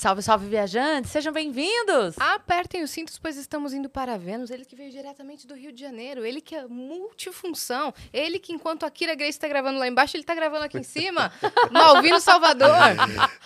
Salve, salve, viajantes! Sejam bem-vindos! Apertem os cintos, pois estamos indo para Vênus. Ele que veio diretamente do Rio de Janeiro. Ele que é multifunção. Ele que, enquanto a Kira Grace está gravando lá embaixo, ele está gravando aqui em cima. Malvino Salvador.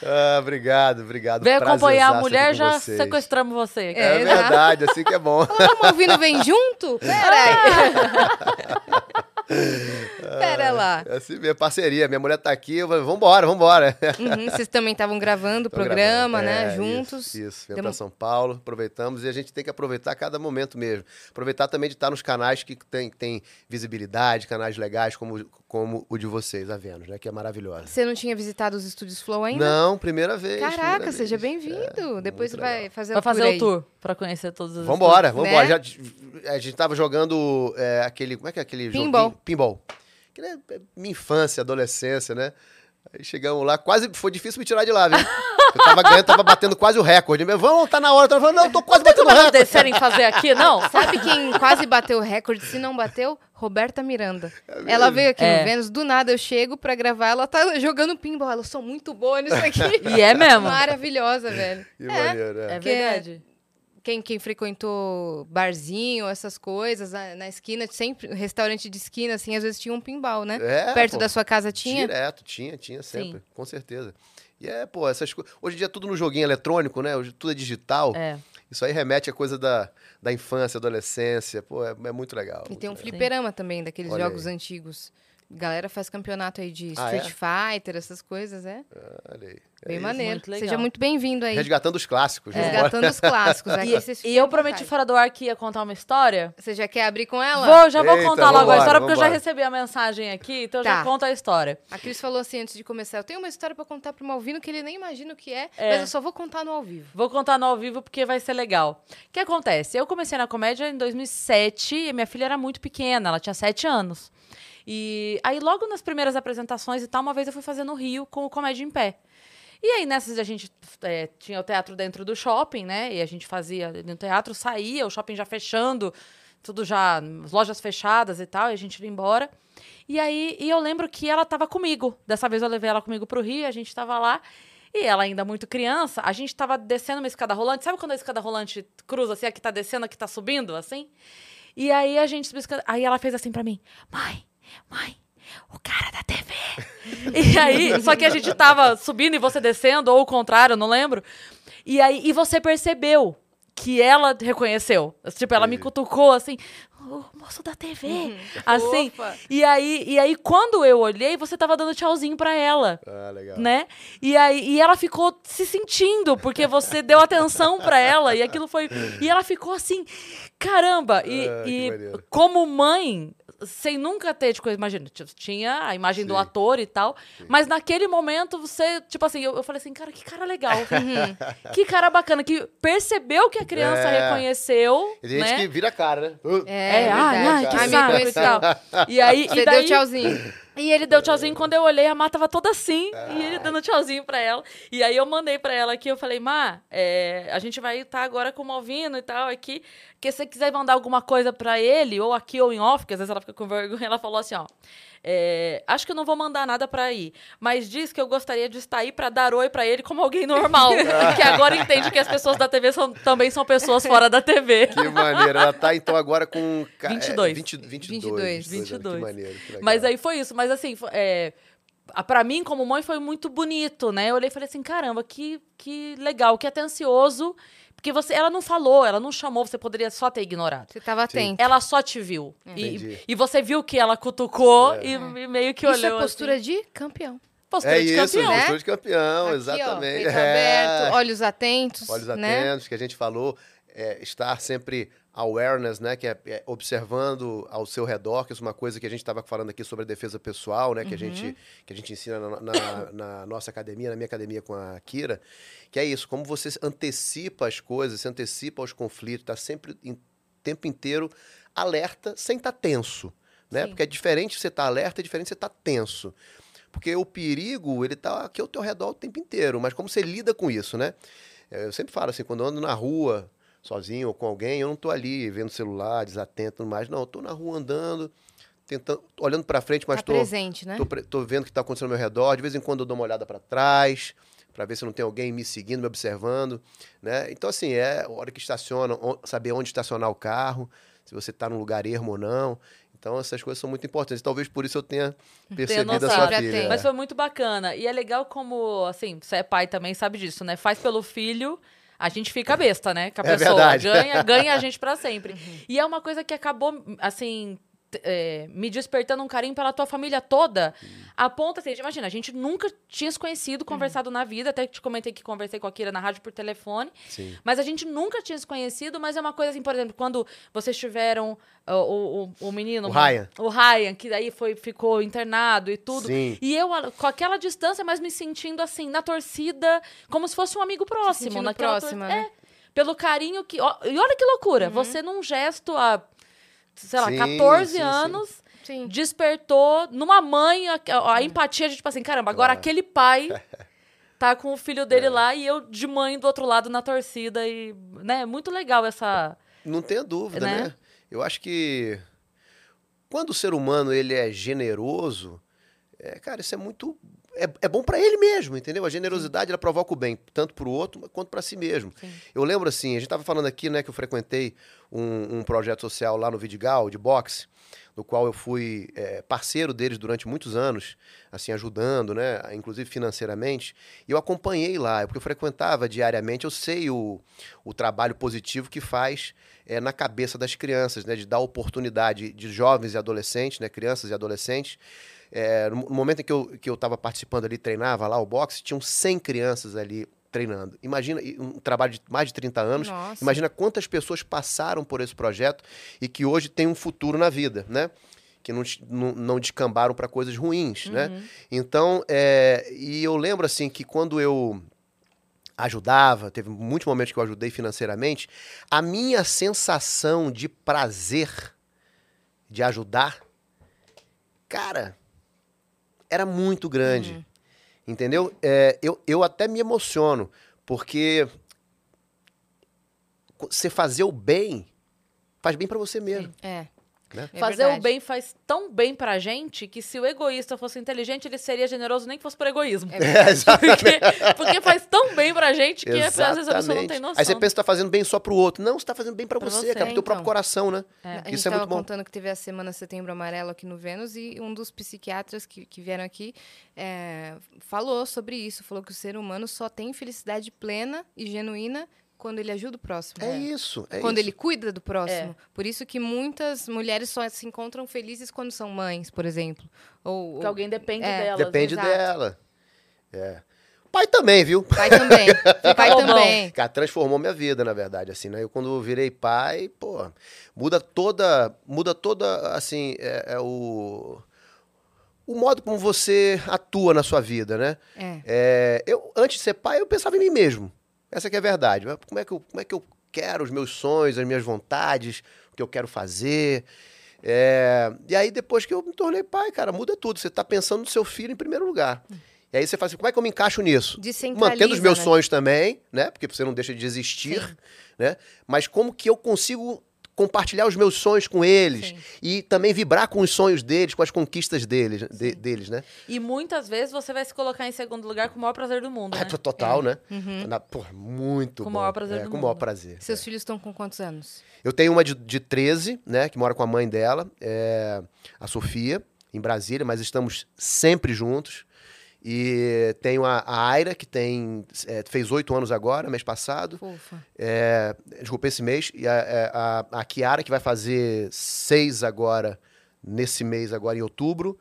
Ah, obrigado, obrigado. Veio acompanhar a mulher, já vocês. sequestramos você. É, É, verdade, assim que é bom. Ah, o Malvino vem junto? Pera aí. Pera lá. É assim mesmo, parceria. Minha mulher tá aqui, eu falei, vambora, vambora. Uhum, vocês também estavam gravando o programa, gravando. né? É, juntos. Isso, isso. Viemos Demo- pra São Paulo, aproveitamos e a gente tem que aproveitar cada momento mesmo. Aproveitar também de estar nos canais que tem, tem visibilidade, canais legais como, como o de vocês, a Vênus, né? Que é maravilhosa. Você não tinha visitado os estúdios Flow ainda? Não, primeira vez. Caraca, primeira seja vez. bem-vindo. É, Depois você vai legal. fazer Vai o fazer tour o aí. tour pra conhecer todos os Vambora, Né? vambora. Já, a gente tava jogando é, aquele. Como é que é aquele Pinball. joguinho? Pinball. Que é minha infância, adolescência, né? Aí chegamos lá, quase foi difícil me tirar de lá, viu? Eu tava ganhando, tava batendo quase o recorde. Meu, Vamos, tá na hora. Eu tava falando, não, tô quase batendo o recorde. descerem fazer aqui, não? Sabe quem quase bateu o recorde? Se não bateu, Roberta Miranda. ela veio aqui É. no Vênus, do nada eu chego pra gravar, ela tá jogando pinball. Ela, eu sou muito boa nisso aqui. E é mesmo. Maravilhosa, velho. Que É. maneiro, é. É verdade. Quem, quem frequentou barzinho, essas coisas, na, na esquina, sempre, restaurante de esquina, assim, às vezes tinha um pinball, né? É, Perto pô. da sua casa tinha? Direto, tinha, tinha sempre, com certeza. E é, pô, essas coisas. Hoje em dia é tudo no joguinho eletrônico, né? Hoje tudo é digital. É. Isso aí remete a coisa da, da infância, adolescência. Pô, é, é muito legal. E muito tem um legal. fliperama também, daqueles Olha jogos aí. antigos. Galera faz campeonato aí de Ah, é? Street Fighter, essas coisas, é? Olha aí. É Bem isso. maneiro. muito legal. Seja muito bem-vindo aí. Resgatando os clássicos. vambora. Resgatando os clássicos. é, E fiquem eu prometi vontade. fora do ar que ia contar uma história. Você já quer abrir com ela? Vou, já vou Eita, contar logo a vambora, história, porque eu já recebi a mensagem aqui, então eu Tá. já conto a história. A Cris falou assim antes de começar: eu tenho uma história pra contar pro Malvino que ele nem imagina o que é, É. mas eu só vou contar no ao vivo. Vou contar no ao vivo porque vai ser legal. O que acontece? Eu comecei na comédia em 2007 e minha filha era muito pequena, ela tinha 7 anos. E aí, logo nas primeiras apresentações e tal, uma vez eu fui fazer no Rio com o Comédia em Pé. E aí, nessas, a gente é, tinha o teatro dentro do shopping, né? E a gente fazia no teatro, saía, o shopping já fechando, tudo já, as lojas fechadas e tal, e a gente ia embora. E aí, e eu lembro que ela tava comigo. Dessa vez eu levei ela comigo pro Rio, a gente tava lá. E ela ainda muito criança, a gente tava descendo uma escada rolante. Sabe quando a escada rolante cruza assim, a que tá descendo, a que tá subindo, assim? E aí a gente subiu a escada. Aí ela fez assim pra mim: Mãe, mãe, o cara da TV. e aí, só que a gente tava subindo e você descendo, ou o contrário, não lembro. E aí, e você percebeu que ela reconheceu. Tipo, ela me cutucou assim, o moço da TV. Assim. Opa. E aí, e aí, quando eu olhei, você tava dando tchauzinho pra ela Ah, legal. né? E aí e ela ficou se sentindo porque você deu atenção pra ela e aquilo foi e ela ficou assim, caramba! E, Ah, e como mãe, sem nunca ter tipo, imagina, tinha a imagem do Sim. ator e tal, mas naquele momento você, tipo assim, eu, eu falei assim, cara, que cara legal. que cara bacana que percebeu que a criança É. reconheceu, Tem gente né? que vira a cara, né? Uh, É, ai, ai, que saco e tal. E aí, Você e daí, deu tchauzinho. E ele deu tchauzinho. Quando eu olhei, a Má tava toda assim, e ele dando tchauzinho pra ela. E aí eu mandei pra ela aqui, eu falei, Má, é, a gente vai estar agora com o Malvino e tal aqui, que se você quiser mandar alguma coisa pra ele, ou aqui ou em off, porque às vezes ela fica com vergonha, ela falou assim, ó, é, acho que eu não vou mandar nada pra ir, mas diz que eu gostaria de estar aí pra dar oi pra ele como alguém normal, que agora entende que as pessoas da TV são, também são pessoas fora da TV. Que maneiro. Ela tá, então, agora com... ca- é, 22. 20, 22. 22. 22. Que maneiro, que. Mas aí foi isso. Mas assim, é, a- pra mim, como mãe, foi muito bonito, né? Eu olhei e falei assim, caramba, que, que legal, que atencioso. Porque você, ela não falou, ela não chamou, você poderia só ter ignorado. Você tava atento. Ela só te viu. Entendi. E, e você viu que ela cutucou É. e, e meio que Isso olhou é postura assim. de campeão. Postura É de isso, campeão. né? postura de campeão, Aqui, exatamente. Ó, peito É. aberto, olhos atentos. Olhos né? atentos, que a gente falou, é, estar sempre awareness, né, que é, é observando ao seu redor, que isso é uma coisa que a gente estava falando aqui sobre a defesa pessoal, né, que, a, gente, que a gente ensina na, na- na nossa academia, na minha academia com a Kira, que é isso, como você antecipa as coisas, se antecipa aos conflitos, está sempre o tempo inteiro alerta, sem estar tenso, né, Sim. porque é diferente você estar alerta, é diferente você estar tenso. Porque o perigo, ele tá aqui ao teu redor o tempo inteiro, mas como você lida com isso, né? Eu sempre falo assim, quando eu ando na rua, sozinho ou com alguém, eu não tô ali vendo celular, desatento mais. Não, eu tô na rua andando, tentando, olhando para frente, mas tá tô, presente, né? tô, tô vendo o que tá acontecendo ao meu redor. De vez em quando eu dou uma olhada para trás, para ver se não tem alguém me seguindo, me observando, né? Então, assim, é a hora que estaciona, on- saber onde estacionar o carro, se você está num lugar ermo ou não. Então, essas coisas são muito importantes. Talvez por isso eu tenha percebido a noção. sua Sempre filha. Mas foi muito bacana. E é legal como, assim, você é pai também, sabe disso, né? Faz pelo filho, a gente fica besta, né? Com a É pessoa. verdade. Ganha, ganha a gente pra sempre. E é uma coisa que acabou, assim, é, me despertando um carinho pela tua família toda. A ponto, assim, imagina, a gente nunca tinha se conhecido, conversado na vida. Até te comentei que conversei com a Kira na rádio por telefone. Sim. Mas a gente nunca tinha se conhecido, mas é uma coisa assim, por exemplo, quando vocês tiveram o, o, o menino. O Ryan. O Ryan, que daí foi, ficou internado e tudo. Sim. E eu, a- com aquela distância, mas me sentindo assim, na torcida, como se fosse um amigo próximo. sentindo naquela próxima, tor- né? É, pelo carinho que. ó, e olha que loucura, você num gesto há, sei lá, Sim, 14 sim, anos. Sim. despertou numa mãe a, a- a empatia de tipo assim, caramba, agora Claro. aquele pai tá com o filho dele lá e eu de mãe do outro lado na torcida e, né, muito legal essa Não tenha dúvida, Né? né? Eu acho que quando o ser humano ele é generoso, é, cara, isso é muito é, é bom pra ele mesmo, entendeu? A generosidade ela provoca o bem tanto pro outro quanto pra si mesmo. Sim. Eu lembro assim, a gente tava falando aqui, né, que eu frequentei um, um projeto social lá no Vidigal de boxe, do qual eu fui é, parceiro deles durante muitos anos, assim ajudando, né, inclusive financeiramente. E eu acompanhei lá, porque eu frequentava diariamente. Eu sei o, o trabalho positivo que faz é, na cabeça das crianças, né, de dar oportunidade de jovens e adolescentes, né, crianças e adolescentes. É, no no momento em que eu que eu estava participando ali, treinava lá o boxe, tinham 100 crianças ali treinando. Imagina, um trabalho de mais de 30 anos. Nossa. Imagina quantas pessoas passaram por esse projeto e que hoje têm um futuro na vida, né? Que não, não, não descambaram para coisas ruins, né? Então, é, e eu lembro assim que quando eu ajudava, teve muitos momentos que eu ajudei financeiramente, a minha sensação de prazer de ajudar, cara, era muito grande. Entendeu? É, eu, eu até me emociono, porque você fazer o bem faz bem pra você mesmo. É. Né? É fazer verdade. o bem faz tão bem pra gente que se o egoísta fosse inteligente, ele seria generoso nem que fosse por egoísmo. É, porque, porque faz tão bem pra gente que às vezes a pessoa não tem noção. Aí você pensa que tá fazendo bem só pro outro. Não, você tá fazendo bem pra, Pra você, você, cara, pro teu então. próprio coração, né? É. A gente Isso é muito bom. contando que teve a semana Setembro Amarelo aqui no Vênus e um dos psiquiatras que, que vieram aqui é, falou sobre isso. Falou que o ser humano só tem felicidade plena e genuína quando ele ajuda o próximo. É, isso. É quando isso. ele cuida do próximo. Por isso que muitas mulheres só se encontram felizes quando são mães, por exemplo. Ou, Que ou alguém depende É, dela. Depende exato. dela. É. Pai também, viu? pai também. pai bom. também. Cara, transformou minha vida, na verdade, assim, né? Eu quando virei pai, pô, muda toda, muda toda, assim, é, é o o modo como você atua na sua vida, né? É. É, eu antes de ser pai, eu pensava em mim mesmo. Essa que é a verdade. Como é que eu, como é que eu quero os meus sonhos, as minhas vontades, o que eu quero fazer? É, e aí depois que eu me tornei pai, cara, muda tudo. Você tá pensando no seu filho em primeiro lugar. E aí você fala assim, como é que eu me encaixo nisso? Mantendo os meus né? sonhos também, né? Porque você não deixa de existir, Sim. né? Mas como que eu consigo compartilhar os meus sonhos com eles Sim. e também vibrar com os sonhos deles, com as conquistas deles, de- deles, né? E muitas vezes você vai se colocar em segundo lugar com o maior prazer do mundo, né? É, total, né? Uhum. Na- porra, muito Com o bom. maior prazer é, do com o maior mundo. prazer. Seus é. filhos estão com quantos anos? Eu tenho uma de, de 13, né, que mora com a mãe dela, é, a Sofia, em Brasília, mas estamos sempre juntos. E tenho a, a Aira, que tem, é, fez oito anos agora, mês passado. Fofa. É, desculpa, esse mês. E a, é, a, a Kiara, que vai fazer seis agora, nesse mês agora, em outubro.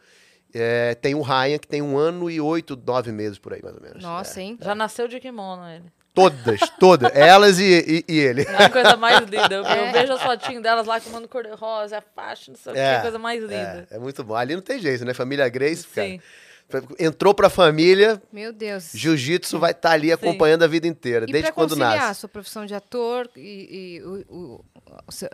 É, tem o Ryan, que tem um ano e oito, nove meses por aí, mais ou menos. Nossa, É. hein? Já nasceu de kimono ele. Todas, todas. Elas e, e- e ele. É a coisa mais linda. Eu, eu É. vejo as fotinhas delas lá com o cor-de-rosa, a faixa, não sei o que, É, a coisa mais linda. É, é muito bom. Ali não tem jeito, né? Família Grace, cara. Sim. Entrou pra família, Meu Deus. jiu-jitsu vai estar ali acompanhando a vida inteira, E desde pra quando conciliar a nasce. sua profissão de ator e, e o, o-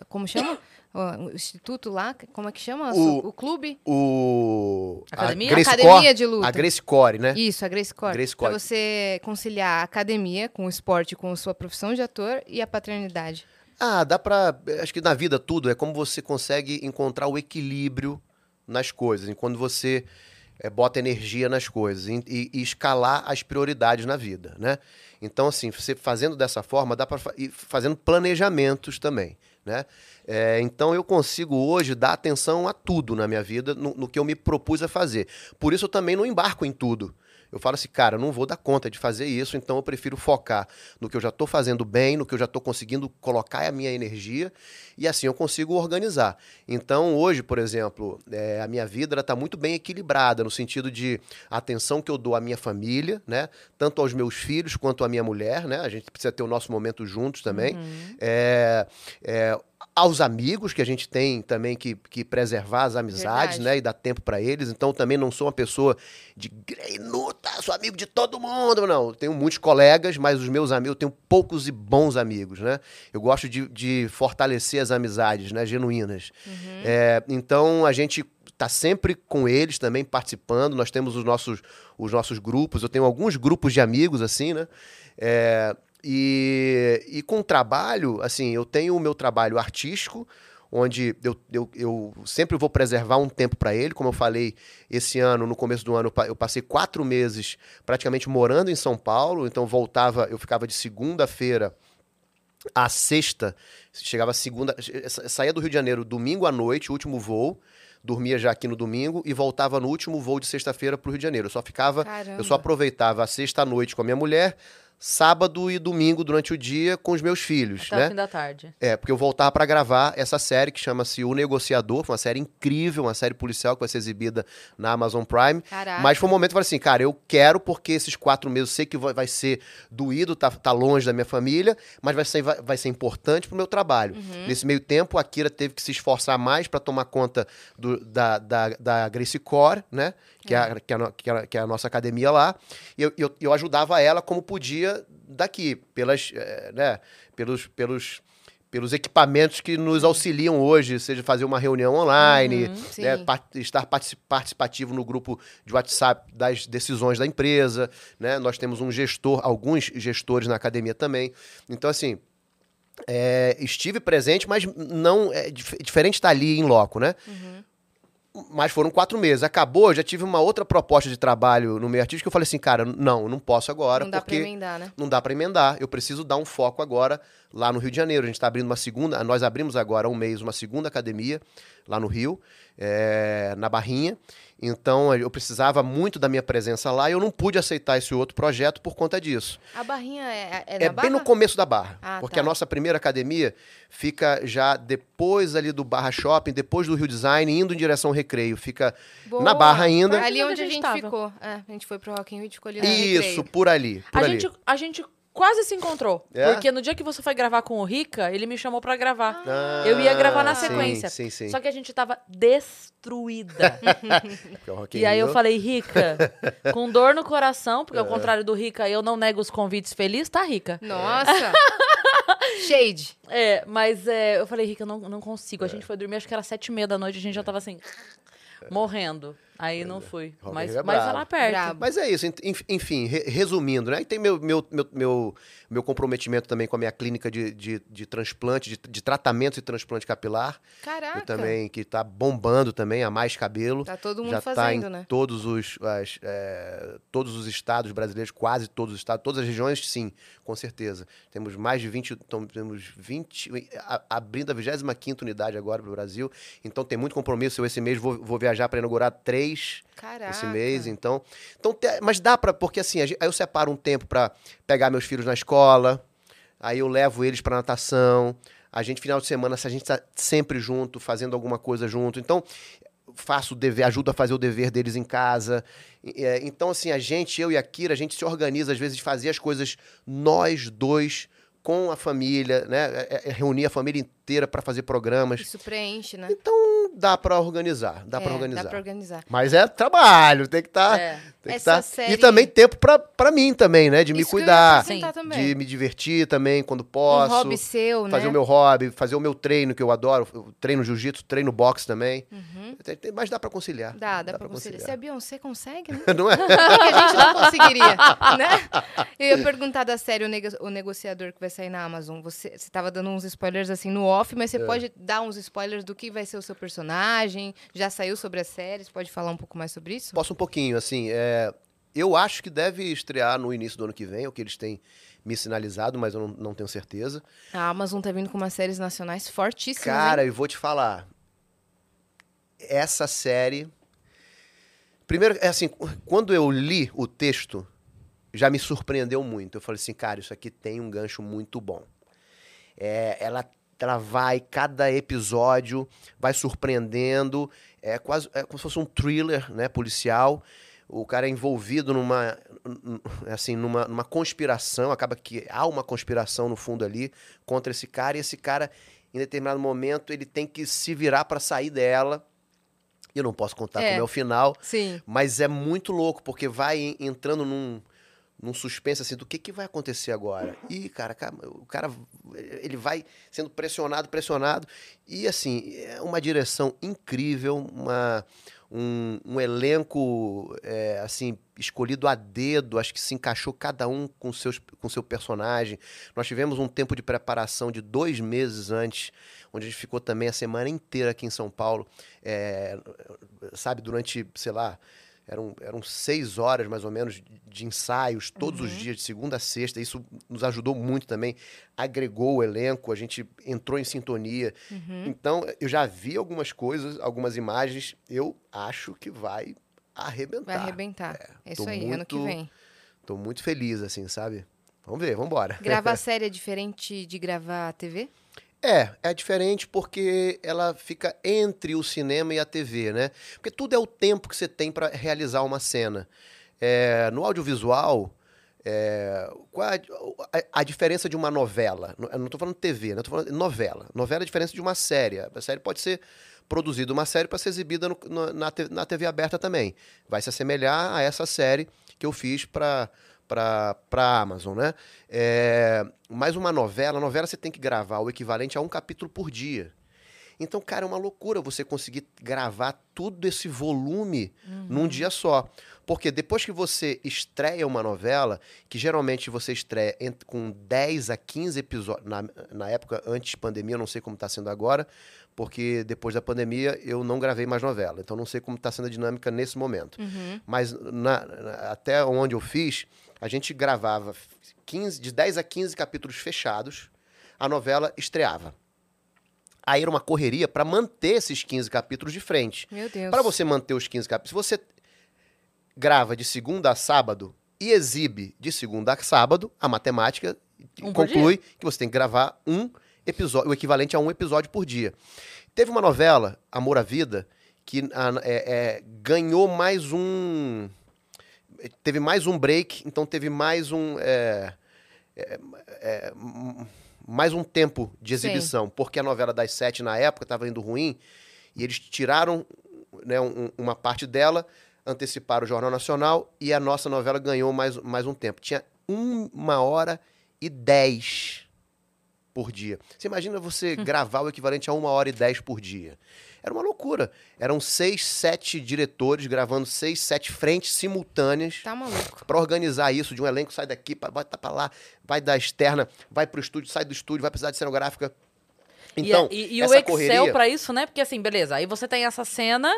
como chama? O, instituto lá, como é que chama? O- O, clube? O... a Academia? Grace Academia Core- de luta. A Grace Core, né? Isso, a Grace Core. Grace Pra Core. você conciliar a academia com o esporte, com a sua profissão de ator e a paternidade. Ah, dá pra... Acho que na vida tudo é como você consegue encontrar o equilíbrio nas coisas. Quando você é, bota energia nas coisas e, e- escalar as prioridades na vida, né? Então, assim, você fazendo dessa forma, dá para ir fazendo planejamentos também, né? É, então, eu consigo hoje dar atenção a tudo na minha vida, no, no que eu me propus a fazer. Por isso, eu também não embarco em tudo. Eu falo assim, cara, eu não vou dar conta de fazer isso, então eu prefiro focar no que eu já estou fazendo bem, no que eu já estou conseguindo colocar a minha energia, e assim eu consigo organizar. Então, hoje, por exemplo, é, a minha vida está muito bem equilibrada, no sentido de atenção que eu dou à minha família, né? Tanto aos meus filhos quanto à minha mulher, né? A gente precisa ter o nosso momento juntos também. É, é, aos amigos, que a gente tem também que, que preservar as amizades, Verdade. né? E dar tempo para eles. Então, também não sou uma pessoa de greinuta, sou amigo de todo mundo. Não, tenho muitos colegas, mas os meus amigos, eu tenho poucos e bons amigos, né? Eu gosto de, de fortalecer as amizades, né? Genuínas. É, então, a gente tá sempre com eles também participando. Nós temos os nossos, os nossos grupos. Eu tenho alguns grupos de amigos, assim, né? É, e, e com o trabalho, assim, eu tenho o meu trabalho artístico, onde eu, eu, eu sempre vou preservar um tempo para ele. Como eu falei, esse ano, no começo do ano, eu pa- eu passei quatro meses praticamente morando em São Paulo. Então, voltava, eu ficava de segunda-feira a sexta, chegava segunda, sa- saía do Rio de Janeiro domingo à noite, último voo, dormia já aqui no domingo e voltava no último voo de sexta-feira para o Rio de Janeiro. Eu só ficava, Caramba. eu só aproveitava a sexta noite com a minha mulher, sábado e domingo durante o dia com os meus filhos, Até né? o fim da tarde. É, porque eu voltava pra gravar essa série que chama-se O Negociador, foi uma série incrível, uma série policial que vai ser exibida na Amazon Prime. Caraca. Mas foi um momento que eu falei assim, cara, eu quero porque esses quatro meses eu sei que vai ser doído, tá, tá longe da minha família, mas vai ser, vai, vai ser importante pro meu trabalho. Nesse meio tempo, a Kira teve que se esforçar mais para tomar conta do- da, da, da Gracie Core, né? Que é, a, que, é a no- que é a- que é a nossa academia lá. E eu, eu, eu ajudava ela como podia daqui, pelas, eh, né, pelos, pelos, pelos equipamentos que nos auxiliam hoje, seja fazer uma reunião online, Uhum, né, par- estar partici- participativo no grupo de WhatsApp das decisões da empresa, né? Nós temos um gestor, alguns gestores na academia também. Então, assim, é, estive presente, mas não é dif- diferente estar ali em loco, né? Mas foram quatro meses. Acabou, já tive uma outra proposta de trabalho no meio artístico que eu falei assim, cara, não, não posso agora, Não dá pra porque emendar, né? não dá para emendar. Eu preciso dar um foco agora lá no Rio de Janeiro. A gente está abrindo uma segunda, nós abrimos agora um mês uma segunda academia lá no Rio, é, na Barrinha. Então eu precisava muito da minha presença lá e eu não pude aceitar esse outro projeto por conta disso. A barrinha é, é, É, na bem no começo da Barra, Ah, porque tá. a nossa primeira academia fica já depois ali do Barra Shopping, depois do Rio Design, indo em direção ao Recreio. Fica Boa. na Barra ainda. Ali Onde a a gente gente tava. ficou. É, a gente foi pro Rock in Rio e ficou ali Isso, recreio. por ali. Por A ali. gente, a gente quase se encontrou. É? Porque no dia que você foi gravar com o Rica, ele me chamou pra gravar. Ah, eu ia gravar na sim, sequência. Sim, sim. Só que a gente tava destruída. É e aí eu falei, Rica, com dor no coração, porque ao contrário do Rica, eu não nego os convites feliz, tá, Rica? Nossa! Shade. É, mas é, eu falei, Rica, eu não, não consigo. A gente foi dormir, acho que era sete e meia da noite, a gente já tava assim, morrendo. Aí não fui. Rock in Mas, é mas é lá perto. Brabo. Mas é isso, enfim, re- resumindo, né? E tem meu, meu, meu, meu, meu comprometimento também com a minha clínica de, de, de transplante, de, de tratamento e transplante capilar. Caraca. Eu também, que tá bombando também, a mais cabelo. Tá todo mundo Já tá fazendo, em né? todos os, as, é, todos os estados brasileiros, quase todos os estados, todas as regiões, sim, com certeza. Temos mais de 20, então, temos 20, a- abrindo a 25ª unidade agora para o Brasil. Então tem muito compromisso. Eu esse mês vou, vou viajar para inaugurar três Caraca. esse mês, então. Então, mas dá para porque assim, aí eu separo um tempo para pegar meus filhos na escola, aí eu levo eles para natação. A gente final de semana, se a gente tá sempre junto, fazendo alguma coisa junto. Então, faço o dever, ajudo a fazer o dever deles em casa. É, Então, assim, a gente, eu e a Kira, a gente se organiza, às vezes, de fazer as coisas nós dois, com a família, né? É- é reunir a família inteira para fazer programas. Isso preenche, né? Então, dá para organizar, dá para É, organizar. Dá pra organizar. Mas é trabalho, tem que estar. É. Tem que Essa tá- série- E também tempo pra mim também, né? De me Isso cuidar, de me divertir também quando Um posso. hobby seu, né? fazer o meu hobby, fazer o meu treino que eu adoro. Eu treino jiu-jitsu, treino boxe também. Tem- Mas dá pra conciliar. Uhum. Dá, dá, pra conciliar. Se a Beyoncé consegue, né? Não é? Por que que a gente não conseguiria, né? Eu ia perguntar da série o, Nego- o Negociador que vai sair na Amazon. Você, você tava dando uns spoilers assim no off, mas você pode dar uns spoilers do que vai ser o seu personagem? Já saiu sobre as séries? Pode falar um pouco mais sobre isso? Posso um pouquinho, assim, é, eu acho que deve estrear no início do ano que vem, é o que eles têm me sinalizado, mas eu não, não tenho certeza. A Amazon tá vindo com umas séries nacionais fortíssimas. Cara, hein? eu vou te falar. Essa série. Primeiro, é assim, quando eu li o texto, já me surpreendeu muito. Eu falei assim, cara, isso aqui tem um gancho muito bom. É, ela, ela vai, cada episódio vai surpreendendo. É quase é como se fosse um thriller né, policial. O cara é envolvido numa, assim, numa, numa conspiração. Acaba que há uma conspiração no fundo ali contra esse cara. E esse cara, em determinado momento, ele tem que se virar para sair dela. Eu não posso contar É. como é o final. Sim. Mas é muito louco, porque vai en- entrando num, num suspense assim, do que, que vai acontecer agora? E, cara, ca- o cara, ele vai sendo pressionado, pressionado. E, assim, é uma direção incrível, uma, um, um elenco, é, assim, escolhido a dedo, acho que se encaixou cada um com seus com seu personagem. Nós tivemos um tempo de preparação de dois meses antes, onde a gente ficou também a semana inteira aqui em São Paulo, é, sabe, durante, sei lá, eram, eram seis horas mais ou menos de ensaios todos os dias, de segunda a sexta. Isso nos ajudou muito também, agregou o elenco, a gente entrou em sintonia. Então, eu já vi algumas coisas, algumas imagens, eu acho que vai arrebentar. Vai arrebentar. É, tô isso aí, ano que muito- vem. Tô muito feliz, assim, sabe? Vamos ver, vamos embora. Gravar série é diferente de gravar TV? É, é diferente porque ela fica entre o cinema e a TV, né? Porque tudo é o tempo que você tem para realizar uma cena. É, no audiovisual, é, qual é a, a- diferença de uma novela? No- Eu não estou falando TV, né? Tô falando novela. Novela é a diferença de uma série. A série pode ser produzida uma série para ser exibida no- na, na TV aberta também. Vai se assemelhar a essa série que eu fiz para para a Amazon, né? É, mas uma novela, novela você tem que gravar o equivalente a um capítulo por dia. Então, cara, é uma loucura você conseguir gravar tudo esse volume num dia só. Porque depois que você estreia uma novela, que geralmente você estreia ent- com 10 a 15 episódios, na, na época antes pandemia, eu não sei como está sendo agora, porque depois da pandemia eu não gravei mais novela. Então não sei como está sendo a dinâmica nesse momento. Mas na- na- até onde eu fiz, a gente gravava 15, de 10 a 15 capítulos fechados, a novela estreava. Aí era uma correria para manter esses 15 capítulos de frente. Meu Deus. Para você manter os 15 capítulos, se você grava de segunda a sábado e exibe de segunda a sábado, a matemática Um conclui que você tem que gravar um episódio, o equivalente a um episódio por dia. Teve uma novela, Amor à Vida, que ah, é, é, ganhou mais um. Teve mais um break, então teve mais um. é, é, é, mais um tempo de Sim. exibição, porque a novela das sete na época estava indo ruim e eles tiraram né, um- uma parte dela, anteciparam o Jornal Nacional e a nossa novela ganhou mais, mais um tempo. Tinha uma hora e dez por dia. Você imagina você gravar o equivalente a uma hora e dez por dia. Era uma loucura. Eram seis, sete diretores gravando seis, sete frentes simultâneas Tá maluco. para organizar isso de um elenco, sai daqui, bota para lá, vai da externa, vai pro estúdio, sai do estúdio, vai precisar de cenográfica. Então, e, e- e o Excel correria, pra isso, né? Porque assim, beleza, aí você tem essa cena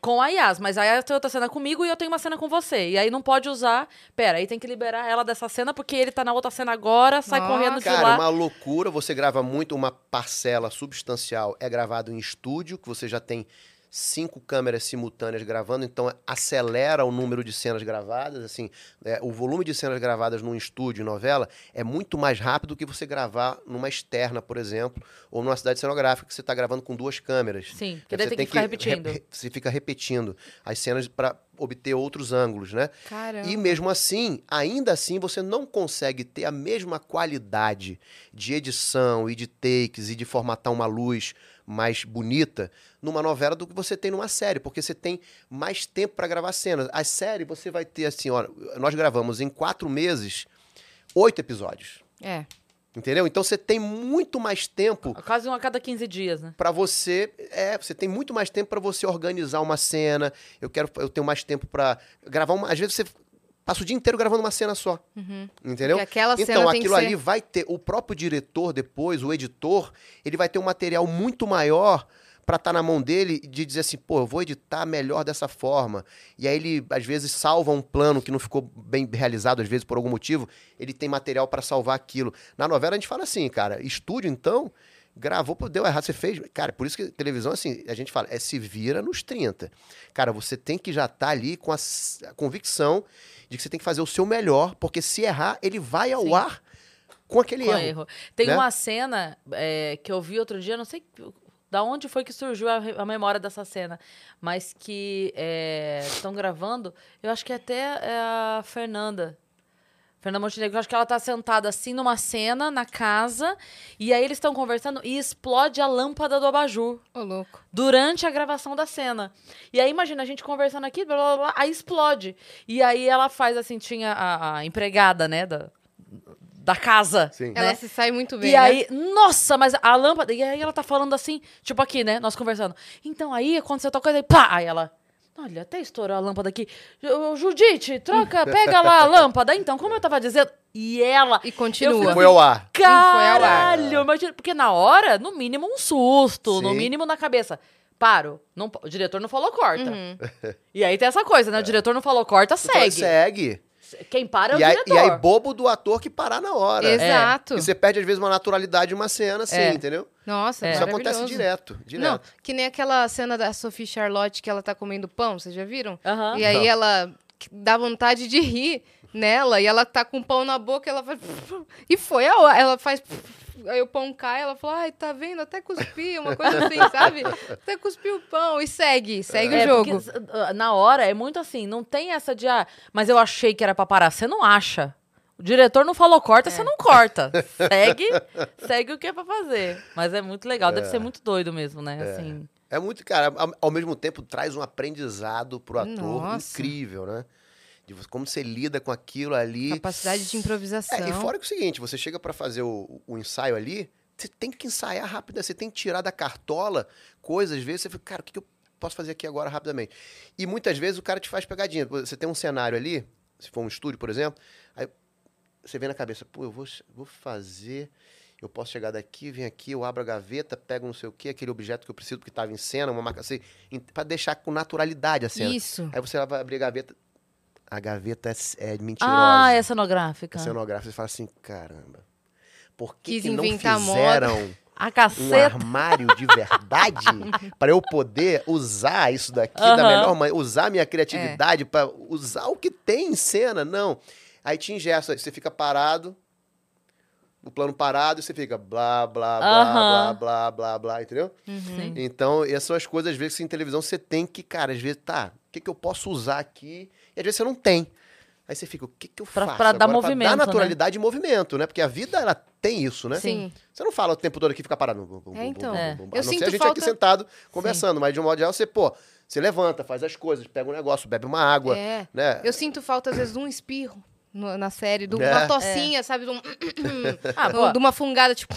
com a Yas, mas aí tem outra cena comigo e eu tenho uma cena com você. E aí não pode usar. Pera, aí tem que liberar ela dessa cena porque ele tá na outra cena agora, sai Nossa. correndo de Cara, lá. é uma loucura. Você grava muito, uma parcela substancial é gravado em estúdio, que você já tem cinco câmeras simultâneas gravando, então acelera o número de cenas gravadas. Assim, é, o volume de cenas gravadas num estúdio, novela, é muito mais rápido do que você gravar numa externa, por exemplo, ou numa cidade cenográfica que você está gravando com duas câmeras. Sim, porque Aí daí você tem que ficar re- repetindo. re- você fica repetindo as cenas para obter outros ângulos, né? Caramba. E mesmo assim, ainda assim, você não consegue ter a mesma qualidade de edição e de takes e de formatar uma luz mais bonita numa novela do que você tem numa série, porque você tem mais tempo para gravar cenas. A série você vai ter assim, ó, nós gravamos em quatro meses oito episódios, É. entendeu? Então você tem muito mais tempo Quase um a cada 15 dias, né? Pra você, é, você tem muito mais tempo pra você organizar uma cena. Eu quero, eu tenho mais tempo pra gravar uma. Às vezes você passa o dia inteiro gravando uma cena só. Entendeu? Aquela cena Então, aquilo ser- ali vai ter. O próprio diretor, depois, o editor, ele vai ter um material muito maior pra estar na mão dele de dizer assim, pô, eu vou editar melhor dessa forma. E aí ele, às vezes, salva um plano que não ficou bem realizado, às vezes, por algum motivo, ele tem material pra salvar aquilo. Na novela a gente fala assim, cara, estúdio, então, gravou, deu errado, você fez. Cara, por isso que televisão, assim, a gente fala, é se vira nos 30. Cara, você tem que já estar ali com a convicção de que você tem que fazer o seu melhor, porque se errar, ele vai ao Sim. ar com aquele Com erro. erro. Tem né? uma cena é, que eu vi outro dia, não sei da onde foi que surgiu a, a memória dessa cena, mas que estão gravando, eu acho que até é a Fernanda. Fernanda Montenegro, eu acho que ela tá sentada assim numa cena na casa, e aí eles estão conversando e explode a lâmpada do abajur Ô, louco. durante a gravação da cena. E aí, imagina, a gente conversando aqui, blá, blá, blá, aí explode. E aí ela faz assim, tinha a, a empregada, né, da, da casa. Sim. né? Ela se sai muito bem, E né? aí, nossa, mas a lâmpada. E aí ela tá falando assim, tipo aqui, né? Nós conversando. Então aí aconteceu tal coisa, aí pá! Aí ela. Olha, até estourou a lâmpada aqui. Ô, Judite, troca, pega lá a lâmpada. Então, como eu tava dizendo. E ela. E continua. Foi ao ar. foi ao ar. Caralho! Imagina, porque na hora, no mínimo, um susto, no Sim. mínimo na cabeça. Paro. Não, o diretor não falou corta. Uhum. E aí tem essa coisa, né? O diretor não falou corta, Você fala, segue. Quem para é o E aí, diretor. e aí, bobo do ator que parar na hora. Exato. E você perde, às vezes, uma naturalidade de uma cena, assim, É. entendeu? Nossa, É. Isso acontece direto, direto. Não, que nem aquela cena da Sophie Charlotte que ela tá comendo pão, vocês já viram? Aham. E aí Não. ela dá vontade de rir nela e ela tá com o pão na boca, ela faz e foi a hora, ela faz aí o pão cai, ela fala: "Ai, tá vendo? Até cuspi", uma coisa assim, sabe? Até cuspiu o pão e segue, segue É, o jogo. porque, uh, na hora é muito assim, não tem essa de, ah, mas eu achei que era pra parar. Você não acha. O diretor não falou corta, você não corta. Segue, segue o que é pra fazer. Mas é muito legal, deve ser muito doido mesmo, né? Assim, É muito, cara, ao, ao mesmo tempo traz um aprendizado pro ator Nossa. incrível, né? De como você lida com aquilo ali. Capacidade de improvisação. É, e fora que é o seguinte, você chega pra fazer o, o ensaio ali, você tem que ensaiar rápido, né? você tem que tirar da cartola coisas, às vezes você fica, cara, o que, que eu posso fazer aqui agora rapidamente? E muitas vezes o cara te faz pegadinha. Você tem um cenário ali, se for um estúdio, por exemplo, aí você vem na cabeça, pô, eu vou, vou fazer, eu posso chegar daqui, vem aqui, eu abro a gaveta, pego não sei o quê, aquele objeto que eu preciso, porque estava em cena, uma marca assim, pra deixar com naturalidade a cena. Isso. Aí você vai abrir a gaveta, a gaveta é, é mentirosa ah, é cenográfica. cenográfico, você fala assim, caramba, por que, que não moda. fizeram A um armário de verdade para eu poder usar isso daqui da Aham. melhor maneira, usar minha criatividade para usar o que tem em cena? Não. Aí te ingessa, você fica parado, o plano parado, e você fica blá, blá, blá, blá, Aham. blá, blá, blá, entendeu? Sim. Então, essas são as coisas, às vezes, que em televisão você tem que, cara, às vezes, tá, o que, que eu posso usar aqui? E às vezes você não tem. Aí você fica, o que, que eu Pra- faço? pra dar agora movimento, Pra né? dar naturalidade e movimento, né? Porque a vida, ela tem isso, né? Sim. Você não fala o tempo todo aqui e fica parado. Bum, bum, É, então. bum, É. Eu A não ser sinto a gente falta- aqui sentado conversando, mas de um modo geral, você, pô, você levanta, faz as coisas, pega um negócio, bebe uma água, É. né? Eu sinto falta, às vezes, de um espirro no- na série, de É. uma tocinha, sabe? De, um- Ah, de uma fungada, tipo.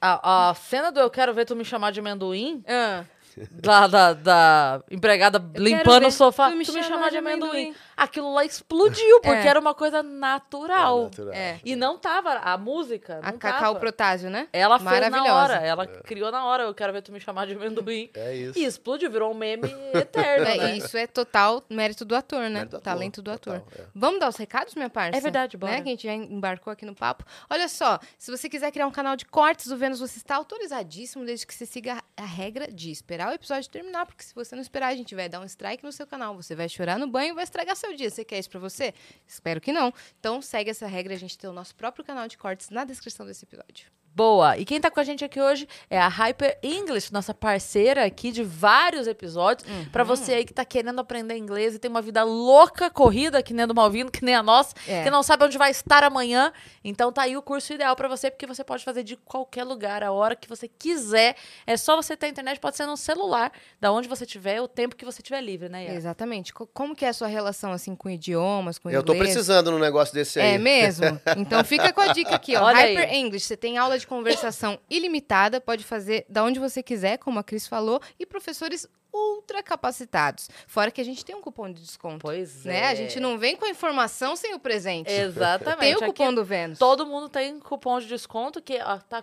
a, a cena do Eu Quero Ver Tu Me Chamar de Amendoim, Ah, da, da, da empregada limpando o sofá, tu me chamar de amendoim. amendoim. Aquilo lá explodiu, porque É. era uma coisa natural. É natural. é. E não tava, a música A não Cacau tava. Protásio, né? Ela fez na Maravilhosa. hora, ela criou na hora, eu quero ver tu me chamar de amendoim. É isso. E explodiu, virou um meme eterno, É, né? isso é total mérito do ator, né? Mérito do ator, Talento do ator. total, é. Vamos dar os recados, minha parça? É verdade, bora. Né? Que a gente já embarcou aqui no papo. Olha só, se você quiser criar um canal de cortes do Vênus, você está autorizadíssimo desde que você siga a regra de esperar o episódio terminar, porque se você não esperar, a gente vai dar um strike no seu canal. Você vai chorar no banho e vai estragar seu dia. Você quer isso pra você? Espero que não. Então segue essa regra, a gente tem o nosso próprio canal de cortes na descrição desse episódio. Boa! E quem tá com a gente aqui hoje é a Hyper English, nossa parceira aqui de vários episódios. Uhum. Pra você aí que tá querendo aprender inglês e tem uma vida louca, corrida, que nem a do Malvino, que nem a nossa, É. que não sabe onde vai estar amanhã. Então tá aí o curso ideal pra você, porque você pode fazer de qualquer lugar, a hora que você quiser. É só você ter internet, pode ser no celular, da onde você tiver, o tempo que você tiver livre, né, Yara? Exatamente. Co- Como que é a sua relação, assim, com idiomas, com Eu tô inglês? precisando num negócio desse aí. É mesmo? Então fica com a dica aqui, ó. Olha aí. Hyper English. Você tem aula de conversação ilimitada, pode fazer da onde você quiser, como a Cris falou, e professores ultra capacitados. Fora que a gente tem um cupom de desconto. Pois né? é. A gente não vem com a informação sem o presente. Exatamente. Tem o Aqui cupom do Vênus. Todo mundo tem cupom de desconto que ó, tá, tá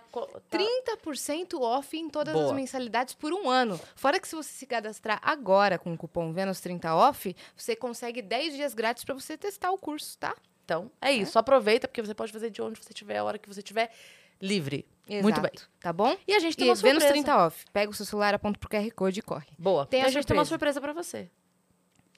30% off em todas as Boa. mensalidades por um ano. Fora que se você se cadastrar agora com o cupom Vênus30 off, você consegue 10 dias grátis para você testar o curso, tá? Então, é isso. Aproveita, porque você pode fazer de onde você estiver, a hora que você estiver livre. Muito bem. Exato. Tá bom? E a gente tem E uma surpresa. Vênus 30 off. Pega o seu celular, aponta pro QR Code e corre. Boa. Tem a a gente tem uma surpresa. pra você.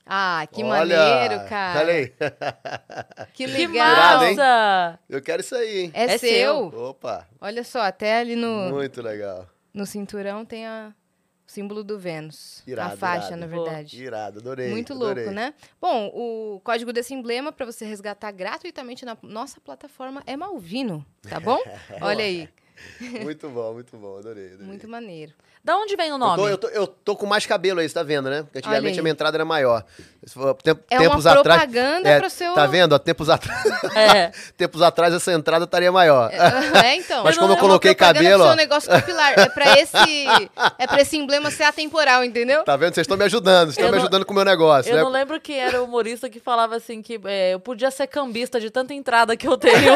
Ah, que Olha, maneiro, cara. Olha aí. Que Que legal. Hein? massa! Eu quero isso aí, hein? É, É seu. Opa, Olha só, até ali no, muito legal. no cinturão tem a, símbolo do Vênus. Irado, a faixa, irado. na Boa. verdade. Irado, adorei. Muito adorei. louco, né? Bom, o código desse emblema para você resgatar gratuitamente na nossa plataforma é Malvino, tá bom? Olha aí, Muito bom, muito bom, adorei. adorei. muito maneiro. Da onde vem o Eu nome? tô, eu, tô, eu tô com mais cabelo aí, você tá vendo, né? Porque antigamente a minha entrada era maior. Tempo- É uma tempos atrás. propaganda é, pro seu- Tá vendo? Ó, tempos, atrás, É. tempos atrás essa entrada estaria maior. É, então. Mas como eu É uma coloquei cabelo, ó. seu negócio capilar. É pra esse, é pra esse emblema ser atemporal, entendeu? Tá vendo? Vocês estão me ajudando, vocês estão Eu me ajudando com o meu negócio, Eu né? não lembro quem era o humorista que falava assim que é, eu podia ser cambista de tanta entrada que eu tenho.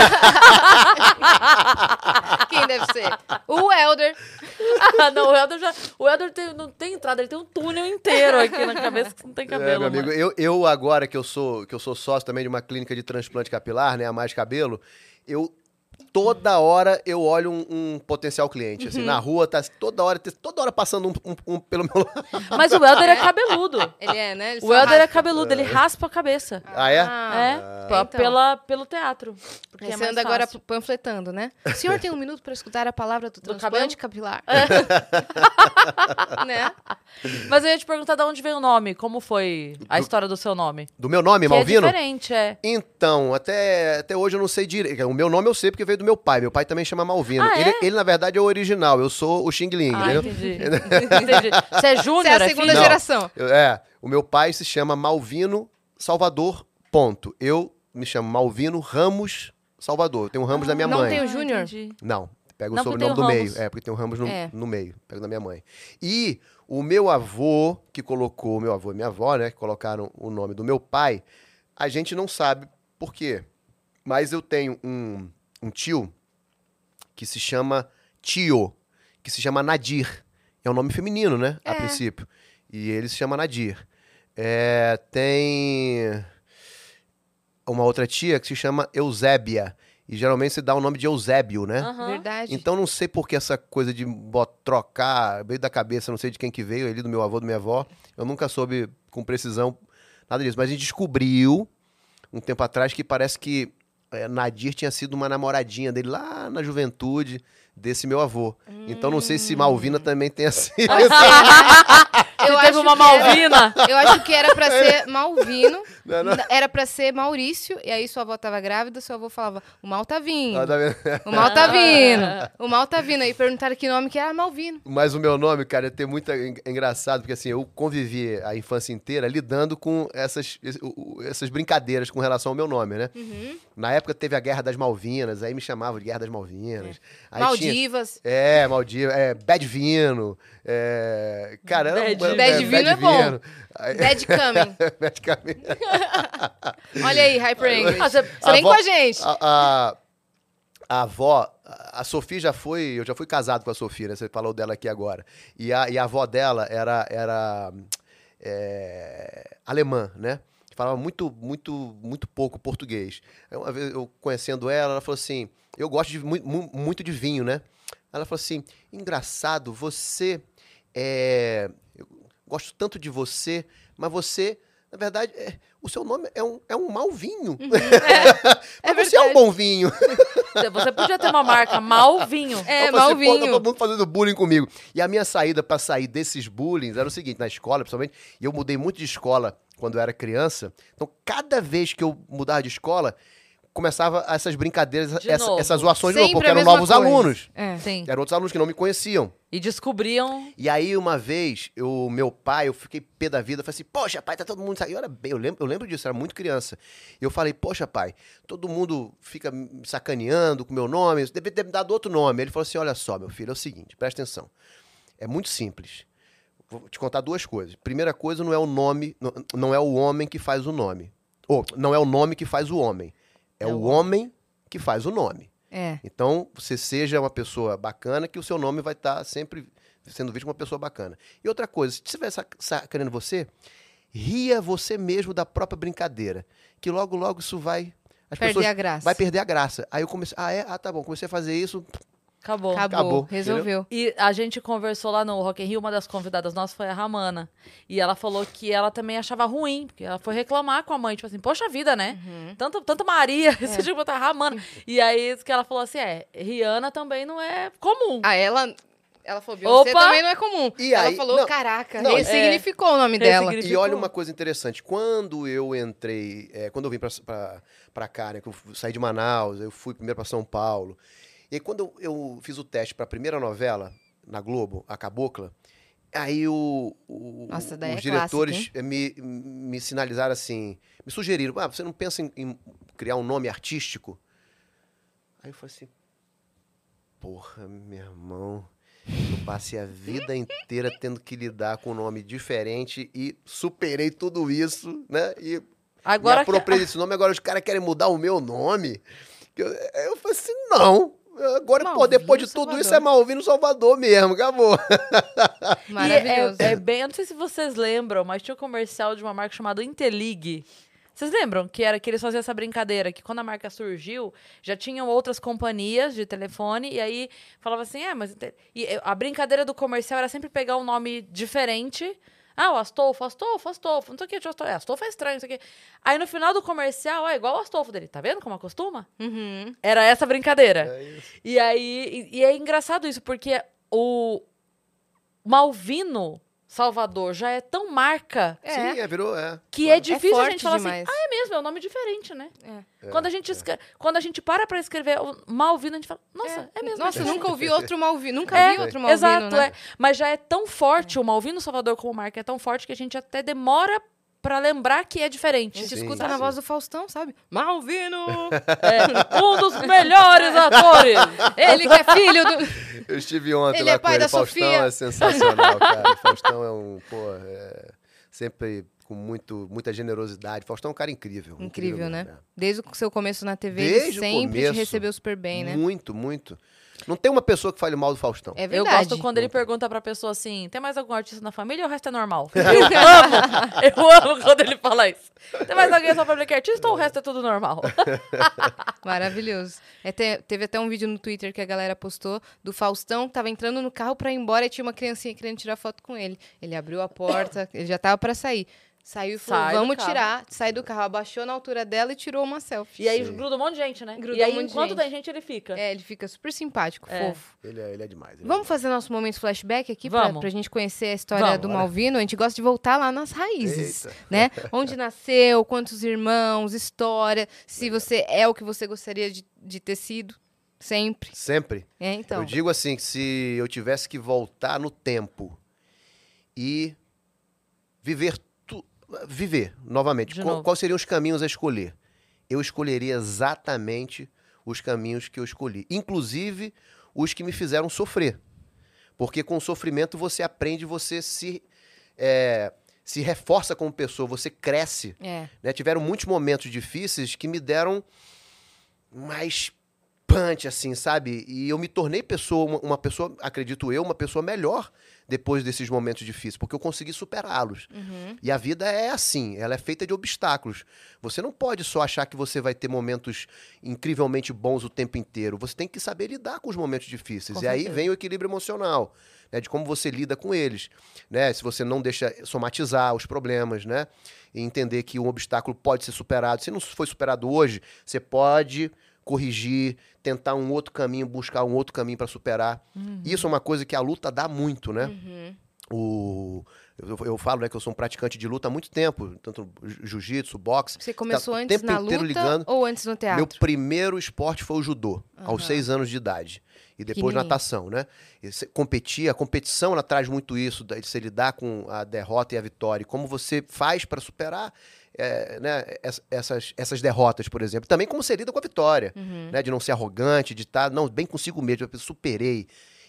Quem deve ser? O Elder. Ah, não, o Helder já. O Helder tem- não tem entrada, ele tem um túnel inteiro aqui na cabeça que não tem cabelo. É, meu amigo, mano. eu, eu agora que eu sou que eu sou sócio também de uma clínica de transplante capilar, né, a Mais Cabelo, eu toda hora eu olho um, um potencial cliente, Uhum. assim, na rua tá toda hora toda hora passando um, um- um pelo meu lado. Mas o Helder é cabeludo. Ele é, né? Ele O Helder é cabeludo, ele raspa a cabeça. Ah, é? é, Ah. p- Então. pela, pelo teatro. Porque é você mais anda agora panfletando, né? O senhor tem um minuto para escutar a palavra do transplante capilar? né? Mas eu ia te perguntar de onde veio o nome, como foi a Do- história do seu nome? Do meu nome, Que é Malvino? diferente, é. Então, até, até hoje eu não sei direito. O meu nome eu sei porque veio do meu pai. Meu pai também chama Malvino. Ah, ele, é? ele, na verdade, é o original. Eu sou o Xing Ling, Ah, entendeu? entendi. entendi. Você é júnior, Você é a é segunda filho? geração. Eu- é, o meu pai se chama Malvino Salvador, ponto. Eu me chamo Malvino Ramos Salvador. Eu tenho um Ramos da minha não mãe. tem o Ah, Júnior? Não, pega o Não, porque sobrenome tem do o meio. É, porque tem um Ramos no, É. no meio. Pega da minha mãe. E o meu avô, que colocou, meu avô e minha avó, né, que colocaram o nome do meu pai, a gente não sabe por quê. Mas eu tenho um, um tio que se chama Tio, que se chama Nadir. É um nome feminino, né? A É. princípio. E ele se chama Nadir. É, tem uma outra tia que se chama Eusébia. E geralmente se dá o nome de Eusébio, né? Aham. Verdade. Então não sei por que essa coisa de trocar, veio da cabeça, não sei de quem que veio, ali do meu avô, da minha avó. Eu nunca soube com precisão nada disso. Mas a gente descobriu um tempo atrás que parece que Nadir tinha sido uma namoradinha dele lá na juventude desse meu avô. Então não sei se Malvina também tenha sido. eu teve uma que era- Malvina. Eu acho que era pra ser Malvino, Não, não. era pra ser Maurício, e aí sua avó tava grávida, seu avô falava, o mal tá vindo, Ah, tá o mal tá vindo, o mal tá vindo. Aí perguntaram que nome que era Malvino. Mas o meu nome, cara, é ter muito é engraçado, porque assim, eu convivi a infância inteira lidando com essas, essas brincadeiras com relação ao meu nome, né? Na época teve a Guerra das Malvinas, aí me chamavam de Guerra das Malvinas. Aí tinha- Maldivas. é, Maldiva, é, Bad Vino, é, cara, era, Bad- Bad Vino é bom. Bad Coming. Bad Caminho. Olha aí, Hyper English. Ah, você- vem com a gente. A, a, a avó, a Sofia já foi, eu já fui casado com a Sofia, né? Você falou dela aqui agora. E a, e a avó dela era, era é, alemã, né? Falava muito, muito, muito pouco português. Aí Uma vez eu conhecendo ela, ela falou assim: Eu gosto de, mu- mu- muito de vinho, né? Ela falou assim: Engraçado, você é. Gosto tanto de você, mas você, na verdade, é- o seu nome é um, é um mau vinho. É mas você é um verdade. bom vinho. Você podia ter uma marca Malvinho. É, Eu falei assim, "Pô, Malvinho. tá todo mundo fazendo bullying comigo. E a minha saída pra sair desses bullying era o seguinte, na escola, principalmente, e eu mudei muito de escola quando eu era criança. Então, cada vez que eu mudava de escola, começava essas brincadeiras, De essa- essas zoações de novo, porque eram novos coisa. alunos. É. Sim. Eram outros alunos que não me conheciam. E descobriam. E aí, uma vez, o meu pai, eu fiquei pé da vida, falei assim, poxa, pai, tá todo mundo saindo. Eu, era bem, eu, lembro, eu lembro disso, eu era muito criança. E eu falei, poxa, pai, todo mundo fica me sacaneando com o meu nome, deve ter me dado outro nome. Ele falou assim, olha só, meu filho, é o seguinte, presta atenção. É muito simples. vou te contar duas coisas. Primeira coisa, não é o nome, não, não é o homem que faz o nome. Ou, não é o nome que faz o homem. É, É o homem que faz o nome. É. Então, você seja uma pessoa bacana, que o seu nome vai estar sempre sendo visto como uma pessoa bacana. E outra coisa, se estiver sac- sacaneando você, ria você mesmo da própria brincadeira. Que logo, logo isso vai. As Perder pessoas a graça. vai perder a graça. Aí eu comecei. Ah, é? Ah, tá bom. Comecei a fazer isso. Acabou. Acabou. Acabou, Resolveu. E a gente conversou lá no Rock in Rio, uma das convidadas nossas foi a Ramana. E ela falou que ela também achava ruim, porque ela foi reclamar com a mãe, tipo assim, poxa vida, né? Uhum. Tanto, tanto Maria, É. você tinha que botar Ramana. E aí isso que ela falou assim, é, Rihanna também não é comum. Ah, ela. Ela falou, Beyoncé Opa! também não é comum. E ela aí- falou, não, caraca, não, ressignificou o nome dela. E olha uma coisa interessante. Quando eu entrei, é, quando eu vim pra, pra, pra cá, né? Que eu saí de Manaus, eu fui primeiro pra São Paulo. E aí, quando eu, eu fiz o teste pra primeira novela, na Globo, A Cabocla, aí o, o- Nossa, daí os é diretores clássico, me, me sinalizaram assim, me sugeriram, ah, você não pensa em, em criar um nome artístico? Aí eu falei assim, porra, meu irmão, eu passei a vida inteira tendo que lidar com um nome diferente e superei tudo isso, né? E Agora me que- apropriei desse nome, agora os caras querem mudar o meu nome. Eu, eu falei assim, não. Agora, pô, depois de tudo Salvador. isso, é Malvino Salvador mesmo, acabou. Maravilhoso. É, é bem, eu não sei se vocês lembram, mas tinha um comercial de uma marca chamada Intelig. Vocês lembram que era que eles faziam essa brincadeira, que quando a marca surgiu, já tinham outras companhias de telefone, e aí falava assim, é, mas... E a brincadeira do comercial era sempre pegar um nome diferente. Ah, o Astolfo, Astolfo, Astolfo, não sei o que, Astolfo, é, Astolfo é estranho, não sei o que. Aí no final do comercial, é igual o Astolfo dele, tá vendo como acostuma? Uhum. Era essa brincadeira. É isso. E aí, e, e é engraçado isso, porque o Malvino Salvador já é tão marca É. Sim, é, virou, é. que é difícil a forte gente falar demais. assim, ah, é mesmo, é um nome diferente, né? É. quando, a gente escre- quando a gente para pra escrever o Malvino, a gente fala, nossa, é, mesmo. Nossa, é nunca ouvi outro Malvino. Nunca É, vi outro Malvino, Exato, né? é. Mas já é tão forte o Malvino Salvador como marca, é tão forte que a gente até demora pra lembrar que é diferente. A gente Sim, escuta sim. na voz do Faustão, sabe? Malvino! É, um dos melhores atores. Ele que é filho do... Eu estive ontem Ele lá é com pai ele. da Faustão Sofia. é sensacional, cara. Faustão é um, pô, é, sempre com muito, muita generosidade. Faustão é um cara incrível. Incrível, né? mesmo, Desde o seu começo na TV, Desde ele o sempre te recebeu super bem, né? Muito, muito. Não tem uma pessoa que fale mal do Faustão. É Eu verdade. gosto quando ele pergunta pra pessoa assim: tem mais algum artista na família ou o resto é normal? Eu amo! Eu amo quando ele fala isso. Tem mais alguém na sua família que é artista ou o resto é tudo normal? Maravilhoso. É, te- teve até um vídeo no Twitter que a galera postou do Faustão, que tava entrando no carro pra ir embora e tinha uma criancinha querendo tirar foto com ele. Ele abriu a porta, ele já tava pra sair. Saiu e falou, Sai vamos tirar. Sai do carro, abaixou na altura dela e tirou uma selfie. E aí Sim. gruda um monte de gente, né? Gruda e aí, um monte de enquanto gente. tem gente, ele fica. É, ele fica super simpático, É. fofo. Ele é, ele é demais. ele é Vamos fazer nosso momento flashback aqui pra, Vamos. pra gente conhecer a história Vamos. do Malvino? A gente gosta de voltar lá nas raízes, Eita. né? Onde nasceu, quantos irmãos, história, se você é o que você gostaria de, de ter sido, sempre. Sempre. É, então. Eu digo assim, que se eu tivesse que voltar no tempo e viver viver novamente, qual, seriam os caminhos a escolher? Eu escolheria exatamente os caminhos que eu escolhi, inclusive os que me fizeram sofrer. Porque com o sofrimento você aprende, você se é, se reforça como pessoa, você cresce. É. né? Tiveram muitos momentos difíceis que me deram mais punch, assim, sabe? E eu me tornei pessoa, uma, pessoa, acredito eu, uma pessoa melhor depois desses momentos difíceis, porque eu consegui superá-los. Uhum. E a vida é assim, ela é feita de obstáculos. Você não pode só achar que você vai ter momentos incrivelmente bons o tempo inteiro. Você tem que saber lidar com os momentos difíceis. Com e aí certeza. vem o equilíbrio emocional, né? De como você lida com eles, né? Se você não deixa somatizar os problemas, né? E entender que um obstáculo pode ser superado. Se não foi superado hoje, você pode corrigir, tentar um outro caminho, buscar um outro caminho para superar. Isso é uma coisa que a luta dá muito, né? Uhum. O, eu, eu falo né, que eu sou um praticante de luta há muito tempo, tanto jiu-jitsu, boxe. Você começou Tá o antes tempo na inteiro luta ligando. ou antes no teatro? Meu primeiro esporte foi o judô, aos Aham. seis anos de idade. E depois natação, né? E você competir, a competição ela traz muito isso, de você lidar com a derrota e a vitória. E como você faz para superar é, né, ess- essas, essas derrotas, por exemplo. Também como você lida com a vitória, Uhum. né? De não ser arrogante, de estar não, bem consigo mesmo. Eu superei.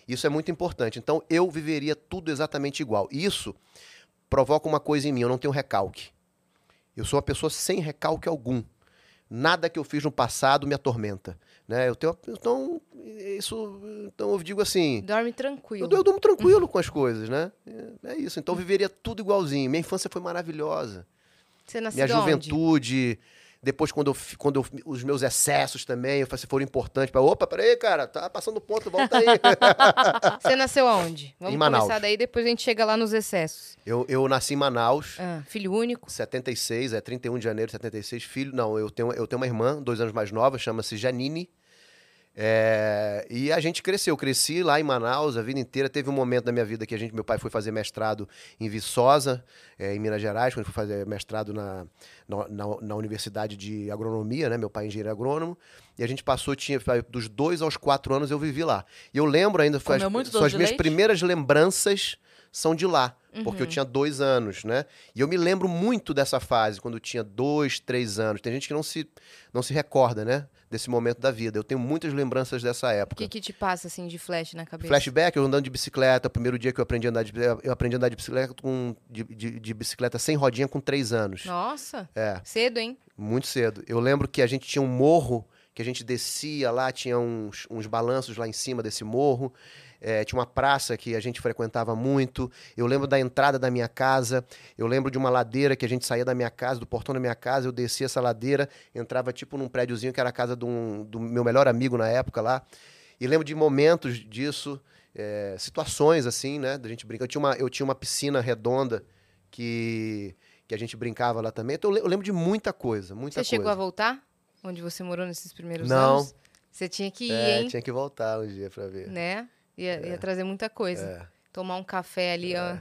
Isso é muito importante. Então, eu viveria tudo exatamente igual. Isso provoca uma coisa em mim, eu não tenho recalque. Eu sou uma pessoa sem recalque algum. Nada que eu fiz no passado me atormenta. Né? Eu tenho, então, isso, então eu digo assim. Dorme tranquilo. Eu, eu durmo tranquilo com as coisas, né? É, é isso. Então eu viveria tudo igualzinho. Minha infância foi maravilhosa. Você nasceu Minha onde? juventude. Depois, quando, eu, quando eu- os meus excessos também, eu falei, foram importantes. Pra, Opa, peraí, cara, tá passando ponto, volta aí. Você nasceu aonde? Vamos Em Manaus. começar daí, depois a gente chega lá nos excessos. eu, eu nasci em Manaus, Ah, filho único. 76, é 31 de janeiro de 76. Filho, não, eu tenho, eu tenho uma irmã, dois anos mais nova, chama-se Janine. É, e a gente cresceu, cresci lá em Manaus a vida inteira. Teve um momento da minha vida que a gente, meu pai foi fazer mestrado em Viçosa, é, em Minas Gerais, quando foi fazer mestrado na, na, na- na Universidade de Agronomia, né? Meu pai é engenheiro agrônomo. E a gente passou, tinha dos dois aos quatro anos eu vivi lá. E eu lembro ainda, foi as, muito são as minhas leite? primeiras lembranças são de lá, porque eu Uhum. tinha dois anos, né? E eu me lembro muito dessa fase, quando eu tinha dois, três anos. Tem gente que não se, não se recorda, né? Desse momento da vida. Eu tenho muitas lembranças dessa O época. que, que te passa, assim, de flash na cabeça? Flashback, eu andando de bicicleta, o primeiro dia que eu aprendi a andar de, eu aprendi a andar de bicicleta com de, de- de bicicleta sem rodinha com três anos. Nossa, É, cedo, hein? muito cedo. Eu lembro que a gente tinha um morro que a gente descia lá, tinha uns, uns balanços lá em cima desse morro. É, tinha uma praça que a gente frequentava muito. Eu lembro da entrada da minha casa. Eu lembro de uma ladeira que a gente saía da minha casa, do portão da minha casa. Eu descia essa ladeira, entrava tipo num prédiozinho que era a casa um- do meu melhor amigo na época lá. E lembro de momentos disso, é, situações assim, né? Da gente brincar. Eu tinha uma, eu tinha uma piscina redonda que, que a gente brincava lá também. Então eu le- eu lembro de muita coisa, muita Você coisa. chegou a voltar? Onde você morou nesses primeiros Não. anos? Você tinha que ir, É, hein? tinha que voltar um dia pra ver. Né? Ia, ia trazer muita coisa. É. Tomar um café ali, ó,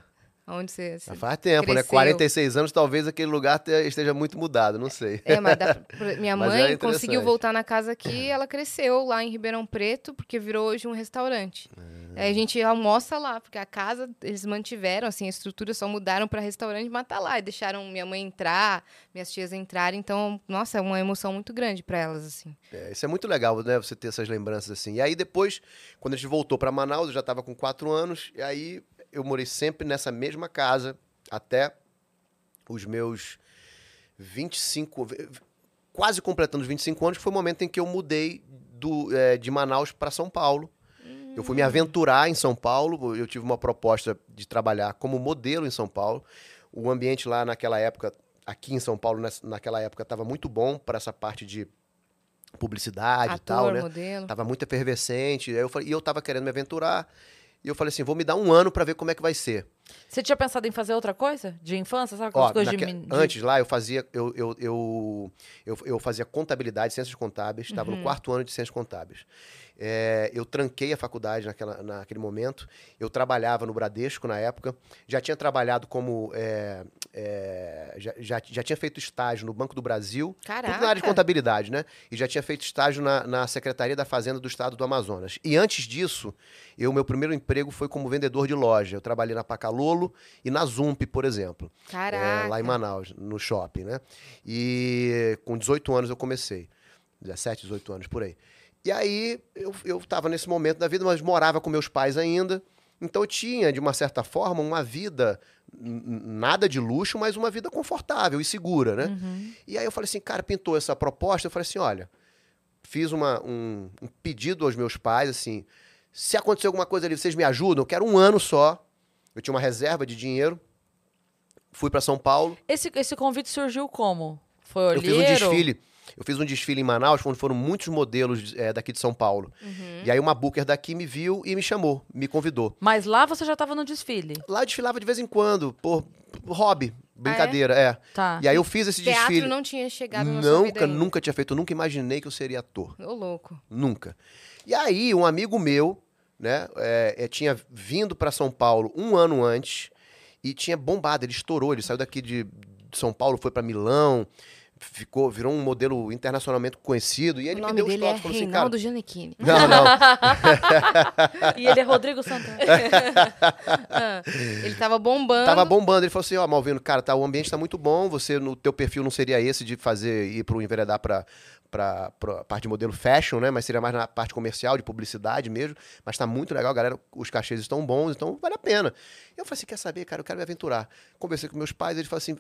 onde você... Já faz tempo, né? cresceu. 46 anos, talvez aquele lugar te- esteja muito mudado, não sei. É, mas dá minha Mas mãe era conseguiu voltar na casa aqui, ela cresceu lá em Ribeirão Preto, porque virou hoje um restaurante. Ah. Aí a gente almoça lá, porque a casa eles mantiveram, assim, a estrutura só mudaram para restaurante, mas tá lá. E deixaram minha mãe entrar, minhas tias entrarem, então, nossa, é uma emoção muito grande para elas, assim. É, isso é muito legal, né? Você ter essas lembranças assim. E aí depois, quando a gente voltou pra Manaus, eu já estava com quatro anos, e aí eu morei sempre nessa mesma casa até os meus 25, v- quase completando os 25 anos, que foi o momento em que eu mudei do, é, de Manaus para São Paulo. Eu fui me aventurar em São Paulo, eu tive uma proposta de trabalhar como modelo em São Paulo. O ambiente lá naquela época, aqui em São Paulo, naquela época, estava muito bom para essa parte de publicidade e Ator, tal, né? modelo. Tava muito efervescente. Eu falei, e eu tava querendo me aventurar. E eu falei assim, vou me dar um ano para ver como é que vai ser. Você tinha pensado em fazer outra coisa? De infância? Sabe aquelas Ó, coisas naque- de- Antes lá eu fazia eu, eu, eu, eu, eu fazia contabilidade, ciências contábeis, estava Uhum. no quarto ano de ciências contábeis. É, eu tranquei a faculdade naquela, naquele momento. Eu trabalhava no Bradesco na época. Já tinha trabalhado como. é, é, já, já, já tinha feito estágio no Banco do Brasil. Tudo na área de Caraca! contabilidade, né? E já tinha feito estágio na, na Secretaria da Fazenda do Estado do Amazonas. E antes disso, eu meu primeiro emprego foi como vendedor de loja. Eu trabalhei na Pacalolo e na Zump, por exemplo. Caraca! Lá em Manaus, no shopping, né? E com 18 anos eu comecei. 17, 18 anos, por aí. E aí eu, eu tava nesse momento da vida, mas morava com meus pais ainda. Então eu tinha, de uma certa forma, uma vida nada de luxo, mas uma vida confortável e segura, né? Uhum. E aí eu falei assim, cara, pintou essa proposta. Eu falei assim, olha, fiz uma- um, um pedido aos meus pais, assim, se acontecer alguma coisa ali, vocês me ajudam? Eu quero um ano só. Eu tinha uma reserva de dinheiro. Fui para São Paulo. Esse, esse convite surgiu como? Foi Eu olheiro? fiz um desfile. Eu fiz um desfile em Manaus, onde foram muitos modelos eh, daqui de São Paulo. Uhum. E aí uma booker daqui me viu e me chamou, me convidou. Mas lá você já estava no desfile. Lá eu desfilava de vez em quando, por hobby, brincadeira, é. Tá. E aí eu fiz esse Teatro desfile. não tinha chegado na sua vida Nunca, nunca tinha feito, eu nunca imaginei que eu seria ator. Ô, louco. Nunca. E aí, um amigo meu, né, é, é, tinha vindo para São Paulo um ano antes e tinha bombado, ele estourou, ele saiu daqui de São Paulo, foi para Milão, ficou, virou um modelo internacionalmente conhecido. E ele o me nome deu os dele é toques, falou assim. Reinaldo Giannichini. Não, não. E ele é Rodrigo Santana. Ah, ele tava bombando. Tava bombando. Ele falou assim, ó, Malvino, cara, tá, o ambiente tá muito bom, você, no teu perfil não seria esse de fazer, ir pro enveredar pra, pra parte de modelo fashion, né? Mas seria mais na parte comercial, de publicidade mesmo. Mas tá muito legal, galera, os cachês estão bons, então vale a pena. Eu falei assim, quer saber, cara, eu quero me aventurar. Conversei com meus pais, eles falaram assim,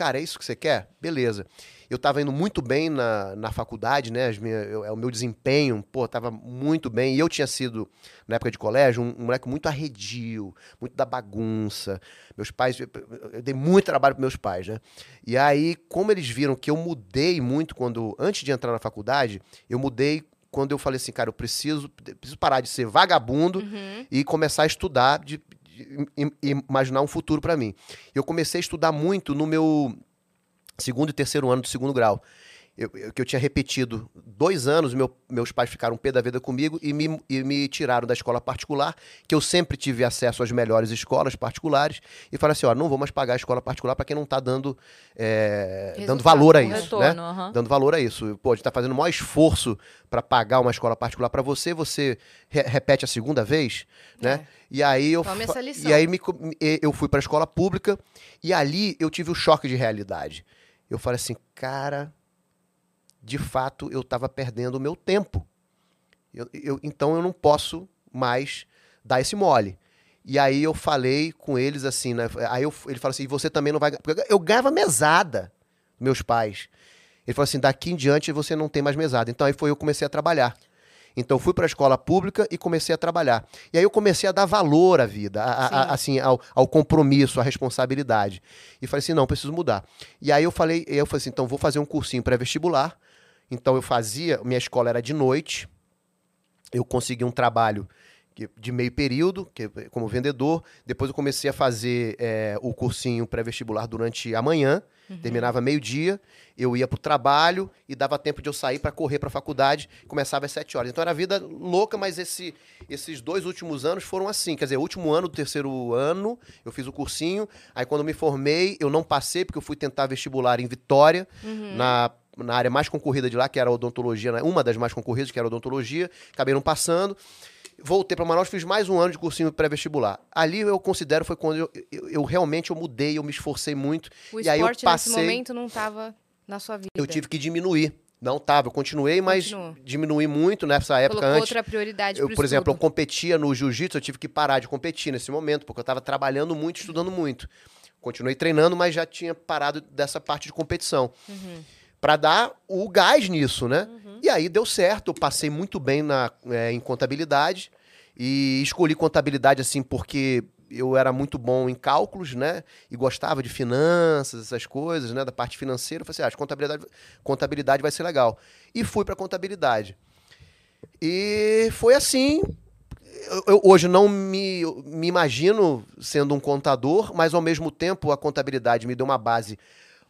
cara, é isso que você quer? Beleza. Eu tava indo muito bem na, na faculdade, né? Minha, eu- é o meu desempenho, pô, tava muito bem. E eu tinha sido, na época de colégio, um, um moleque muito arredio, muito da bagunça. Meus pais, eu, eu dei muito trabalho para meus pais, né? E aí, como eles viram que eu mudei muito quando, antes de entrar na faculdade, eu mudei quando eu falei assim, cara, eu preciso, preciso parar de ser vagabundo Uhum. e começar a estudar, de, imaginar um futuro para mim. Eu comecei a estudar muito no meu segundo e terceiro ano do segundo grau. Eu, eu- que eu tinha repetido dois anos, meu- meus pais ficaram pé da vida comigo e me, e me tiraram da escola particular, que eu sempre tive acesso às melhores escolas particulares, e falaram assim: ó, não vou mais pagar a escola particular para quem não está dando, é, dando valor a isso. retorno, né? Dando valor a isso. Pô, a gente tá fazendo o maior esforço para pagar uma escola particular para você, você re- repete a segunda vez, né? E aí eu e aí me- eu fui para a escola pública e ali eu tive o choque de realidade. Eu falei assim, cara, de fato eu estava perdendo o meu tempo. Eu- eu- então eu não posso mais dar esse mole. E aí eu falei com eles assim, né? Aí eu- ele falou assim, e você também não vai... ganhar-" Porque eu ganhava mesada, meus pais. Ele falou assim, daqui em diante você não tem mais mesada. Então aí foi eu comecei a trabalhar. Então eu fui para a escola pública e comecei a trabalhar. E aí eu comecei a dar valor à vida, a- a- assim, ao, ao compromisso, à responsabilidade. E falei assim, não, preciso mudar. E aí eu falei, eu falei assim, então vou fazer um cursinho pré-vestibular. Então eu fazia, minha escola era de noite. Eu consegui um trabalho de meio período, que, como vendedor. Depois eu comecei a fazer eh, o cursinho pré-vestibular durante a manhã. Terminava meio-dia, eu ia pro trabalho e dava tempo de eu sair para correr para a faculdade. Começava às sete horas. Então era vida louca, mas esse- esses dois últimos anos foram assim. Quer dizer, o último ano do terceiro ano, eu fiz o cursinho. Aí quando eu me formei, eu não passei, porque eu fui tentar vestibular em Vitória, na, na área mais concorrida de lá, que era a odontologia, né? uma das mais concorridas, que era a odontologia. Acabei não passando. Voltei para Manaus, fiz mais um ano de cursinho pré-vestibular. Ali eu considero foi quando eu, eu, eu realmente eu mudei, eu me esforcei muito. O e aí eu passei, nesse momento não tava na sua vida. eu tive que diminuir. Não tava, eu continuei, mas Continuou. diminui muito nessa época Colocou antes. outra prioridade Eu, por exemplo, eu estudo. competia no jiu-jitsu, eu tive que parar de competir nesse momento, porque eu estava trabalhando muito, estudando muito. Continuei treinando, mas já tinha parado dessa parte de competição. Uhum. Pra dar o gás nisso, né? E aí deu certo, eu passei muito bem na, é, em contabilidade e escolhi contabilidade assim porque eu era muito bom em cálculos, né? E gostava de finanças, essas coisas, né? Da parte financeira. Eu falei assim, ah, acho que contabilidade, contabilidade vai ser legal. E fui para contabilidade. E foi assim. Eu, eu hoje não me, me imagino sendo um contador, mas ao mesmo tempo a contabilidade me deu uma base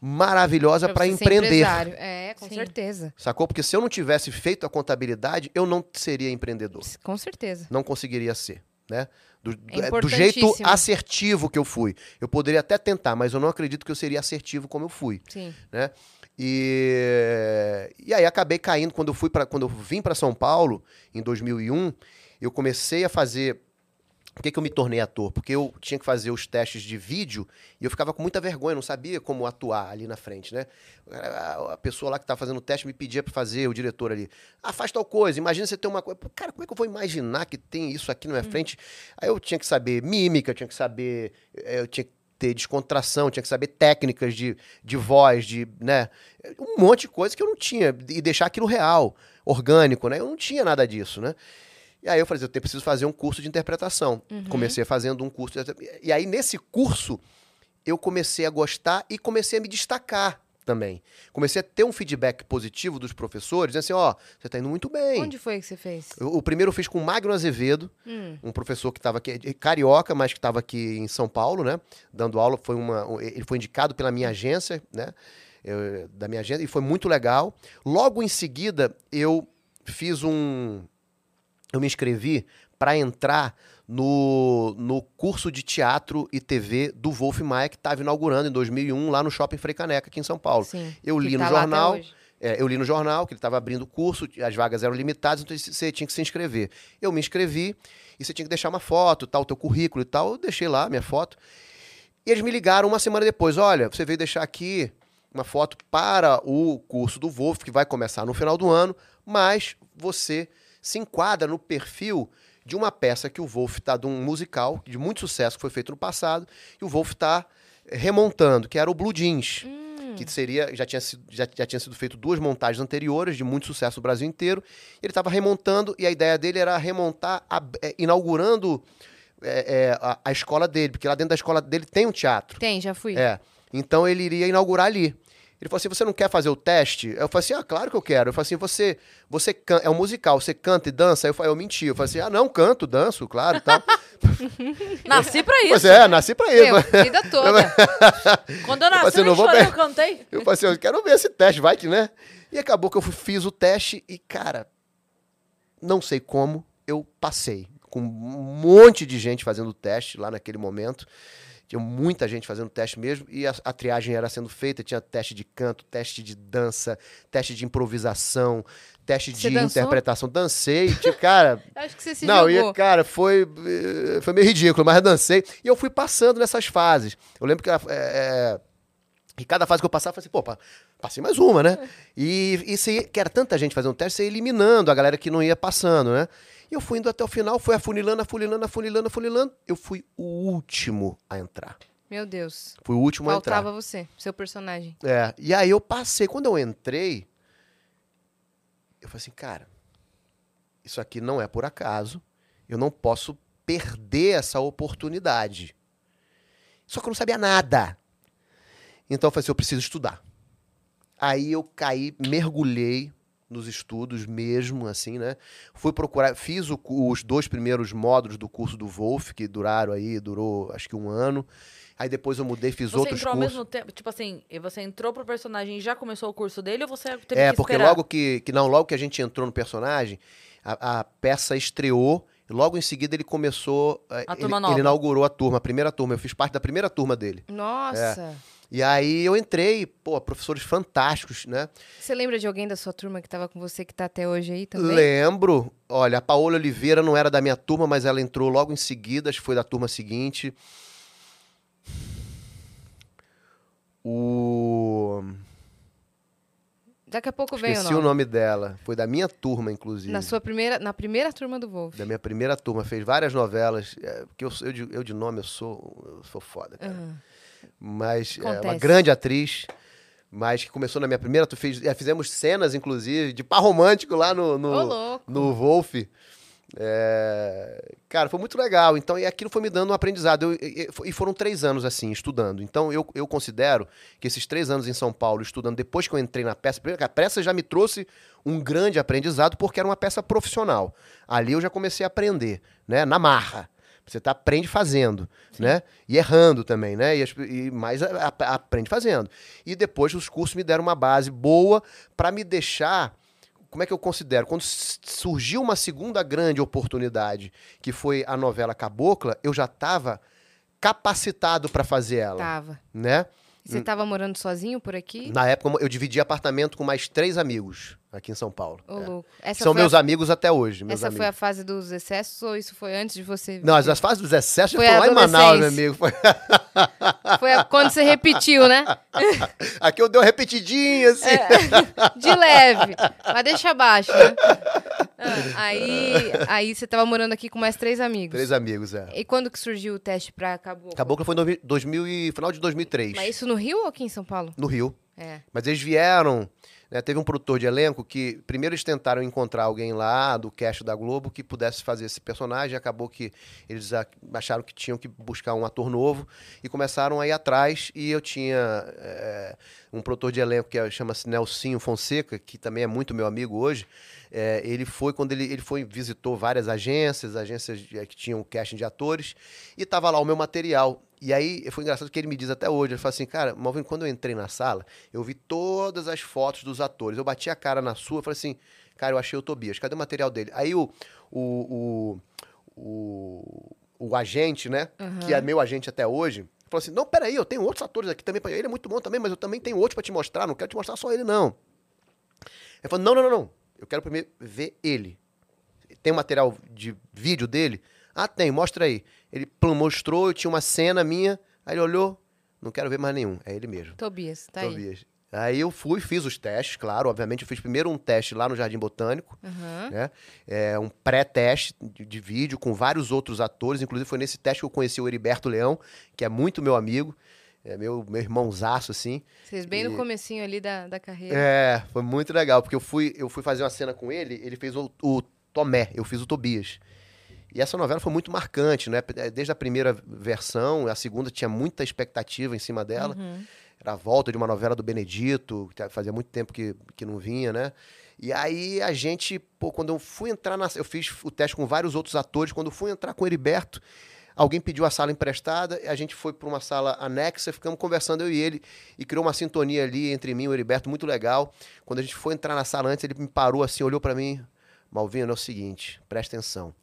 maravilhosa para empreender. É, com Sim. certeza. Sacou? Porque se eu não tivesse feito a contabilidade, eu não seria empreendedor. Com certeza. Não conseguiria ser, né? Do, É do- do jeito assertivo que eu fui. Eu poderia até tentar, mas eu não acredito que eu seria assertivo como eu fui, Sim. né? E, e aí acabei caindo quando eu fui para quando eu vim para São Paulo em 2001, eu comecei a fazer por que, que eu me tornei ator? Porque eu tinha que fazer os testes de vídeo e eu ficava com muita vergonha, não sabia como atuar ali na frente, né? A pessoa lá que estava fazendo o teste me pedia para fazer, o diretor ali. Ah, faz tal coisa, imagina você ter uma coisa. Cara, como é que eu vou imaginar que tem isso aqui na minha frente? Aí eu tinha que saber mímica, eu tinha que saber. eh, Eu tinha que ter descontração, tinha que saber técnicas de, de voz, de, né? Um monte de coisa que eu não tinha. E deixar aquilo real, orgânico, né? Eu não tinha nada disso, né? E aí eu falei, assim, eu preciso fazer um curso de interpretação. Comecei fazendo um curso. de- E aí, nesse curso, eu comecei a gostar e comecei a me destacar também. Comecei a ter um feedback positivo dos professores, dizendo assim, ó, você tá indo muito bem. Onde foi que você fez? O, o primeiro eu fiz com o Magno Azevedo, Hum. um professor que estava aqui, de- carioca, mas que estava aqui em São Paulo, né? Dando aula, foi uma, um- ele foi indicado pela minha agência, né? Eu- da minha agência, e foi muito legal. Logo em seguida, eu fiz um. Eu me inscrevi para entrar no, no curso de teatro e TV do Wolf Maia, que estava inaugurando em 2001 lá no Shopping Frei Caneca, aqui em São Paulo. Sim. Eu li no tá até jornal, é, eu li no jornal que ele estava abrindo o curso, as vagas eram limitadas, então você tinha que se inscrever. Eu me inscrevi e você tinha que deixar uma foto, tal, teu currículo e tal. Eu deixei lá minha foto. E eles me ligaram uma semana depois: olha, você veio deixar aqui uma foto para o curso do Wolf, que vai começar no final do ano, mas você se enquadra no perfil de uma peça que o Wolf está de um musical de muito sucesso que foi feito no passado, e o Wolf está remontando, que era o Blue Jeans que seria já tinha, sido, já, já tinha sido feito duas montagens anteriores de muito sucesso no Brasil inteiro. Ele estava remontando e a ideia dele era remontar, a- é, inaugurando é, é, a, a escola dele, porque lá dentro da escola dele tem um teatro. Tem, já fui. É. Então ele iria inaugurar ali. Ele falou assim: você não quer fazer o teste? Eu falei assim: ah, claro que eu quero. Eu falei assim: você, você can... é um musical, você canta e dança? Eu falei, eu menti. Eu falei assim: ah, não, canto, danço, claro e tal. Nasci pra Pois isso. é, nasci pra isso. Meu, vida toda. Quando eu nasci, Você eu não nem vou chorei, eu cantei. Eu falei assim, eu quero ver esse teste, vai que, né? E acabou que eu fiz o teste e, cara, não sei como, eu passei. Com um monte de gente fazendo o teste lá naquele momento. Tinha muita gente fazendo teste mesmo. E a, a triagem era sendo feita. Tinha teste de canto, teste de dança, teste de improvisação, teste Você de dançou? interpretação. Dancei, tipo, cara... Acho que você se Não, jogou. e, cara, foi, eh, foi meio ridículo, mas eu dancei. E eu fui passando nessas fases. Eu lembro que, é, é, que cada fase que eu passava, eu falei assim, pô, passei mais uma, né? E, e você, que era tanta gente fazendo teste, você ia eliminando a galera que não ia passando, né? E eu fui indo até o final, fui afunilando, afunilando, afunilando, afunilando. Eu fui o último a entrar. Meu Deus. Fui o último a entrar. Faltava você, seu personagem. É, e aí eu passei. Quando eu entrei, eu falei assim, cara, isso aqui não é por acaso. Eu não posso perder essa oportunidade. Só que eu não sabia nada. Então eu falei assim, eu preciso estudar. Aí eu caí, mergulhei nos estudos mesmo, assim, né? Fui procurar, fiz o os dois primeiros módulos do curso do Wolf, que duraram aí, durou acho que um ano. Aí depois eu mudei, fiz Você outros entrou ao cursos. mesmo tempo, tipo assim, você entrou pro personagem e já começou o curso dele ou você teve É, que porque logo que, que não, logo que a gente entrou no personagem, a, a peça estreou, e logo em seguida ele começou, eh, A ele, turma nova. ele inaugurou a turma, a primeira turma, eu fiz parte da primeira turma dele. Nossa. E aí eu entrei, pô, professores fantásticos, né? Você lembra de alguém da sua turma que tava com você que tá até hoje aí também? Lembro, olha, a Paola Oliveira não era da minha turma, mas ela entrou logo em seguida, acho que foi da turma seguinte. O Daqui a pouco vem o esqueci nome. o nome dela, foi da minha turma inclusive. Na sua primeira, na primeira turma do Wolf. Da minha primeira turma, fez várias novelas. É, porque eu, eu, de, eu de nome eu sou, eu sou foda, cara. Aham. Mas é uma grande atriz, mas que começou na minha primeira. Tu fez, é, fizemos cenas, inclusive, de par romântico lá no, no, no Wolf. É, cara, foi muito legal. Então, e aquilo foi me dando um aprendizado. Eu- e, foram três anos assim, estudando. Então, eu, eu considero que esses três anos em São Paulo, estudando, depois que eu entrei na peça, a peça já me trouxe um grande aprendizado, porque era uma peça profissional. Ali eu já comecei a aprender, né? Na marra. Você tá, aprende fazendo, né? E errando também, né? E, e mais a- a- aprende fazendo. E depois os cursos me deram uma base boa para me deixar como é que eu considero? Quando surgiu uma segunda grande oportunidade, que foi a novela Cabocla, eu já estava capacitado para fazer ela, Tava. né? E Você tava morando sozinho por aqui? Na época eu dividi apartamento com mais três amigos aqui em São Paulo. É. São foi meus a, amigos até hoje, Essa amigos. foi a fase dos excessos ou isso foi antes de você? Não, as, as fases dos excessos já Foi foram a lá em Manaus, meu amigo. Foi- Foi a- quando você repetiu, né? Aqui eu dei uma repetidinha, assim. É. De leve. Mas deixa abaixo, né? Ah, aí, aí você tava morando aqui com mais três amigos. Três amigos, é. E quando que surgiu o teste pra Caboclo? Cabocla foi 2000 2000 e final de 2003, Mas isso no Rio ou aqui em São Paulo? no Rio. É. Mas eles vieram, né, teve um produtor de elenco que primeiro eles tentaram encontrar alguém lá do cast da Globo que pudesse fazer esse personagem, acabou que eles acharam que tinham que buscar um ator novo e começaram a ir atrás e eu tinha é, um produtor de elenco que é- chama-se Nelsinho Fonseca, que também é muito meu amigo hoje, é, ele foi quando ele, ele foi visitou várias agências, agências de- que tinham casting de atores, e tava lá o meu material. E aí foi engraçado que ele me diz até hoje, ele fala assim, cara, Malvino, quando eu entrei na sala, eu vi todas as fotos dos atores, eu bati a cara na sua, falei assim, cara, eu achei o Tobias, cadê o material dele? Aí o, o, o, o, o agente, né? Que é meu agente até hoje. Falou assim: não, peraí, eu tenho outros atores aqui também. pra- Ele é muito bom também, mas eu também tenho outros pra te mostrar. Não quero te mostrar só ele, não. Ele falou: não, não, não, não. Eu quero primeiro ver ele. Tem um material de vídeo dele? Ah, tem, mostra aí. Ele plum, mostrou, eu tinha uma cena minha. Aí ele olhou, não quero ver mais nenhum. É ele mesmo. Tobias, tá aí. Tobias. Aí eu fui, fiz os testes, claro. Obviamente, eu fiz primeiro um teste lá no Jardim Botânico, Aham. né? É um pré-teste de, de vídeo com vários outros atores. Inclusive, foi nesse teste que eu conheci o Heriberto Leão, que é muito meu amigo, é meu, meu irmãozaço, assim. Vocês bem E- no comecinho ali da, da carreira. É, foi muito legal, porque eu fui, eu fui fazer uma cena com ele, ele fez o, o Tomé, eu fiz o Tobias. E essa novela foi muito marcante, né? Desde a primeira versão, a segunda tinha muita expectativa em cima dela. Uhum. Era a volta de uma novela do Benedito, que fazia muito tempo que, que não vinha, né? E aí a gente, pô, quando eu fui entrar na. Eu fiz o teste com vários outros atores, quando eu fui entrar com o Heriberto, alguém pediu a sala emprestada, a gente foi para uma sala anexa, ficamos conversando eu e ele, e criou uma sintonia ali entre mim e o Heriberto muito legal. Quando a gente foi entrar na sala antes, ele me parou assim, olhou para mim, Malvino, é o seguinte, presta atenção.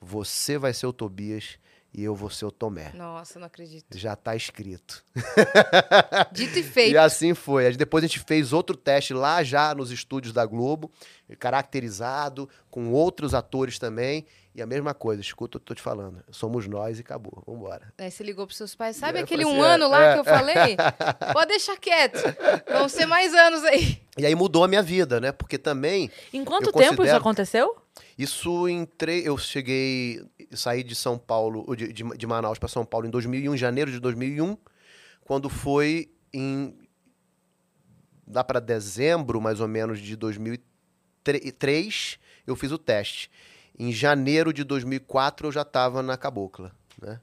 Você vai ser o Tobias e eu vou ser o Tomé. Nossa, não acredito. Já tá escrito. Dito e feito. E assim foi. Depois a gente fez outro teste lá já nos estúdios da Globo, caracterizado, com outros atores também. E a mesma coisa, escuta, eu tô te falando. Somos nós e acabou. Vambora. Aí você ligou pros seus pais. Sabe É, eu aquele um assim, é, ano lá é, que eu falei? Pode deixar quieto. Vão ser mais anos aí. E aí mudou a minha vida, né? Porque também, Em quanto tempo isso considero- aconteceu? isso entrei. Eu cheguei. Saí de São Paulo, de, de, de Manaus para São Paulo em 2001, em janeiro de 2001, quando foi em. Lá para dezembro, mais ou menos, de 2003, eu fiz o teste. Em janeiro de 2004, eu já estava na Cabocla, né?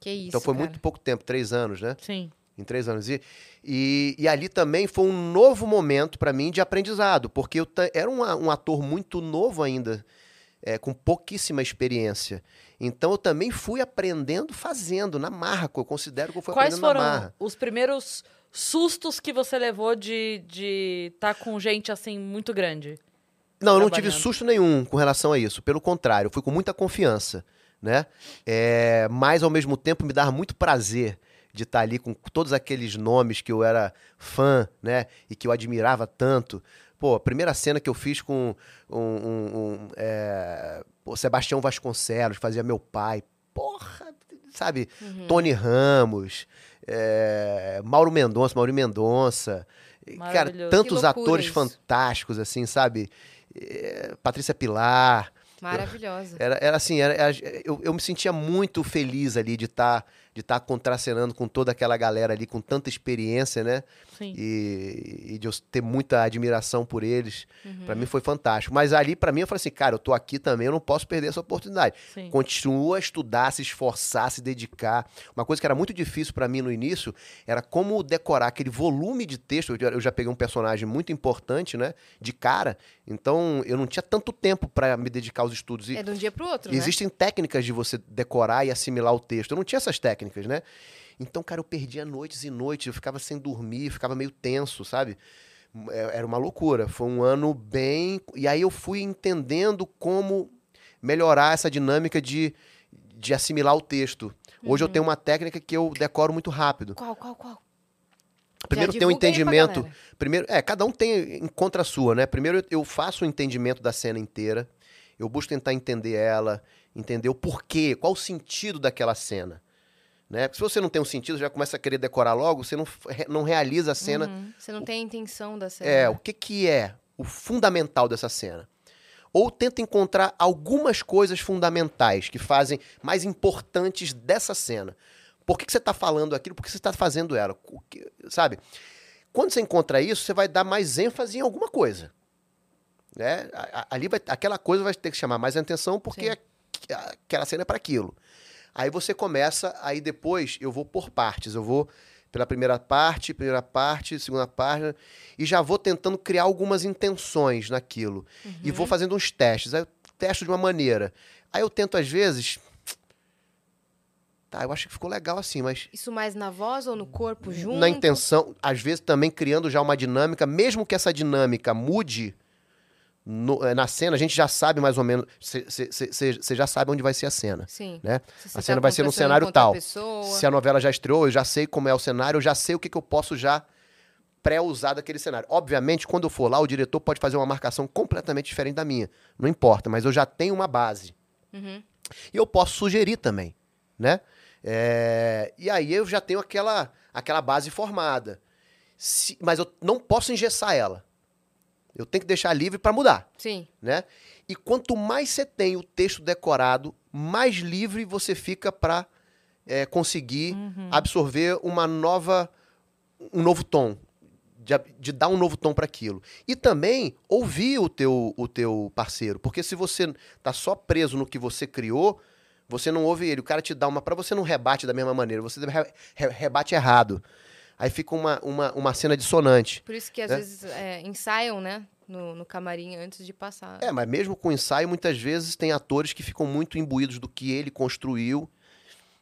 Que isso, então foi cara. muito pouco tempo, três anos, né? Sim. Em três anos. E, e, e ali também foi um novo momento para mim de aprendizado, porque eu era um, um ator muito novo ainda, é, com pouquíssima experiência. Então eu também fui aprendendo fazendo, na marra, eu considero que eu fui Quais aprendendo foram na marra. os primeiros sustos que você levou de estar de tá com gente assim muito grande? Não, eu não tive susto nenhum com relação a isso. Pelo contrário, eu fui com muita confiança, né? É, mas ao mesmo tempo me dava muito prazer de estar ali com todos aqueles nomes que eu era fã, né? E que eu admirava tanto. Pô, a primeira cena que eu fiz com um, um- um, é, pô, Sebastião Vasconcelos, fazia meu pai. Porra, sabe? Tony Ramos, é, Mauro Mendonça, Mauro Mendonça. Cara, tantos atores isso. fantásticos, assim, sabe? É, Patrícia Pilar. Maravilhosa. Era, era assim, era- era- eu, eu me sentia muito feliz ali de estar de estar contracenando com toda aquela galera ali, com tanta experiência, né? E, e de eu ter muita admiração por eles. Uhum. Pra mim foi fantástico. Mas ali, pra mim, eu falei assim, cara, eu tô aqui também, eu não posso perder essa oportunidade. Sim. Continua a estudar, se esforçar, se dedicar. Uma coisa que era muito difícil pra mim no início era como decorar aquele volume de texto. Eu já- peguei um personagem muito importante, né? De cara. Então, eu não tinha tanto tempo pra me dedicar aos estudos. E É de um dia pro outro, né? existem técnicas de você decorar e assimilar o texto. Eu não tinha essas técnicas, né? Então, cara, eu perdia noites e noites, eu ficava sem dormir, ficava meio tenso, sabe? É- Era uma loucura. Foi um ano bem. E aí eu fui entendendo como melhorar essa dinâmica de, de assimilar o texto. Hoje Uhum. eu tenho uma técnica que eu decoro muito rápido. Qual, qual, qual? Primeiro tem um entendimento. Primeiro, é, cada um tem encontra a sua, né? Primeiro eu- eu faço o entendimento da cena inteira. Eu busco tentar entender ela, entender o porquê, qual o sentido daquela cena. Né? Porque se você não tem um sentido, já começa a querer decorar logo, você não, não realiza a cena. Uhum. Você não tem a intenção da cena. É, o que, que é o fundamental dessa cena? Ou tenta encontrar algumas coisas fundamentais que fazem mais importantes dessa cena. Por que, que você está falando aquilo? Por que você está fazendo ela? O que- sabe? Quando você encontra isso, você vai dar mais ênfase em alguma coisa. Né? A- a- Ali vai, aquela coisa vai ter que chamar mais atenção porque Sim. a- aquela cena é para aquilo. Aí você começa, aí depois eu vou por partes. Eu vou pela primeira parte, primeira parte, segunda parte, e já vou tentando criar algumas intenções naquilo. E vou fazendo uns testes. Aí eu testo de uma maneira. Aí eu tento, às vezes. Tá, eu acho que ficou legal assim, mas Isso mais na voz ou no corpo junto? na intenção, às vezes também criando já uma dinâmica, mesmo que essa dinâmica mude, no- eh, na cena, a gente já sabe mais ou menos. Você já sabe onde vai ser a cena. Sim. Né? A tá cena vai ser num cenário tal. Se a novela já estreou, eu já sei como é o cenário, eu já sei o que, que eu posso já pré-usar daquele cenário. Obviamente, quando eu for lá, o diretor pode fazer uma marcação completamente diferente da minha. Não importa, mas eu já tenho uma base. Uhum. E eu posso sugerir também, né? É, E aí eu já tenho aquela, aquela base formada. Se- Mas eu não posso engessar ela. Eu tenho que deixar livre para mudar Sim. né? E quanto mais você tem o texto decorado, mais livre você fica para conseguir absorver uma nova, um novo tom, de, de dar um novo tom para aquilo. E também ouvir o teu, o teu parceiro, porque se você tá só preso no que você criou, você não ouve ele. O cara te dá uma para você não rebate da mesma maneira, você re- re- rebate errado. Aí fica uma, uma, uma cena dissonante. Por isso que às Né? vezes é, ensaiam, né? No, no camarim antes de passar. É, mas mesmo com ensaio, muitas vezes tem atores que ficam muito imbuídos do que ele construiu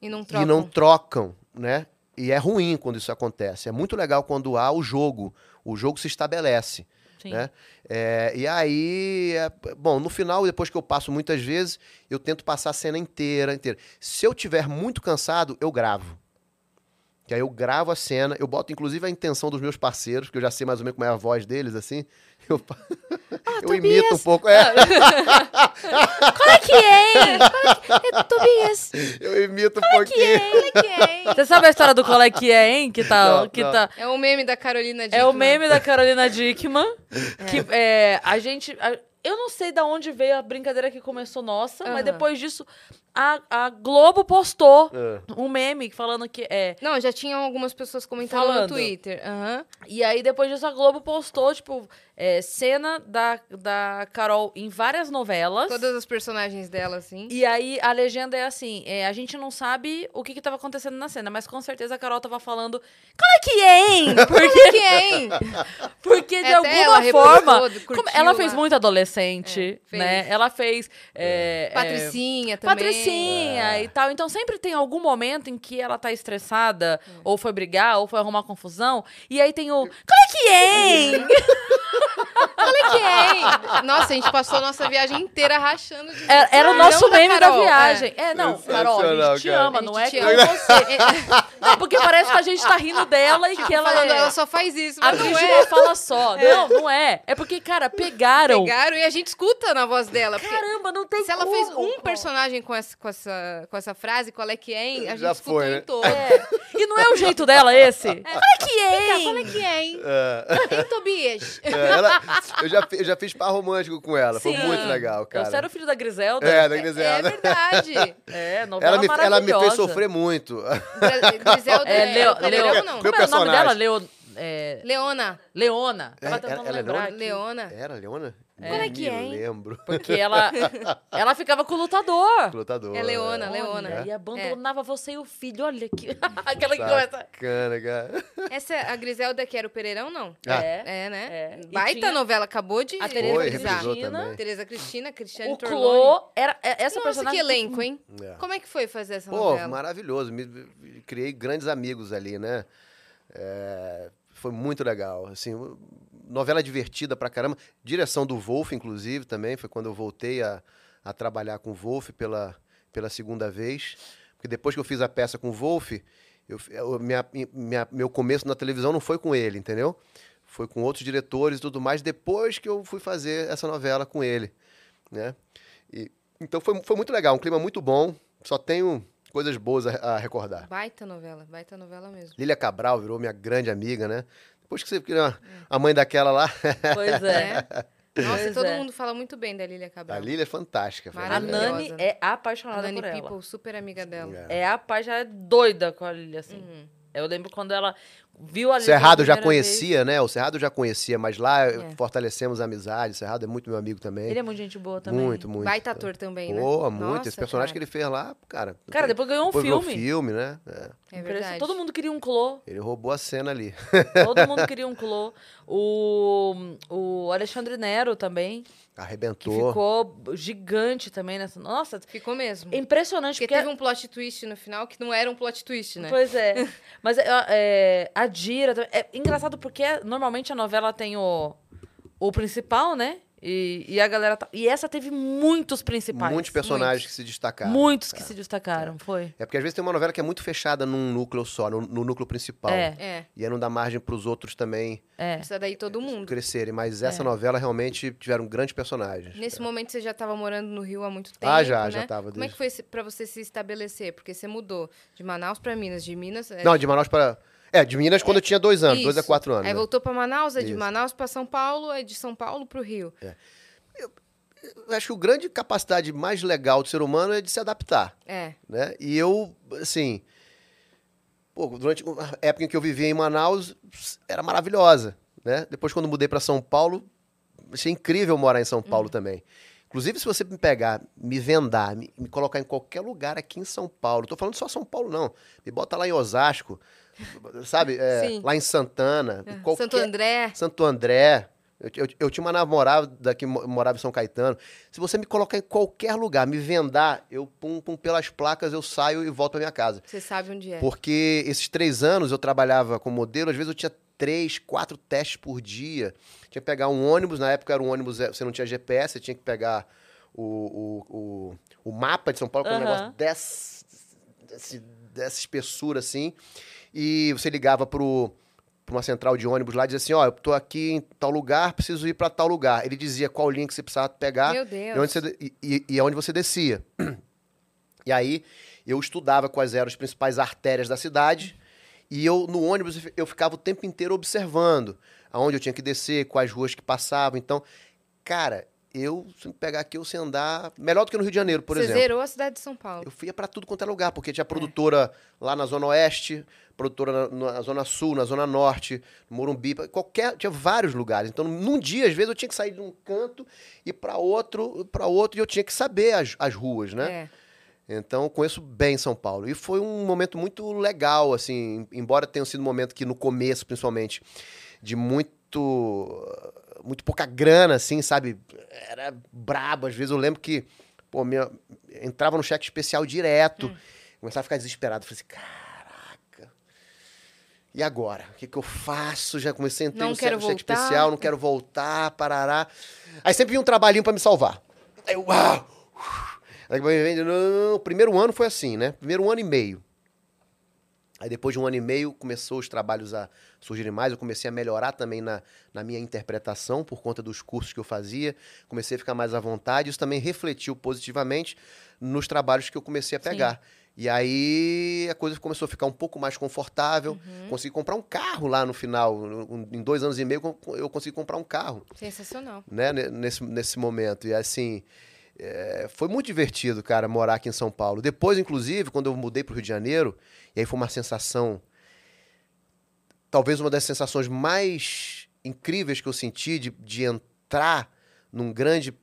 E não trocam. e não trocam, né? E é ruim quando isso acontece. É muito legal quando há o jogo, o jogo se estabelece, Sim. né? É, e aí, é- bom, no final, depois que eu passo muitas vezes, eu tento passar a cena inteira, inteira. Se eu tiver muito cansado, eu gravo. Que aí eu gravo a cena, eu boto inclusive a intenção dos meus parceiros, porque eu já sei mais ou menos como é a voz deles, assim. Eu, eu imito um pouco. É, Qual é que é? Qual é que é? Tobias. eu imito um pouquinho. Qual é que é? Você sabe a história do qual é que é, hein? Que tá. Não, que não. tá É o meme da Carolina é Dickman. o meme da Carolina Dickman. Que é, a gente. a- eu não sei de onde veio a brincadeira que começou nossa, Aham. mas depois disso, a, a Globo postou É. um meme falando que é. Não, já tinham algumas pessoas comentando Falando. no Twitter. Aham. E aí, depois disso, a Globo postou, tipo, é, cena da, da Carol em várias novelas. Todas as personagens dela, assim. E aí a legenda é assim: é, a gente não sabe o que, que tava acontecendo na cena, mas com certeza a Carol tava falando. Qual é que é, hein? Porque, que é, hein? porque de É, alguma forma. curtiu como- ela fez lá. muito adolescente, É, fez. né? Ela fez. é, é, Patricinha também. Patricinha e tal. Então sempre tem algum momento em que ela tá estressada, ou foi brigar, ou foi arrumar confusão. E aí tem o. Qual é que é, é que é? Nossa, a gente passou a nossa viagem inteira rachando de Era, era o nosso não da meme da, Carol, viagem. É, não, Carol, a gente te cara. ama, A não gente é te ama. você. Não, porque parece que a gente tá rindo dela e que ela Falando, é... ela só faz isso, A mas não Brígida é. fala só. Não, não é. É porque, cara, pegaram. Pegaram e a gente escuta na voz dela. Caramba, não tem se ela como. fez um personagem com essa, com essa, com essa frase, qual é que é, hein? A gente Já escutou foi, né? em todo. É. E não é o jeito dela esse? Qual é que é, Qual é hein? que é, hein? É. Hein, Tobias? É, ela- eu, já, eu já fiz par romântico com ela. Foi Sim. muito legal, cara. Você era o filho da Griselda? É, da É Griselda. verdade. É, novela ela, me, ela me fez sofrer muito. Griselda É, é, Leo, Leo, não? Meu Como é o nome personagem. dela? Leo, é, Leona. Leona. É, ela- ela é lembrar Leona? aqui. Leona. Leona? Qual é que é, hein? lembro. Porque ela, ela ficava com o lutador. Lutador. É Leona, é. Leona. Olha, É. E abandonava você e o filho. Olha aqui. Aquela que começa. Bacana, cara. Essa, a Griselda que era o Pereirão, não? Ah. É. É, né? É. Baita tinha novela, acabou de A Tereza Foi, Cristina. Tereza Cristina, Cristiane O. Clô era é- essa Nossa, personagem. que elenco, hein? É. Como é que foi fazer essa Pô, novela? maravilhoso. Me, me- criei grandes amigos ali, né? É, foi muito legal. Assim, novela divertida pra caramba. Direção do Wolf, inclusive, também. Foi quando eu voltei a, a trabalhar com o Wolf pela, pela segunda vez. Porque depois que eu fiz a peça com o Wolf, eu, eu- minha, minha- meu começo na televisão não foi com ele, entendeu? Foi com outros diretores e tudo mais, depois que eu fui fazer essa novela com ele, né? E, então foi, foi muito legal, um clima muito bom. Só tenho coisas boas a, a recordar. Baita novela, baita novela mesmo. Lília Cabral virou minha grande amiga, né? Depois que você criou a mãe daquela lá, Pois é. Nossa, Pois todo é. mundo fala muito bem da Lília Cabral. a Lília é fantástica. A. Nani é A apaixonada Nani por ela. People, super amiga dela. É. É apaixonada, é doida com a Lilia, assim. Uhum. Eu lembro quando ela viu a Lilia. Cerrado já conhecia, né? O Cerrado já conhecia, mas lá É. fortalecemos a amizade. O Cerrado é muito meu amigo vez. também. Ele é muito gente boa também. muito, muito. Baita ator também, né? Boa, muito. Nossa, Esse personagem que cara. ele fez lá, cara. Cara, depois ganhou um depois filme. filme, né? É. É Impressionante. verdade. Todo mundo queria um clô. Ele roubou a cena ali. Todo mundo queria um clô. O, o Alexandre Nero também, que Arrebentou. ficou gigante também nessa. Nossa, Ficou mesmo. é impressionante Porque porque. teve um plot twist no final que não era um plot twist, né? Pois é. Mas é, é, a Dira. também- É engraçado porque normalmente a novela tem o, o principal, né? E, e a galera. tá- E essa teve muitos principais. Muitos personagens muitos. que se destacaram. Muitos que se destacaram, foi. É porque às vezes tem uma novela que é muito fechada num núcleo só, no, no núcleo principal. É. É, E aí não dá margem pros outros também É. precisa daí todo mundo. crescerem. Mas essa novela realmente tiveram grandes personagens. Nesse momento você já estava morando no Rio há muito tempo, Ah, já, né? já tava Como é desde- que foi pra você se estabelecer? Porque você mudou de Manaus pra Minas, de Minas... é, Não, de Manaus para. É, de Minas quando eu tinha dois anos, dois a Isso. quatro anos. Aí né? voltou pra Manaus, é de Isso. Manaus pra São Paulo, é de São Paulo pro Rio. Eu acho que o grande capacidade mais legal do ser humano é de se adaptar. É, né? E eu, assim, pô, durante a época em que eu vivia em Manaus, era maravilhosa, né? Depois, quando mudei para São Paulo, achei incrível morar em São Paulo também. Inclusive, se você me pegar, me vendar, me, me colocar em qualquer lugar aqui em São Paulo, tô falando só São Paulo, não. Me bota lá em Osasco, sabe? É, lá em Santana, em qualquer... Santo André. Santo André. Eu, eu- eu tinha uma namorada que mo- morava em São Caetano. Se você me colocar em qualquer lugar, me vendar, eu pum, pum, pelas placas, eu saio e volto pra minha casa. Você sabe onde é. Porque esses três anos eu trabalhava como modelo, às vezes eu tinha três, quatro testes por dia. Tinha que pegar um ônibus, na época era um ônibus, eh, você não tinha GPS, você tinha que pegar o, o, o, o mapa de São Paulo, que é um Aham. negócio dessa, desse- dessa espessura assim. E você ligava pro para uma central de ônibus lá e dizia assim, ó, eu tô aqui em tal lugar, preciso ir para tal lugar. Ele dizia qual linha que você precisava pegar Meu e Deus. onde você, e, e, e aonde você descia. E aí eu estudava quais eram as principais artérias da cidade e eu no ônibus eu ficava o tempo inteiro observando aonde eu tinha que descer, quais ruas que passavam. Então, cara, eu se me pegar aqui eu sei andar melhor do que no Rio de Janeiro, por você exemplo. zerou a cidade de São Paulo. Eu fui para tudo quanto é lugar, porque tinha produtora lá na Zona Oeste, produtora na, na Zona Sul, na Zona Norte, no Morumbi, qualquer, tinha vários lugares. Então, num dia, às vezes, eu tinha que sair de um canto e para outro, para outro, e eu tinha que saber as, as ruas, né? É. Então, conheço bem São Paulo. E foi um momento muito legal, assim, embora tenha sido um momento que no começo, principalmente, de muito muito pouca grana, assim, sabe? Era brabo. Às vezes eu lembro que, pô, minha, entrava no cheque especial direto. Começava a ficar desesperado. Falei assim, caraca. E agora? O que, que eu faço? Já comecei a entrar no cheque, especial, não quero voltar, parará. Aí sempre vinha um trabalhinho pra me salvar. Aí eu, uau! Não, não. O primeiro ano foi assim, né? Primeiro ano e meio. Aí depois de um ano e meio começou os trabalhos a surgirem mais, eu comecei a melhorar também na, na minha interpretação por conta dos cursos que eu fazia, comecei a ficar mais à vontade, isso também refletiu positivamente nos trabalhos que eu comecei a pegar. E aí a coisa começou a ficar um pouco mais confortável, consegui comprar um carro lá no final, em dois anos e meio eu consegui comprar um carro Sensacional. né, ne- nesse, nesse momento. E assim, é, foi muito divertido, cara, morar aqui em São Paulo. Depois, inclusive, quando eu mudei para o Rio de Janeiro, e aí foi uma sensação, talvez uma das sensações mais incríveis que eu senti de, de entrar num grande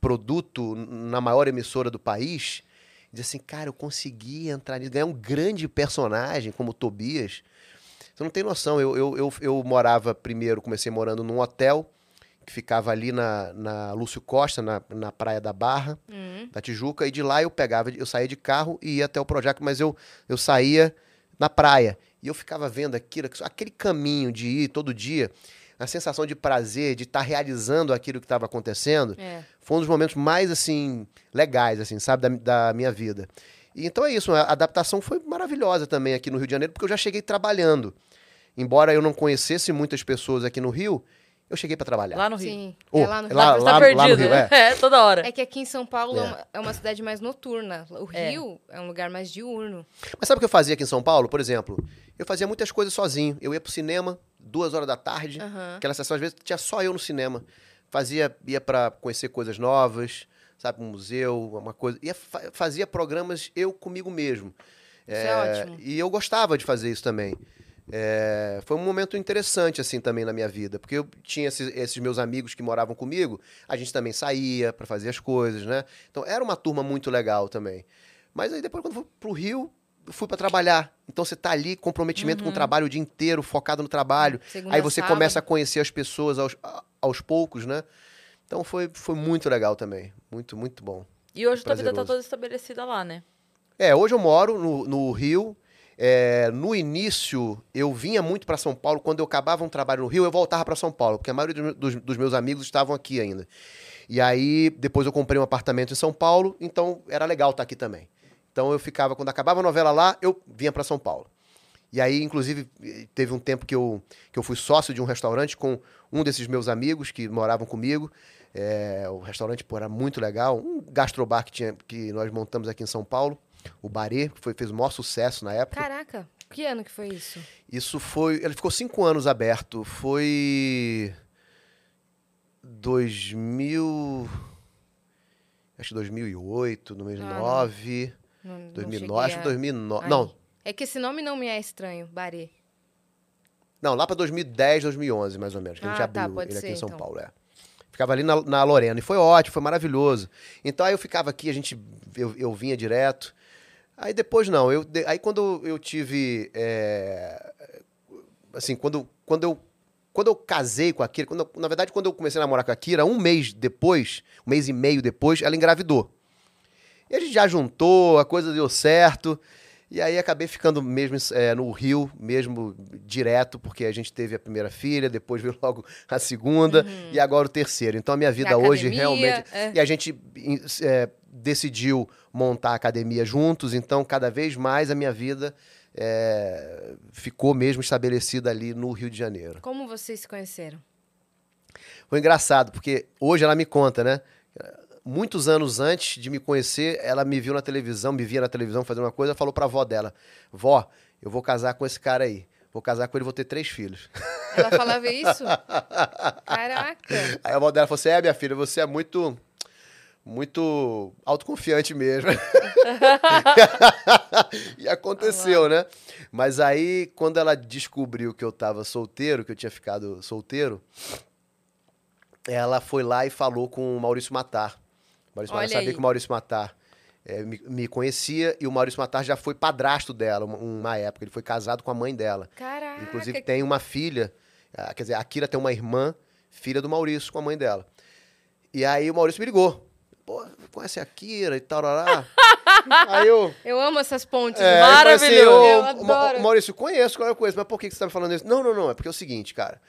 produto na maior emissora do país, e dizer assim, cara, eu consegui entrar nisso, ganhar um grande personagem como Tobias. Você não tem noção, eu, eu, eu, eu morava primeiro, comecei morando num hotel, que ficava ali na, na Lúcio Costa, na, na Praia da Barra, Hum. da Tijuca, e de lá eu pegava, eu saía de carro e ia até o Projac, mas eu, eu saía na praia. E eu ficava vendo aquilo, aquele caminho de ir todo dia, a sensação de prazer, de estar realizando aquilo que estava acontecendo, É. foi um dos momentos mais, assim, legais, assim, sabe, da, da minha vida. E, então é isso, a adaptação foi maravilhosa também aqui no Rio de Janeiro, porque eu já cheguei trabalhando. Embora eu não conhecesse muitas pessoas aqui no Rio, eu cheguei para trabalhar. Lá no Rio. Sim. Oh, é lá no Rio. lá- tá lá no perdido. Rio, é. é, toda hora. É que aqui em São Paulo é, É. uma, é uma cidade mais noturna. O É. Rio é. um lugar mais diurno. Mas sabe o que eu fazia aqui em São Paulo? Por exemplo, eu fazia muitas coisas sozinho. Eu ia pro cinema, duas horas da tarde. Aham. Aquela sessão, às vezes, tinha só eu no cinema. Fazia, ia para conhecer coisas novas, sabe, um museu, uma coisa. Ia, fa- fazia programas eu comigo mesmo. Isso é ótimo. E eu gostava de fazer isso também. É, foi um momento interessante, assim, também na minha vida. Porque eu tinha esses, esses meus amigos que moravam comigo, a gente também saía para fazer as coisas, né? Então, era uma turma muito legal também. Mas aí, depois, quando eu fui pro Rio, fui para trabalhar. Então, você tá ali, comprometimento com o trabalho o dia inteiro, focado no trabalho. Segunda Aí você sábado. começa a conhecer as pessoas aos, aos poucos, né? Então foi, foi muito legal também. Muito, muito bom. E hoje tua vida tá toda estabelecida lá, né? É, hoje eu moro no, no Rio. é, no início, eu vinha muito para São Paulo. Quando eu acabava um trabalho no Rio, eu voltava para São Paulo, porque a maioria dos, dos, meus amigos estavam aqui ainda. E aí, depois eu comprei um apartamento em São Paulo, então era legal estar aqui também. Então eu ficava, quando acabava a novela lá, eu vinha para São Paulo. E aí, inclusive, teve um tempo que eu, que eu fui sócio de um restaurante com um desses meus amigos que moravam comigo. É, o restaurante pô, era muito legal. Um gastrobar que, tinha, que nós montamos aqui em São Paulo, o Barê, que foi, fez o maior sucesso na época. Caraca, que ano que foi isso? Isso foi. Ele ficou cinco anos aberto. Foi. 2000. Acho que 2008, 2009. Ah, não. Não, 2009, acho que 2009. Não, é que esse nome não me é estranho, Barê. Não, lá para 2010, 2011, mais ou menos, que ah, a gente tá, abriu ele aqui em São então. Paulo, é. Ficava ali na, na, Lorena. E foi ótimo, foi maravilhoso. Então aí eu ficava aqui, a gente. Eu, eu vinha direto. Aí depois não. Eu, aí quando eu tive. É, assim, quando, quando eu. Quando eu casei com a Kira, quando, na verdade, quando eu comecei a namorar com a Kira, um mês depois, um mês e meio depois, ela engravidou. E a gente já juntou, a coisa deu certo. E aí acabei ficando mesmo é, no Rio, mesmo direto, porque a gente teve a primeira filha, depois veio logo a segunda uhum. e agora o terceiro. Então a minha vida hoje realmente. É. E a gente é, decidiu montar a academia juntos, então cada vez mais a minha vida é, ficou mesmo estabelecida ali no Rio de Janeiro. Como vocês se conheceram? Foi engraçado, porque hoje ela me conta, né? Muitos anos antes de me conhecer, ela me viu na televisão, me via na televisão fazendo uma coisa, falou pra avó dela: Vó, eu vou casar com esse cara aí. Vou casar com ele, vou ter três filhos. Ela falava isso? Caraca! Aí a avó dela falou assim: É, minha filha, você é muito. Muito autoconfiante mesmo. e aconteceu, né? Mas aí, quando ela descobriu que eu tava solteiro, que eu tinha ficado solteiro, ela foi lá e falou com o Maurício Matar. Maurício Matar sabia que o Maurício Matar é, me, me, conhecia e o Maurício Matar já foi padrasto dela uma, uma, época. Ele foi casado com a mãe dela. Caraca. Inclusive tem uma filha, ah, quer dizer, a Kira tem uma irmã, filha do Maurício, com a mãe dela. E aí o Maurício me ligou. Pô, conhece a Kira e tal. Aí eu. Eu amo essas pontes. É, Maravilhoso. Assim, eu, eu adoro. Maurício, conheço, claro eu conheço, mas por que você tá me falando isso? Não, não, não. É porque é o seguinte, cara.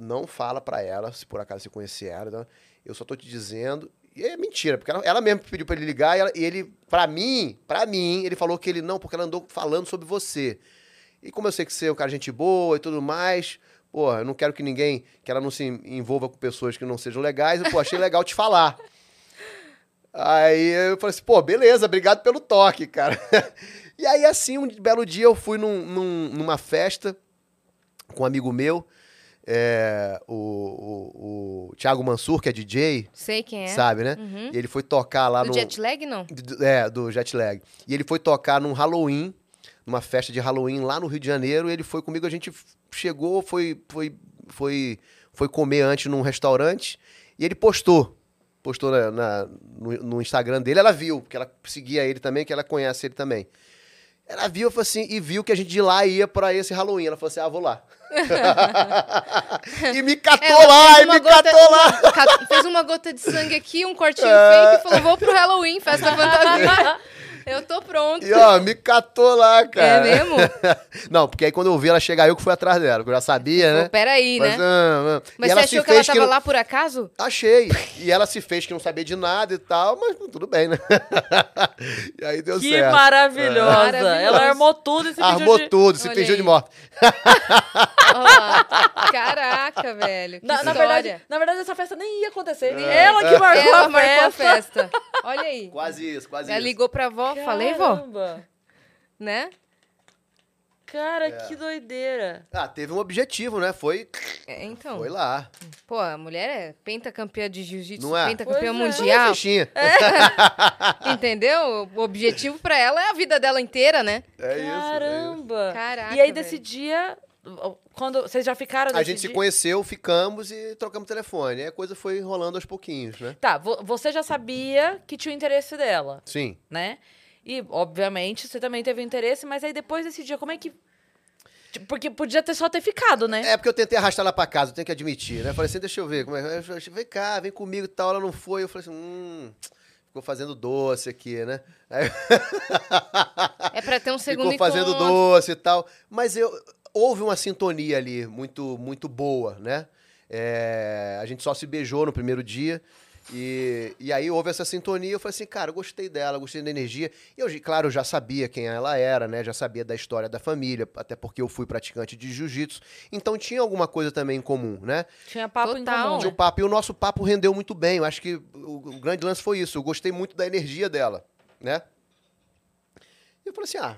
Não fala para ela, se por acaso você conhecer ela. Eu só tô te dizendo e é mentira, porque ela, ela mesma pediu para ele ligar e, ela, e ele, para mim, para mim, ele falou que ele não, porque ela andou falando sobre você. E como eu sei que você é um cara gente boa e tudo mais, pô, eu não quero que ninguém, que ela não se envolva com pessoas que não sejam legais, eu pô, achei legal te falar. Aí eu falei assim, pô, beleza, obrigado pelo toque, cara. e aí, assim, um belo dia eu fui num, num, numa festa com um amigo meu, é, o, o, o Thiago Mansur, que é DJ. Sei quem é. Sabe, né? Uhum. E ele foi tocar lá do no. Do Jetlag, não? É, do Jetlag. E ele foi tocar num Halloween, numa festa de Halloween lá no Rio de Janeiro. E ele foi comigo, a gente chegou, foi, foi, foi, foi comer antes num restaurante. E ele postou. Postou na, na no, no, Instagram dele, ela viu, porque ela seguia ele também, que ela conhece ele também. Ela viu assim, e viu que a gente de lá ia para esse Halloween. Ela falou assim: ah, vou lá. e me catou Ela lá, e me gota, catou lá. fez uma gota de sangue aqui, um cortinho é... fake e falou: vou pro Halloween, festa fantasia. Eu tô pronto. E ó, me catou lá, cara. É mesmo? Não, porque aí quando eu vi ela chegar, eu que fui atrás dela, porque eu já sabia, né? Peraí, né? Ah, ah. Mas você achou que ela tava que... lá por acaso? Achei. E ela se fez que não sabia de nada e tal, mas tudo bem, né? e aí deu que certo. Que maravilhosa. É. Ela armou tudo e se Armou de... tudo, se fingiu de morte. Caraca, velho. Na, na, verdade, na verdade, essa festa nem ia acontecer. É. Ela que marcou, ela a, marcou festa. a festa. Olha aí. Quase isso, quase ela isso. Ela ligou pra avó, Caramba. falei, vó. Né? Cara, é. que doideira. Ah, teve um objetivo, né? Foi. É, então. Foi lá. Pô, a mulher é pentacampeã de jiu-jitsu, é? pentacampeã pois é. mundial. É. Entendeu? O objetivo pra ela é a vida dela inteira, né? É isso. Caramba. É Caraca. E aí, desse dia, quando vocês já ficaram A gente dia? se conheceu, ficamos e trocamos telefone. Aí a coisa foi rolando aos pouquinhos, né? Tá, você já sabia que tinha o interesse dela. Sim. Né? E, obviamente, você também teve interesse, mas aí depois desse dia, como é que. Tipo, porque podia ter só ter ficado, né? É, porque eu tentei arrastar ela pra casa, eu tenho que admitir, né? falei assim, deixa eu ver, como é. Vem cá, vem comigo e tal. Ela não foi. Eu falei assim, hum. ficou fazendo doce aqui, né? Aí É pra ter um segundo ficou fazendo encontro. doce e tal. Mas eu, houve uma sintonia ali muito, muito boa, né? É, a gente só se beijou no primeiro dia. E, e aí houve essa sintonia, eu falei assim, cara, eu gostei dela, gostei da energia. E eu, claro, eu já sabia quem ela era, né? Já sabia da história da família, até porque eu fui praticante de jiu-jitsu. Então tinha alguma coisa também em comum, né? Tinha papo em Total. comum. Tinha o papo. E o nosso papo rendeu muito bem. Eu acho que o, o grande lance foi isso. Eu gostei muito da energia dela, né? E eu falei assim, ah,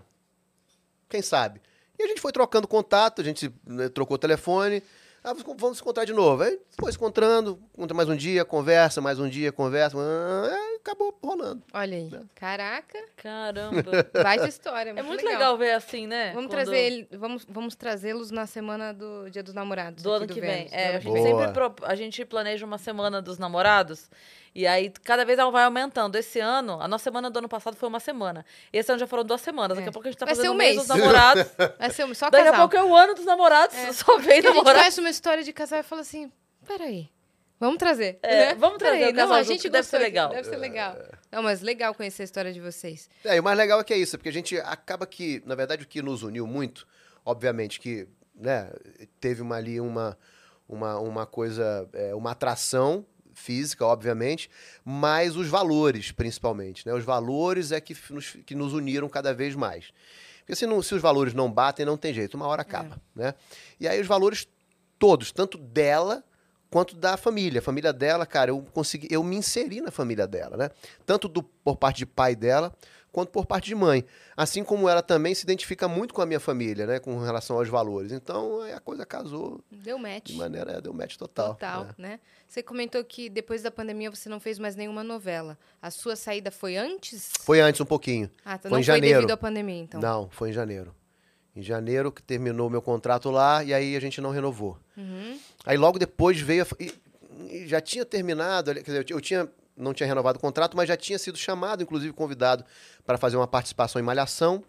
quem sabe? E a gente foi trocando contato, a gente né, trocou telefone. Ah, vamos se encontrar de novo. Aí foi se encontrando, encontra mais um dia, conversa, mais um dia, conversa. ah, aí acabou rolando. Olha aí. Caraca, Caramba. baita história. é muito legal. ver assim, né? Vamos Quando- trazer ele, vamos, vamos trazê-los na semana do Dia dos Namorados. Do ano que vem. Vênus, do É, a gente sempre pro- a gente planeja uma semana dos namorados. E aí, cada vez ela vai aumentando. Esse ano, a nossa semana do ano passado foi uma semana. Esse ano já foram duas semanas. Daqui É. a pouco a gente tá Vai ser fazendo um o mês mês. dos namorados. Vai ser só Daqui a casal. pouco é o ano dos namorados. Só vem Porque a gente conhece uma história de casal e fala assim, peraí, vamos trazer. É, né? vamos trazer Peraí, não, a gente deve ser legal. Deve ser legal. Não, mas legal conhecer a história de vocês. É, e o mais legal é que é isso, porque a gente acaba que, na verdade, o que nos uniu muito, obviamente que, né, teve uma, ali uma, uma, uma coisa, é, uma atração física, obviamente, mas os valores, principalmente, né? Os valores é que nos, que nos uniram cada vez mais. Porque se, não- se os valores não batem, não tem jeito, uma hora acaba, né? E aí os valores todos, tanto dela quanto da família. A família dela, cara, eu consegui, eu me inseri na família dela, né? Tanto do, por parte de pai dela, quanto por parte de mãe. Assim como ela também se identifica muito com a minha família, né? Com relação aos valores. Então, aí a coisa casou Deu match. de maneira, deu match total. Total, né? né? Você comentou que depois da pandemia você não fez mais nenhuma novela. A sua saída foi antes? Foi antes um pouquinho. Ah, tá, foi não em foi janeiro. devido à pandemia, então. Não, foi em janeiro. Em janeiro que terminou meu contrato lá e aí a gente não renovou. Uhum. Aí logo depois veio. a- já tinha terminado, quer dizer, eu tinha, não tinha renovado o contrato, mas já tinha sido chamado, inclusive convidado, para fazer uma participação em Malhação.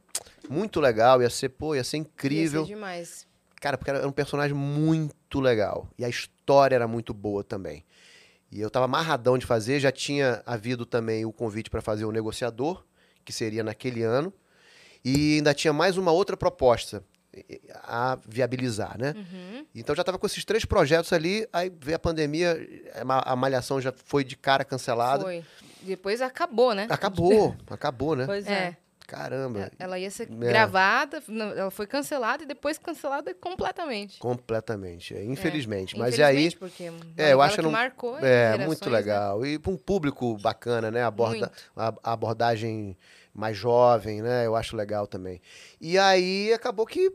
Muito legal, ia ser, pô, ia ser incrível. Ia ser demais. Cara, porque era um personagem muito legal. E a história era muito boa também. E eu tava amarradão de fazer, já tinha havido também o convite para fazer o negociador, que seria naquele ano. E ainda tinha mais uma outra proposta a viabilizar, né? Uhum. Então já tava com esses três projetos ali, aí veio a pandemia, a ma- a malhação já foi de cara cancelada. Foi. Depois acabou, né? Acabou, acabou, né? Pois é. É. Caramba. Ela ia ser É. gravada, ela foi cancelada e depois cancelada completamente. Completamente, é, infelizmente. Mas e Infelizmente, aí. porque É, eu acho que não- marcou É, muito né? legal. E para um público bacana, né? Aborda, Muito. a, a abordagem mais jovem, né? Eu acho legal também. E aí acabou que,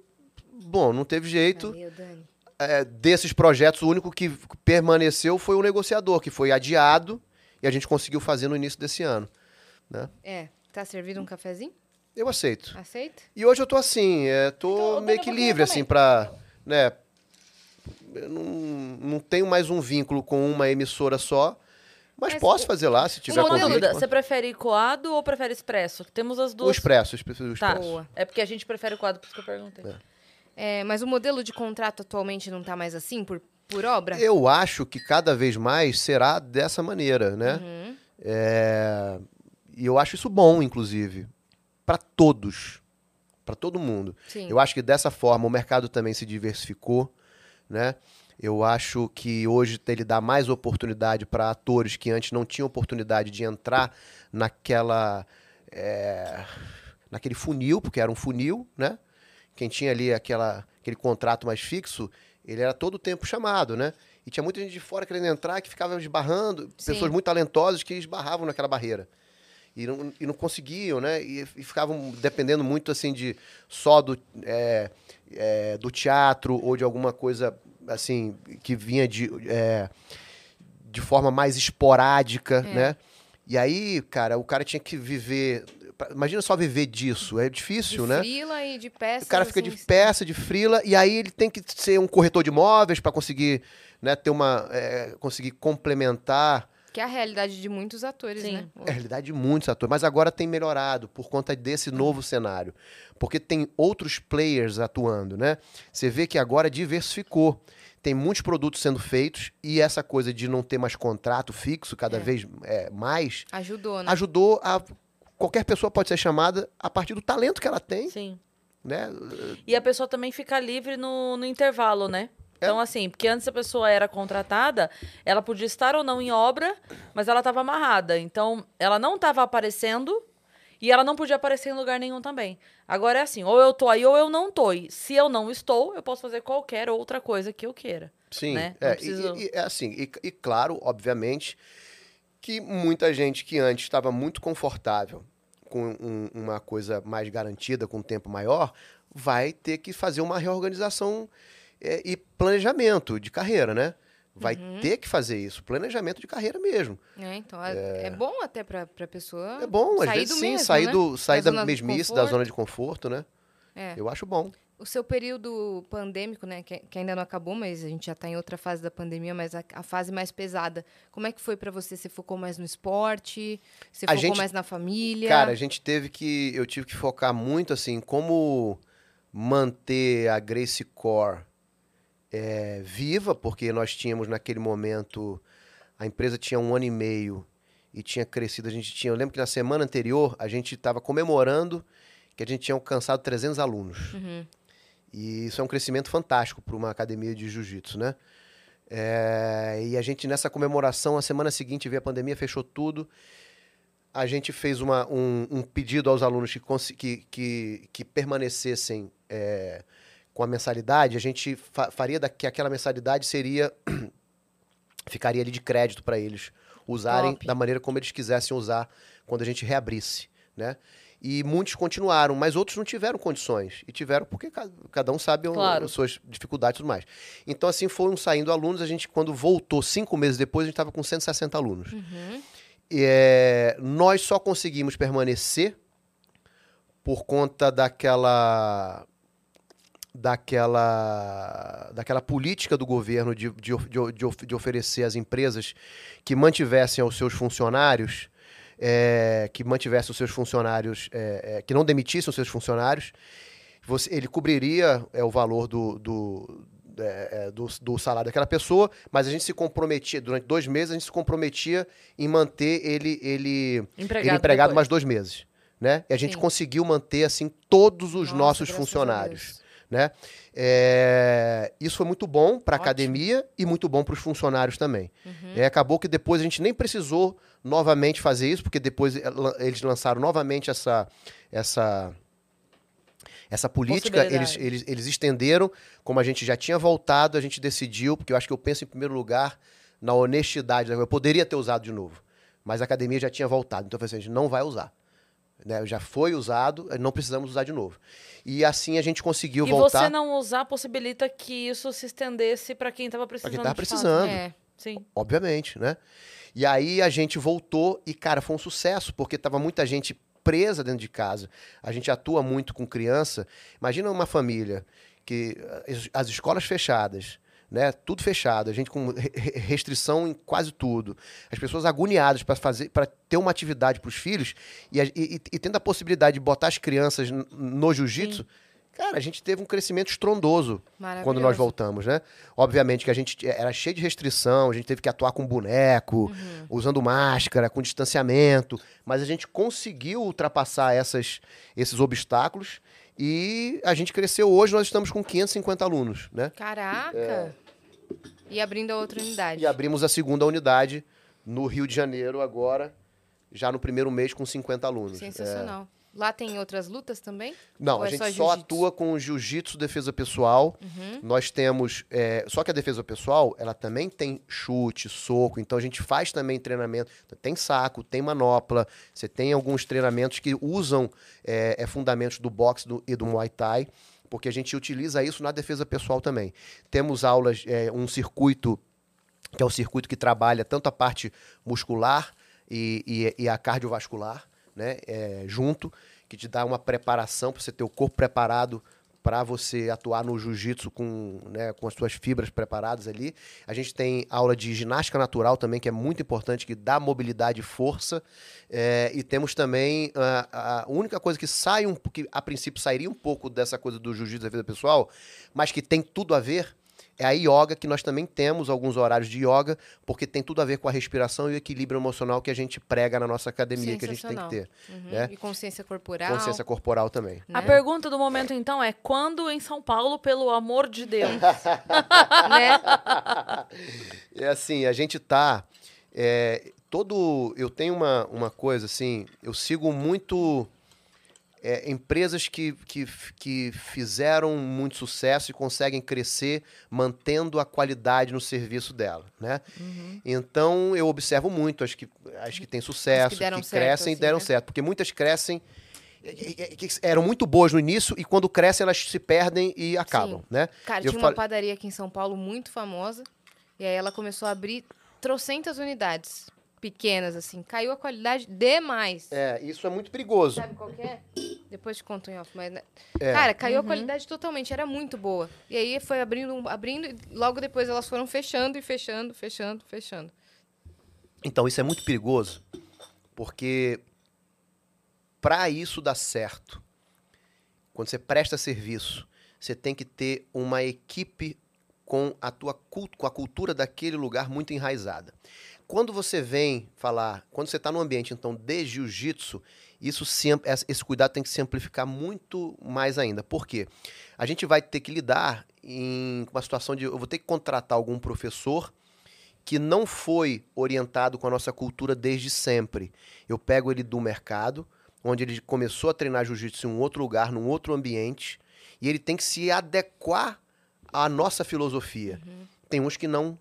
bom, não teve jeito. Valeu, Dani. É, desses projetos, o único que permaneceu foi o negociador, que foi adiado e a gente conseguiu fazer no início desse ano. Né? É, tá servido um cafezinho? Eu aceito. Aceita? E hoje eu tô assim, é, tô Então, meio que livre, assim, pra. Né, eu não, não tenho mais um vínculo com uma emissora só, mas, Mas posso fazer lá, se tiver convite. dúvida, pode- você prefere coado ou prefere expresso? Temos as O duas. expresso, o expresso. Tá. expresso. Boa. É porque a gente prefere o coado, por isso que eu perguntei. É, mas o modelo de contrato atualmente não tá mais assim, por, por obra? Eu acho que cada vez mais será dessa maneira, né? Uhum. É, E eu acho isso bom, inclusive, para todos, para todo mundo. Sim. Eu acho que dessa forma o mercado também se diversificou, né? Eu acho que hoje ele dá mais oportunidade para atores que antes não tinham oportunidade de entrar naquela é, naquele funil, porque era um funil, né? Quem tinha ali aquela, aquele contrato mais fixo, ele era todo o tempo chamado, né? E tinha muita gente de fora querendo entrar que ficava esbarrando, Sim. pessoas muito talentosas que esbarravam naquela barreira. E não, e não conseguiam, né? E, e ficavam dependendo muito, assim, de só do, é, é, do teatro ou de alguma coisa, assim, que vinha de, é, de forma mais esporádica, É. né? E aí, cara, o cara tinha que viver... Imagina só viver disso, é difícil, de né? frila e de peças. O cara fica de assim, peça, de frila, e aí ele tem que ser um corretor de imóveis para conseguir né, ter uma. é, conseguir complementar Que é a realidade de muitos atores, Sim. né? é a realidade de muitos atores. Mas agora tem melhorado por conta desse novo cenário. Porque tem outros players atuando, né? Você vê que agora diversificou. tem muitos produtos sendo feitos e essa coisa de não ter mais contrato fixo cada É. vez é, mais Ajudou, né? ajudou a qualquer pessoa pode ser chamada a partir do talento que ela tem, Sim. né? E a pessoa também fica livre no, no intervalo, né? É. Então, assim, porque antes a pessoa era contratada, ela podia estar ou não em obra, mas ela estava amarrada. Então, ela não estava aparecendo e ela não podia aparecer em lugar nenhum também. Agora é assim, ou eu tô aí ou eu não tô. E se eu não estou, eu posso fazer qualquer outra coisa que eu queira. Sim, né? É, preciso- e, e, é assim, e, e claro, obviamente, que muita gente que antes estava muito confortável com um- uma coisa mais garantida, com um tempo maior, vai ter que fazer uma reorganização é, e planejamento de carreira, né? Vai Uhum. ter que fazer isso, planejamento de carreira mesmo. É, então, é, é bom até pra, pra pessoa É bom, às vezes do sim, mesmo, sair, né? do, sair Da da mesmice, da zona de conforto, né? É. Eu acho bom. O seu período pandêmico, né, que, que ainda não acabou, mas a gente já está em outra fase da pandemia, mas a, a fase mais pesada. Como é que foi para você? Você focou mais no esporte? Você A focou gente- mais na família? Cara, a gente teve que. Eu tive que focar muito assim, como manter a Grace Core é, viva, porque nós tínhamos naquele momento. A empresa tinha um ano e meio e tinha crescido. A gente tinha. Eu lembro que na semana anterior a gente estava comemorando que a gente tinha alcançado 300 alunos. Uhum. E isso é um crescimento fantástico para uma academia de jiu-jitsu, né? É, e a gente, nessa comemoração, a semana seguinte veio a pandemia, fechou tudo. A gente fez uma- um, um pedido aos alunos que, que, que, que permanecessem é, com a mensalidade. A gente fa- faria da, que aquela mensalidade seria. ficaria ali de crédito para eles usarem Top. da maneira como eles quisessem usar quando a gente reabrisse, né? E muitos continuaram, mas outros não tiveram condições. E tiveram porque ca- cada um sabe Claro. as suas dificuldades e tudo mais. Então, assim, foram saindo alunos. A gente, quando voltou, cinco meses depois, a gente estava com 160 alunos. Uhum. É, nós só conseguimos permanecer por conta daquela daquela daquela política do governo de, de, de, de oferecer às empresas que mantivessem aos seus funcionários é, que mantivessem os seus funcionários é, é, que não demitissem os seus funcionários você- ele cobriria é, o valor do, do, é, é, do, do salário daquela pessoa, mas a gente se comprometia, durante dois meses, a gente se comprometia em manter ele, ele, Empregado. ele empregado mais dois meses. Né? E a gente Sim. conseguiu manter assim todos os Nossa, nossos funcionários. Né? É, isso foi muito bom para a academia e muito bom para os funcionários também. Uhum. É, acabou que depois a gente nem precisou novamente fazer isso, porque depois eh, eles lançaram novamente essa, essa, essa política. Eles, eles, eles estenderam, como a gente já tinha voltado, a gente decidiu, porque eu acho que eu penso em primeiro lugar na honestidade. Eu poderia ter usado de novo, mas a academia já tinha voltado. Então eu falei assim, a gente não vai usar. Né? Já foi usado, não precisamos usar de novo. E assim a gente conseguiu E voltar você não usar possibilita que isso se estendesse para quem estava precisando. tava de fato. precisando. É. Sim. obviamente, né? E aí a gente voltou e, cara, foi um sucesso, porque tava muita gente presa dentro de casa. A gente atua muito com criança. Imagina uma família que as- as escolas fechadas, né? Tudo fechado, a gente com re- re- restrição em quase tudo. As pessoas agoniadas para fazer, para ter uma atividade para os filhos e, e- e- tendo a possibilidade de botar as crianças no jiu-jitsu. Cara, a gente teve um crescimento estrondoso quando nós voltamos, né? Obviamente que a gente era cheio de restrição, a gente teve que atuar com boneco, Uhum. usando máscara, com distanciamento, mas a gente conseguiu ultrapassar essas, esses obstáculos e a gente cresceu. Hoje nós estamos com 550 alunos, né? Caraca! E abrindo a outra unidade. E abrimos a segunda unidade no Rio de Janeiro agora, já no primeiro mês com 50 alunos. Sensacional. Lá tem outras lutas também? Não, Ou a é gente só só, jiu-jitsu? atua com jiu-jitsu, defesa pessoal. Uhum. Nós temos. é, só que a defesa pessoal, ela também tem chute, soco. Então a gente faz também treinamento. Tem saco, tem manopla. Você tem alguns treinamentos que usam é, é, fundamentos do boxe do- e do muay thai. Porque a gente utiliza isso na defesa pessoal também. Temos aulas, é, um circuito, que é o circuito que trabalha tanto a parte muscular e, e- e a cardiovascular, né? é, junto, que te dá uma preparação para você ter o corpo preparado para você atuar no jiu-jitsu com, né, com as suas fibras preparadas ali. A gente tem aula de ginástica natural também, que é muito importante, que dá mobilidade e força. É, e temos também a, a única coisa que sai um que a princípio sairia um pouco dessa coisa do jiu-jitsu da vida pessoal, mas que tem tudo a ver, é a yoga, que nós também temos alguns horários de yoga, porque tem tudo a ver com a respiração e o equilíbrio emocional que a gente prega na nossa academia, que a gente tem que ter. Uhum. Né? E consciência corporal. Consciência corporal também. A né? pergunta do momento, então, é quando em São Paulo, pelo amor de Deus? né? É assim, a gente tá. é, todo. Eu tenho uma, uma coisa assim, eu sigo muito é, empresas que, que, que fizeram muito sucesso e conseguem crescer mantendo a qualidade no serviço dela, né? Então eu observo muito as que, as que têm sucesso, que, deram certo, crescem e assim, deram né? certo, porque muitas crescem. que eram muito boas no início e quando crescem elas se perdem e acabam, Sim. né? Cara, Eu tinha uma padaria aqui em São Paulo muito famosa. E aí ela começou a abrir trocentas unidades pequenas, assim. Caiu a qualidade demais. É, isso é muito perigoso. Sabe qual que é? Depois te conto em off. Mas, né? É. Cara, caiu a qualidade totalmente. Era muito boa. E aí foi abrindo, abrindo. E logo depois elas foram fechando e fechando, fechando, fechando. Então, isso é muito perigoso, porque para isso dar certo, quando você presta serviço, você tem que ter uma equipe com a tua cult- com a cultura daquele lugar muito enraizada. Quando você vem falar, quando você está no ambiente então de jiu-jitsu, isso se esse cuidado tem que se amplificar muito mais ainda. Por quê? A gente vai ter que lidar em uma situação de eu vou ter que contratar algum professor que não foi orientado com a nossa cultura desde sempre. Eu pego ele do mercado, onde ele começou a treinar jiu-jitsu em um outro lugar, num outro ambiente, e ele tem que se adequar à nossa filosofia. Tem uns que não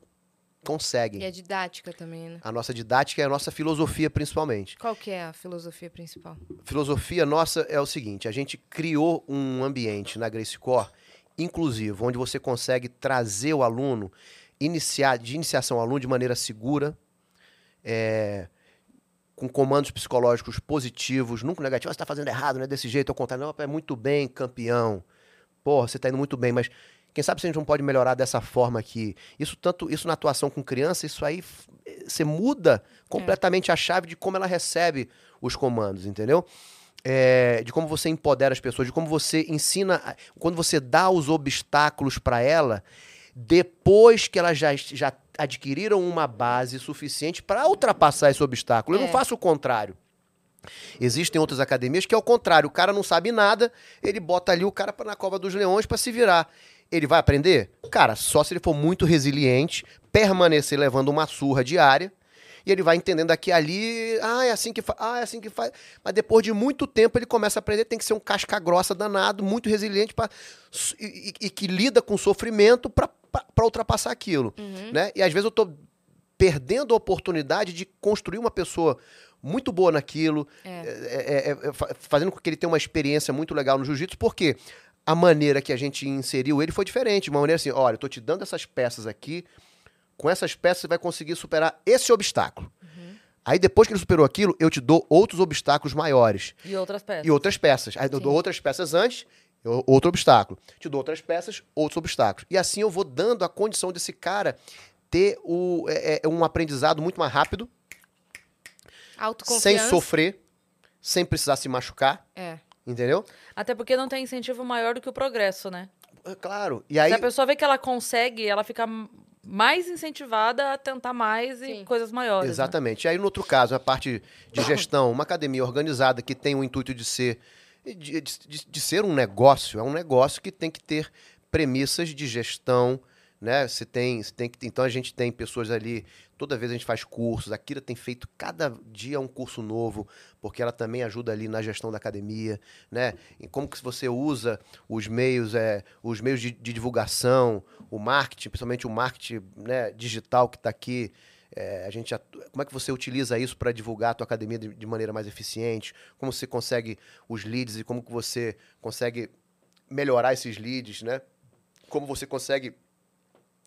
conseguem. E a didática também, né? A nossa didática é a nossa filosofia, principalmente. Qual que é a filosofia principal? filosofia nossa é o seguinte: a gente criou um ambiente na Grace Core inclusivo, onde você consegue trazer o aluno, iniciar, de iniciação ao aluno de maneira segura, é, com comandos psicológicos positivos, nunca negativos. "Ah, Você está fazendo errado, não é desse jeito, ao contrário, não, é muito bem, campeão. Porra, você está indo muito bem, mas quem sabe se a gente não pode melhorar dessa forma aqui? Isso tanto, isso na atuação com criança, isso aí você muda completamente a chave de como ela recebe os comandos, entendeu? É, de como você empodera as pessoas, de como você ensina, quando você dá os obstáculos para ela, depois que elas já, já adquiriram uma base suficiente para ultrapassar esse obstáculo. Eu não É. faço o contrário. Existem outras academias que é o contrário. O cara não sabe nada, ele bota ali o cara na cova dos leões para se virar. Ele vai aprender? Cara, só se ele for muito resiliente, permanecer levando uma surra diária, e ele vai entendendo aqui ali, ah, é assim que faz, ah, é assim que faz. Mas depois de muito tempo ele começa a aprender, tem que ser um casca grossa danado, muito resiliente pra, e, e- que lida com sofrimento para ultrapassar aquilo, né? E às vezes eu tô perdendo a oportunidade de construir uma pessoa muito boa naquilo, É. é, é, é, fa- fazendo com que ele tenha uma experiência muito legal no jiu-jitsu, porque a maneira que a gente inseriu ele foi diferente. de Uma maneira assim, olha, eu tô te dando essas peças aqui, com essas peças você vai conseguir superar esse obstáculo. Aí depois que ele superou aquilo, eu te dou outros obstáculos maiores E outras peças. e outras peças. Aí eu dou outras peças antes, outro obstáculo. Te dou outras peças, outros obstáculos. E assim eu vou dando a condição desse cara ter o, é, é, um aprendizado muito mais rápido, sem sofrer, sem precisar se machucar, É. entendeu? Até porque não tem incentivo maior do que o progresso, né? É Claro. E aí, Se a pessoa vê que ela consegue, ela fica mais incentivada a tentar mais e Sim. coisas maiores. né? exatamente. E aí, no outro caso, a parte de gestão, uma academia organizada que tem o intuito de ser de- de- de ser um negócio, é um negócio que tem que ter premissas de gestão, né? Você tem, você tem que, então a gente tem pessoas ali, toda vez a gente faz cursos, a Kira tem feito cada dia um curso novo, porque ela também ajuda ali na gestão da academia, né? E como que você usa os meios, é, os meios de, de divulgação, o marketing, principalmente o marketing né, digital que está aqui, é, a gente como é que você utiliza isso para divulgar a tua academia de, de maneira mais eficiente? Como você consegue os leads e como que você consegue melhorar esses leads, né? Como você consegue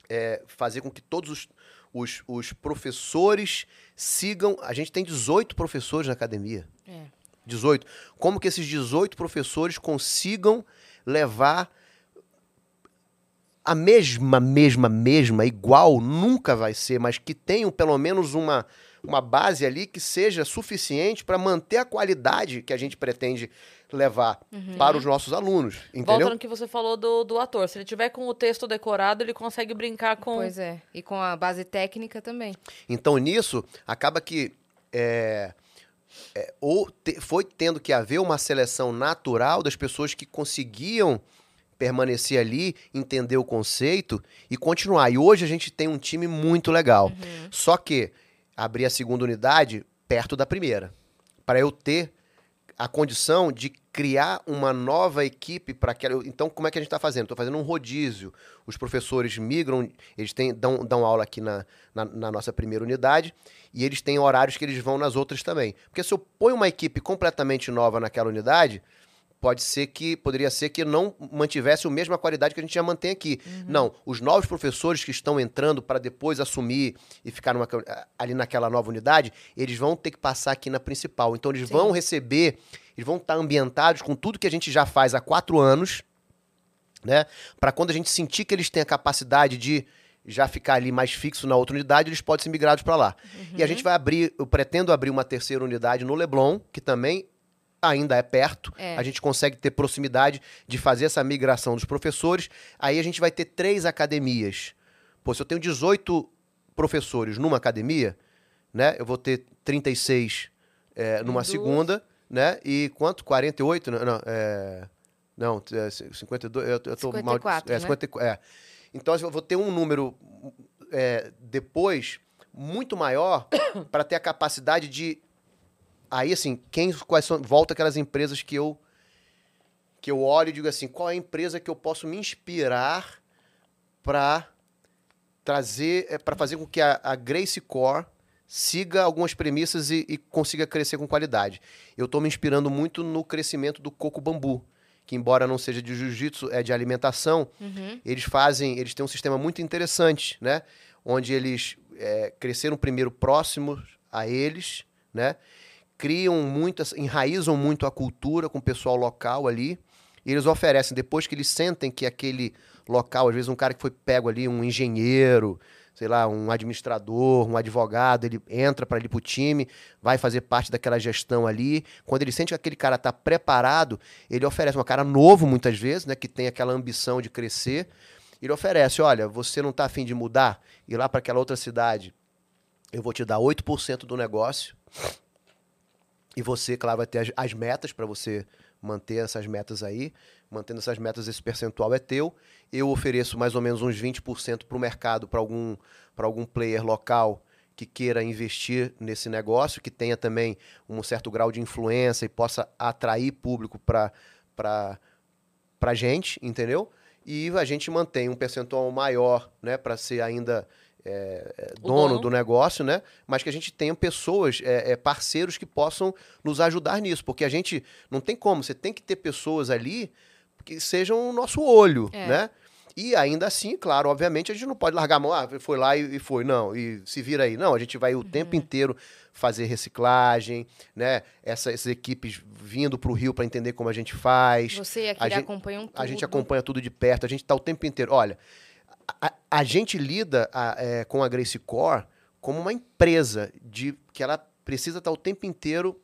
é, fazer com que todos os, os, os professores sigam. A gente tem 18 professores na academia. É. 18. Como que esses 18 professores consigam levar a mesma, mesma, mesma, igual, nunca vai ser, mas que tenham pelo menos uma, uma base ali que seja suficiente para manter a qualidade que a gente pretende levar para os nossos alunos, entendeu? Volta no que você falou do, do ator. Se ele tiver com o texto decorado, ele consegue brincar com. Pois é. E com a base técnica também. Então, nisso, acaba que é, é, ou te- foi tendo que haver uma seleção natural das pessoas que conseguiam permanecer ali, entender o conceito e continuar. E hoje a gente tem um time muito legal. Só que abrir a segunda unidade perto da primeira. Para eu ter a condição de criar uma nova equipe para aquela. Então, como é que a gente está fazendo? Estou fazendo um rodízio. Os professores migram, eles têm, dão, dão aula aqui na, na, na nossa primeira unidade e eles têm horários que eles vão nas outras também. Porque se eu ponho uma equipe completamente nova naquela unidade, pode ser que poderia ser que não mantivesse a mesma qualidade que a gente já mantém aqui. Não, os novos professores que estão entrando para depois assumir e ficar numa, ali naquela nova unidade, eles vão ter que passar aqui na principal. Então eles Sim. vão receber, eles vão estar ambientados com tudo que a gente já faz há quatro anos, né? Para quando a gente sentir que eles têm a capacidade de já ficar ali mais fixo na outra unidade, eles podem ser migrados para lá. E a gente vai abrir, eu pretendo abrir uma terceira unidade no Leblon, que também ainda é perto. É. A gente consegue ter proximidade de fazer essa migração dos professores. Aí a gente vai ter três academias. Pô, se eu tenho 18 professores numa academia, né? Eu vou ter 36 é, numa duas. segunda, né? E quanto? 48? Não, não, é, não é, 52. Eu, eu tô 54, mal, é, né? 50, é. Então eu vou ter um número é, depois muito maior para ter a capacidade de aí assim quem quais são volta aquelas empresas que eu que eu olho e digo assim qual é a empresa que eu posso me inspirar para trazer para fazer com que a, a Grace Core siga algumas premissas e, e consiga crescer com qualidade. Eu estou me inspirando muito no crescimento do coco bambu, que embora não seja de jiu-jitsu, é de alimentação. Uhum. Eles fazem, eles têm um sistema muito interessante, né? Onde eles é, cresceram primeiro próximos a eles, né? Criam muito, enraizam muito a cultura com o pessoal local ali. E eles oferecem, depois que eles sentem que aquele local, às vezes um cara que foi pego ali, um engenheiro, sei lá, um administrador, um advogado, ele entra para ali pro time, vai fazer parte daquela gestão ali. Quando ele sente que aquele cara tá preparado, ele oferece um cara novo muitas vezes, né, que tem aquela ambição de crescer. Ele oferece, olha, você não tá afim de mudar, ir lá para aquela outra cidade, eu vou te dar 8% do negócio. E você, claro, vai ter as, as metas para você manter essas metas aí. Mantendo essas metas, esse percentual é teu. Eu ofereço mais ou menos uns 20% para o mercado, para algum, algum player local que queira investir nesse negócio, que tenha também um certo grau de influência e possa atrair público para a gente, entendeu? E a gente mantém um percentual maior, né, para ser ainda é, é, dono, dono. do negócio, né? Mas que a gente tenha pessoas, é, é, parceiros que possam nos ajudar nisso, porque a gente não tem como, você tem que ter pessoas ali que sejam o nosso olho, É. né? E ainda assim, claro, obviamente, a gente não pode largar a mão, ah, foi lá e, e foi, não, e se vira aí. Não, a gente vai o tempo inteiro fazer reciclagem, né? Essa- essas equipes vindo para o Rio para entender como a gente faz. Você e A aquele gente- acompanham tudo. A gente acompanha tudo de perto, a gente está o tempo inteiro. Olha, a, gente lida a- é, com a Grace Core como uma empresa de que ela precisa estar o tempo inteiro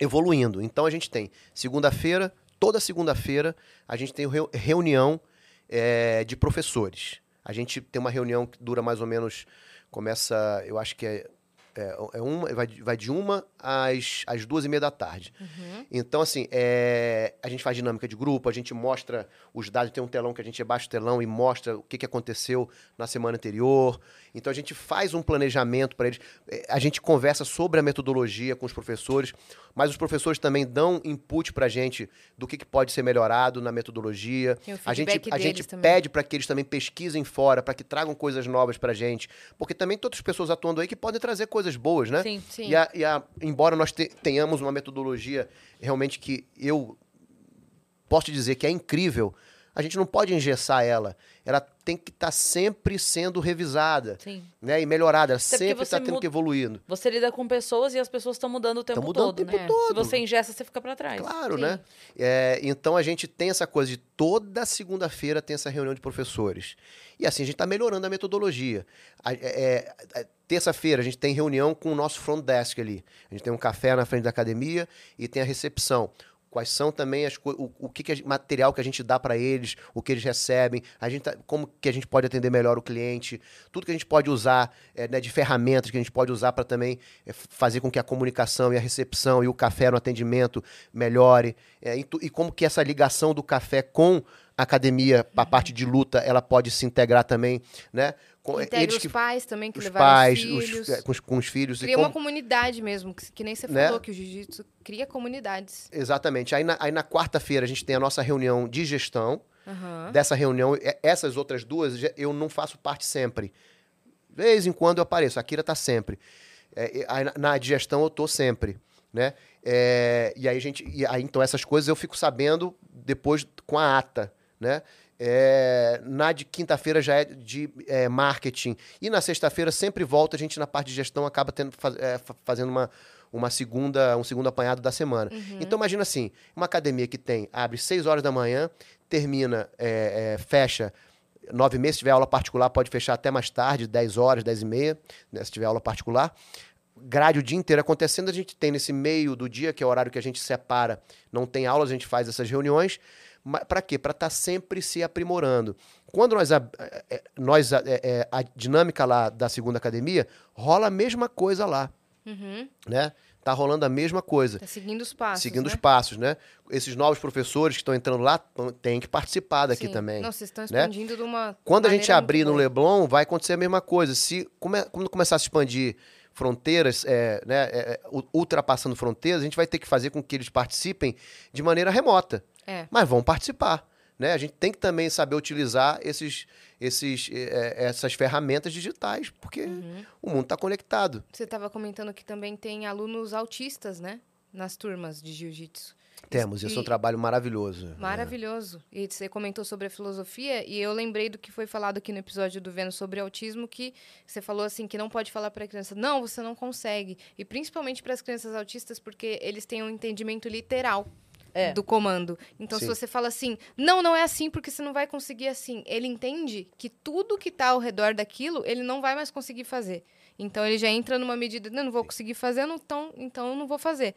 evoluindo. Então a gente tem segunda-feira, toda segunda-feira, a gente tem reu- reunião é, de professores. A gente tem uma reunião que dura mais ou menos, começa, eu acho que é, é, é uma, vai, de- vai de uma às, às duas e meia da tarde. Uhum. Então, assim, é, a gente faz dinâmica de grupo, a gente mostra os dados, tem um telão que a gente abaixa o telão e mostra o que, que aconteceu na semana anterior. Então, a gente faz um planejamento para eles. É, A gente conversa sobre a metodologia com os professores, mas os professores também dão input para a gente do que, que pode ser melhorado na metodologia. A gente, a gente também. pede para que eles também pesquisem fora, para que tragam coisas novas para a gente. Porque também tem outras pessoas atuando aí que podem trazer coisas boas, né? Sim. Sim. E, a- e a- embora nós te- tenhamos uma metodologia realmente que eu posso te dizer que é incrível, a gente não pode engessar ela. Ela tem que estar sempre sendo revisada Sim. né? e melhorada. Ela Até sempre está tendo que evoluindo. Você lida com pessoas e as pessoas estão mudando o tempo mudando o todo, tempo né? todo. Se você ingessa, você fica pra trás. Claro, Sim. né? É, então a gente tem essa coisa de toda segunda-feira tem essa reunião de professores. E assim a gente está melhorando a metodologia. A- é, é, Terça-feira a gente tem reunião com o nosso front desk ali. A gente tem um café na frente da academia e tem a recepção. Quais são também as o, o que, que material que a gente dá para eles, o que eles recebem, a gente tá- como que a gente pode atender melhor o cliente, tudo que a gente pode usar é, né, de ferramentas que a gente pode usar para também é, fazer com que a comunicação e a recepção e o café no atendimento melhore, é, e, e como que essa ligação do café com a academia, a parte de luta, ela pode se integrar também, né? Com, Integra eles os que pais também, que os levaram pais, os os- filhos. é, com, os, com os filhos e Cria como- uma comunidade mesmo, que, que nem você Né? falou, que o jiu-jitsu cria comunidades. Exatamente. Aí na, aí na quarta-feira a gente tem a nossa reunião de gestão. Aham. Dessa reunião, essas outras duas, eu não faço parte sempre. De vez em quando eu apareço. A Kira tá sempre. É, na, na de gestão eu tô sempre, né? É, e aí a gente, e aí então essas coisas eu fico sabendo depois com a ata, né? É, na de quinta-feira já é de é, marketing. E na sexta-feira sempre volta, a gente na parte de gestão acaba tendo, faz- é, fa- fazendo uma, uma segunda, um segundo apanhado da semana. Então imagina assim, uma academia que tem, abre 6 horas da manhã, termina, é, é, fecha nove meses, se tiver aula particular, pode fechar até mais tarde, 10 horas, 10 e meia, né, se tiver aula particular. Grade o dia inteiro acontecendo, a gente tem nesse meio do dia, que é o horário que a gente separa, não tem aulas, a gente faz essas reuniões. Para quê? Para estar sempre se aprimorando. Quando nós, ab- é, é, nós a, é, a dinâmica lá da segunda academia, rola a mesma coisa lá, Uhum. né? Tá rolando a mesma coisa. Tá seguindo os passos. seguindo né? os passos, né? Esses novos professores que estão entrando lá têm que participar daqui Sim. também. Não, vocês estão né? expandindo de uma. Quando a gente abrir no boa. Leblon, vai acontecer a mesma coisa. Se come, quando começar a se expandir fronteiras, é, né, é, ultrapassando fronteiras, a gente vai ter que fazer com que eles participem de maneira remota. É. Mas vão participar. Né? A gente tem que também saber utilizar esses, esses, é, é, essas ferramentas digitais, porque Uhum. o mundo está conectado. Você estava comentando que também tem alunos autistas, né? Nas turmas de jiu-jitsu. Temos, isso é um E- trabalho maravilhoso. Maravilhoso. E você comentou sobre a filosofia e eu lembrei do que foi falado aqui no episódio do Vênus sobre autismo, que você falou assim que não pode falar para a criança, não, você não consegue. E principalmente para as crianças autistas, porque eles têm um entendimento literal É. do comando. Então, se Sim. você fala assim, não, não é assim porque você não vai conseguir assim, ele entende que tudo que está ao redor daquilo, ele não vai mais conseguir fazer. Então, ele já entra numa medida, não, não vou conseguir fazer, não, então, então não vou fazer.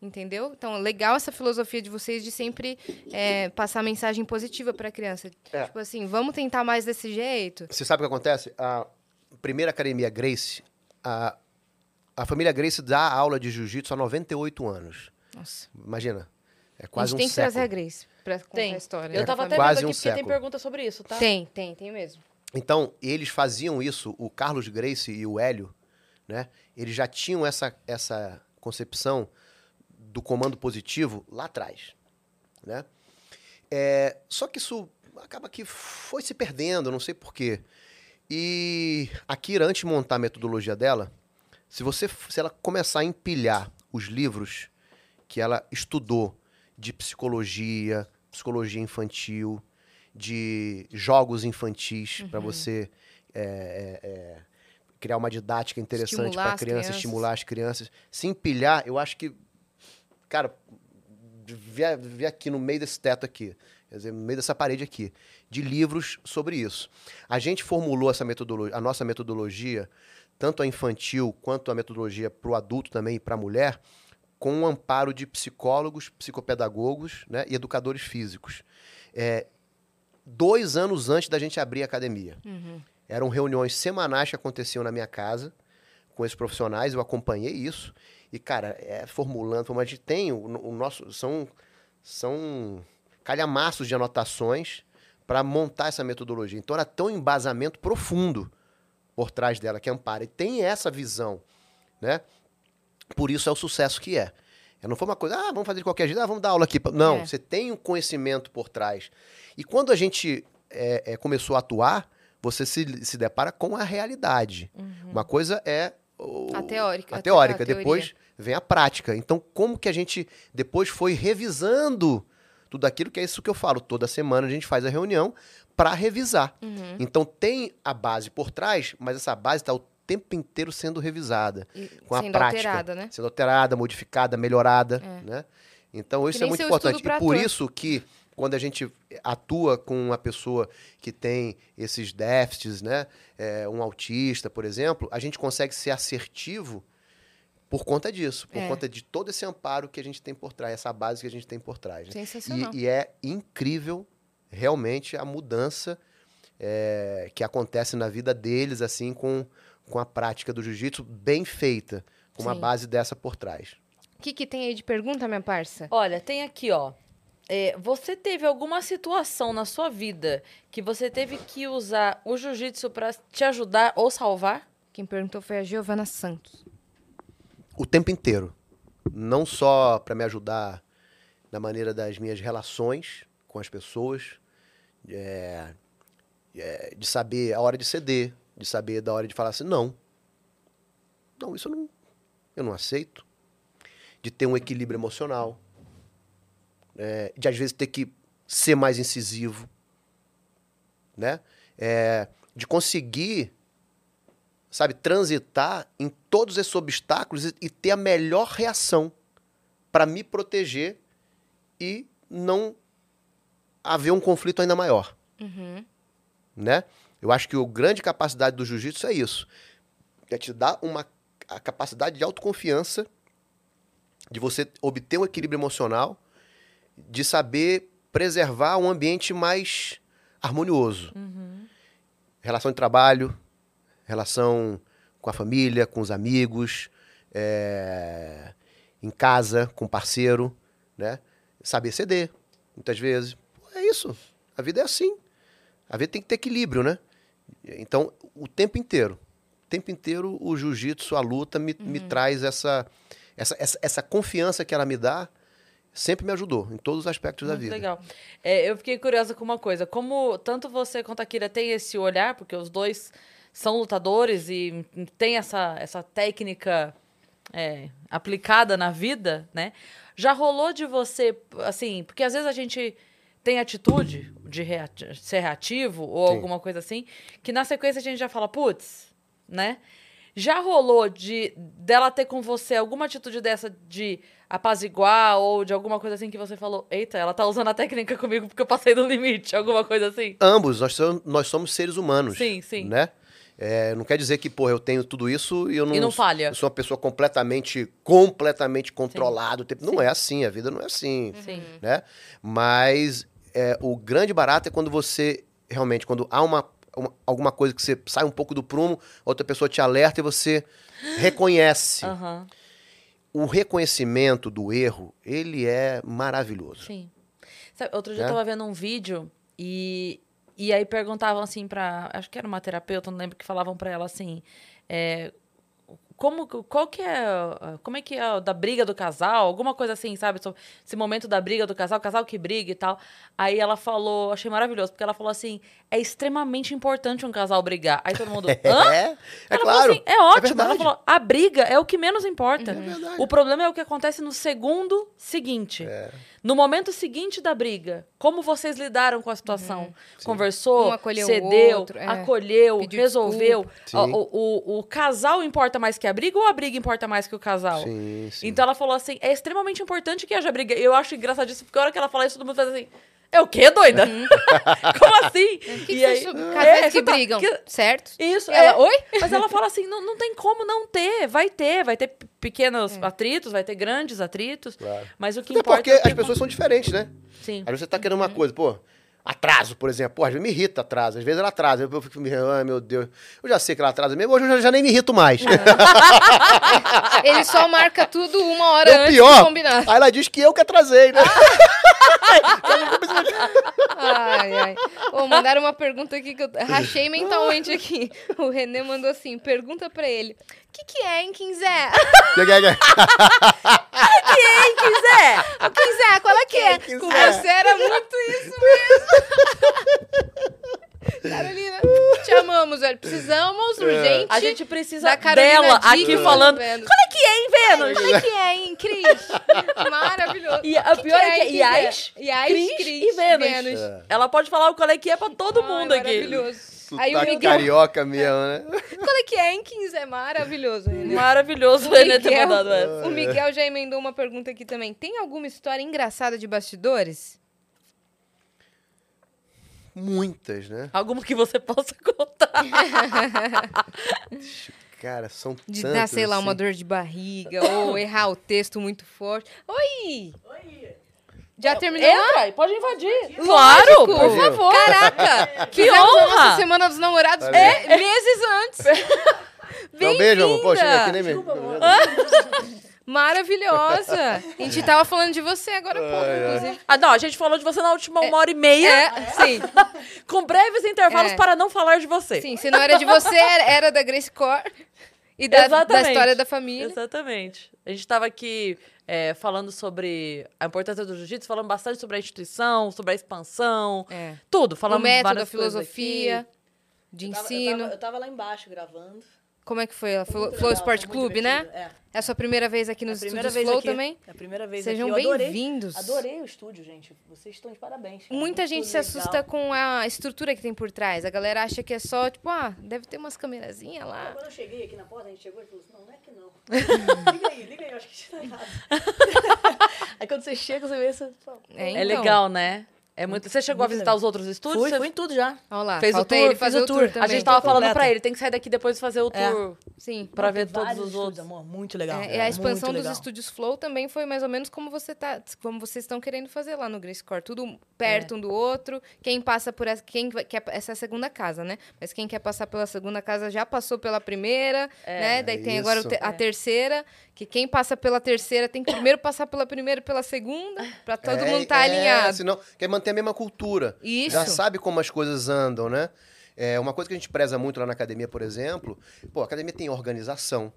Entendeu? Então, legal essa filosofia de vocês de sempre é, passar mensagem positiva para a criança. É. Tipo assim, vamos tentar mais desse jeito. Você sabe o que acontece? A primeira academia Grace, a, a família Grace dá aula de jiu-jitsu há 98 anos. Nossa. Imagina. É a quase um tem que século. trazer a Grace pra contar Tem. a história. Eu da tava até vendo um aqui porque tem século. pergunta sobre isso, tá? Tem, tem, tem mesmo. Então, eles faziam isso, o Carlos Grace e o Hélio, né? Eles já tinham essa, essa concepção do comando positivo lá atrás, né? É, só que isso acaba que foi se perdendo, não sei porquê. E a Kira, antes de montar a metodologia dela, se você se ela começar a empilhar os livros que ela estudou de psicologia, psicologia infantil, de jogos infantis para você é, é, é, criar uma didática interessante para criança, crianças. estimular as crianças. Se empilhar, eu acho que, cara, vi, vi aqui no meio desse teto aqui, quer dizer, no meio dessa parede aqui, de livros sobre isso. A gente formulou essa metodologia, a nossa metodologia, tanto a infantil quanto a metodologia para o adulto também e para a mulher, com o amparo de psicólogos, psicopedagogos né, e educadores físicos. É, dois anos antes da gente abrir a academia. Eram reuniões semanais que aconteciam na minha casa com esses profissionais, eu acompanhei isso. E, cara, é formulando, como a gente tem, o, o nosso. São, são calhamaços de anotações para montar essa metodologia. Então era tão embasamento profundo por trás dela que ampara. E tem essa visão, né? Por isso é o sucesso que é. Não foi uma coisa, ah, vamos fazer de qualquer jeito, ah, vamos dar aula aqui. Não, É. você tem um conhecimento por trás. E quando a gente é, é, começou a atuar, você se, se depara com a realidade. Uma coisa é o- A teórica, A a te- teórica, a depois vem a prática. Então, como que a gente depois foi revisando tudo aquilo que é isso que eu falo. Toda semana a gente faz a reunião para revisar. Uhum. Então, tem a base por trás, mas essa base está o tempo inteiro sendo revisada E com a sendo prática, alterada, né? sendo alterada, modificada, melhorada, É. né? Então isso é muito importante e por ator. isso que quando a gente atua com uma pessoa que tem esses déficits, né, é, um autista, por exemplo, a gente consegue ser assertivo por conta disso, por É. conta de todo esse amparo que a gente tem por trás, essa base que a gente tem por trás. né? Sensacional. E, e é incrível, realmente, a mudança é, que acontece na vida deles, assim, com, com a prática do jiu-jitsu bem feita, com uma Sim. base dessa por trás. O que, que tem aí de pergunta, minha parça? Olha, tem aqui, ó. É, você teve alguma situação na sua vida que você teve que usar o jiu-jitsu pra te ajudar ou salvar? Quem perguntou foi a Giovana Santos. O tempo inteiro. Não só para me ajudar na maneira das minhas relações com as pessoas, é, é, de saber a hora de ceder, de saber da hora de falar assim, não. Não, isso eu não, eu não aceito. De ter um equilíbrio emocional. é, de às vezes ter que ser mais incisivo. Né? É, de conseguir, sabe, transitar em todos esses obstáculos e, e ter a melhor reação para me proteger e não haver um conflito ainda maior Uhum. né? Eu acho que a grande capacidade do jiu-jitsu é isso. É te dar uma a capacidade de autoconfiança, de você obter um equilíbrio emocional, de saber preservar um ambiente mais harmonioso. Relação de trabalho, relação com a família, com os amigos, é, em casa, com o parceiro, né? Saber ceder, muitas vezes. É isso. A vida é assim. A vida tem que ter equilíbrio, né? Então, o tempo inteiro, o tempo inteiro, o jiu-jitsu, a luta, me, me traz essa, essa, essa, essa confiança que ela me dá, sempre me ajudou, em todos os aspectos da Muito vida. legal. É, eu fiquei curiosa com uma coisa. Como tanto você quanto a Kira tem esse olhar, porque os dois são lutadores e tem essa, essa técnica é, aplicada na vida, né? Já rolou de você, assim, porque às vezes a gente tem atitude de reati- ser reativo ou Sim. alguma coisa assim, que na sequência a gente já fala, putz, né? Já rolou de dela ter com você alguma atitude dessa de apaziguar ou de alguma coisa assim que você falou, eita, ela tá usando a técnica comigo porque eu passei do limite, alguma coisa assim? Ambos, nós somos, nós somos seres humanos. Sim, sim. Né? É, não quer dizer que, porra, eu tenho tudo isso e eu não, E não falha. eu sou uma pessoa completamente, completamente controlada. Não é assim, a vida não é assim. Sim. né? Mas é, o grande barato é quando você realmente, quando há uma, uma- alguma coisa que você sai um pouco do prumo, outra pessoa te alerta e você reconhece. Aham. O reconhecimento do erro, ele é maravilhoso. Sim. Sabe, outro dia Né? eu tava vendo um vídeo e, e aí perguntavam assim pra. Acho que era uma terapeuta, não lembro que falavam pra ela assim. é, como, qual que é. a- Como é que é da briga do casal? Alguma coisa assim, sabe? Esse momento da briga do casal, casal que briga e tal. Aí ela falou, achei maravilhoso, porque ela falou assim: é extremamente importante um casal brigar. Aí todo mundo. Hã? É, é claro. assim, é ótimo. verdade. ela falou, a briga é o que menos importa. É o problema é o que acontece no segundo seguinte. É. No momento seguinte da briga, como vocês lidaram com a situação? Conversou, Um cedeu, outro, é. acolheu, resolveu. o, o- o casal importa mais que a briga ou a briga importa mais que o casal? Sim, sim. Então ela falou assim: é extremamente importante que haja briga. Eu acho engraçadíssimo, porque a hora que ela fala isso, todo mundo faz assim. É o quê, doida? Como assim? O que, que E você aí-? É, Casais que você tá- brigam, que- certo? Isso, Ela, é. oi? Mas ela fala assim: não, não tem como não ter. Vai ter, vai ter pequenos atritos, vai ter grandes atritos. Claro. Mas o que Até importa porque é as pessoas são diferentes, né? Sim. Aí você tá querendo uma coisa, pô, atraso, por exemplo. Pô, às vezes me irrita atraso. Às vezes ela atrasa. Eu fico me, ai meu Deus. Eu já sei que ela atrasa mesmo, hoje eu já, já nem me irrito mais. Ele só marca tudo uma hora É o antes pior. de combinar. Aí ela diz que eu que atrasei, né? Ai, ai. Ô, mandaram uma pergunta aqui que eu rachei mentalmente aqui. O Renê mandou assim, pergunta pra ele. O que, que é, hein, Quinzé? Quem quiser! Ô, Quinzé, qual é que é? Com você era muito isso mesmo. Carolina, te amamos, velho. Precisamos, urgente. A gente precisa dela aqui falando. Vênus. Qual é que é, hein, Vênus? Qual é que é, hein, Cris? Maravilhoso. E a Que pior que é que é Quinzé? Yas, Cris Cris e Vênus. É. Ela pode falar o qual é que é pra todo Ai, mundo aqui. Maravilhoso. Aí o Miguel, carioca mesmo, né? qual é que é, hein, Quinzé? Maravilhoso, Renê. Maravilhoso o O Renê ter Miguel- mandado essa. O Miguel já emendou uma pergunta aqui também. Tem alguma história engraçada de bastidores? Muitas, né? Alguma que você possa contar. Cara, são De tantos, dar, sei lá, uma assim. dor de barriga ou errar o texto muito forte. Oi! Já terminou? Entra, pode invadir. Claro, Claro, por favor. Caraca! Que Fizemos a nossa honra! Semana dos Namorados me- meses antes. Dá um beijo, amor. Chega aqui Bem-vinda! nem. Maravilhosa! A gente tava falando de você agora há pouco, inclusive. Ah, não, a gente falou de você na última uma hora e meia, É, sim, com breves intervalos É. para não falar de você. sim. Se não era de você, era, era da Grace Core e da, da Exatamente. história da família. Exatamente. A gente estava aqui é, falando sobre a importância do jiu-jitsu, falando bastante sobre a instituição, sobre a expansão, É. tudo. O Falando método, a várias coisas filosofia aqui. de Eu tava- ensino. Eu tava, eu tava lá embaixo gravando. Como é que foi? Ela Foi Flow, legal, Sport Clube, né? É. É a sua primeira vez aqui nos a primeira estúdios vez Flow aqui. também? É a primeira vez Sejam adorei- bem-vindos. Adorei o estúdio, gente. Vocês estão de parabéns. cara. Muita Muito gente se legal. assusta com a estrutura que tem por trás. A galera acha que é só, tipo, ah, deve ter umas camerazinhas lá. Quando eu cheguei aqui na porta, a gente chegou e falou assim: não, não é que não. liga aí, liga aí, eu acho que a gente tá errado. aí quando você chega, você vê isso. É, É então. legal, né? É muito... Você chegou a Muito visitar legal. os outros estúdios? Fui, Você fui em tudo já. Olha lá, Fez o tour, ele fiz fazer o tour tour. A gente tava falando completa. pra ele, tem que sair daqui depois e fazer o É. tour Sim. pra ver todos os estúdios, outros. amor. Muito legal. É, e a expansão dos estúdios Flow também foi mais ou menos como você tá, como vocês estão querendo fazer lá no Grace Core, tudo perto um do outro. Quem passa por essa, quem quer essa é a segunda casa, né? Mas quem quer passar pela segunda casa já passou pela primeira, né? Daí tem agora isso. te- a terceira, que quem passa pela terceira tem que primeiro passar pela primeira e pela segunda, pra todo É, mundo estar é, alinhado. Senão, quer manter a mesma cultura. Isso. Já sabe como as coisas andam, né? É, uma coisa que a gente preza muito lá na academia, por exemplo, pô, a academia tem organização.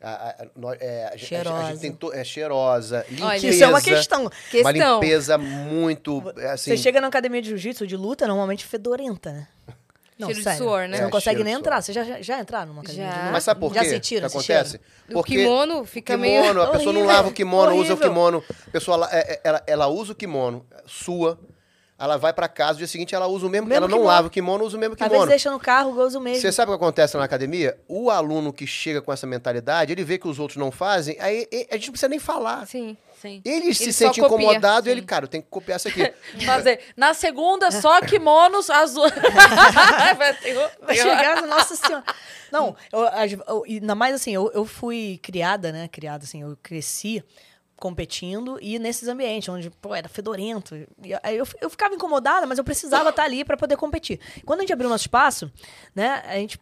A, a- a- nó- é, a gente- a gente- a gente Cheirosa. tem to- é cheirosa, limpeza. Olha, isso é uma questão. Uma Questão. limpeza muito, assim... Você chega na academia de jiu-jitsu de luta, normalmente fedorenta, né? Não, Cheiro de sério. suor, né? Você não É, consegue nem de entrar. Você já, já, já entraram numa academia Já. de luta? Mas sabe por Já quê? sentiram O que acontece? O kimono fica kimono, meio... a pessoa não Horrível, lava o kimono, usa o horrível. kimono. A pessoa, la- é- é- ela, ela usa o kimono, sua. Ela vai pra casa, no dia seguinte ela usa o mesmo. Mesmo ela não kimono. lava o kimono, usa o mesmo Às vezes kimono. deixa no carro, gozo mesmo. Você sabe o que acontece na academia? O aluno que chega com essa mentalidade, ele vê que os outros não fazem, aí a gente não precisa nem falar. Sim. Sim. Ele, se Ele só sente copia, incomodado e ele, sim. cara, eu tenho que copiar isso aqui. Fazer. Na segunda, só kimonos azul. Vai o- chegar, nossa senhora. Não, eu, eu- ainda mais assim, eu, eu fui criada, né? Criada assim, eu cresci competindo e nesses ambientes onde, pô, era fedorento. E aí eu, eu ficava incomodada, mas eu precisava estar ali para poder competir. Quando a gente abriu nosso espaço, né, a gente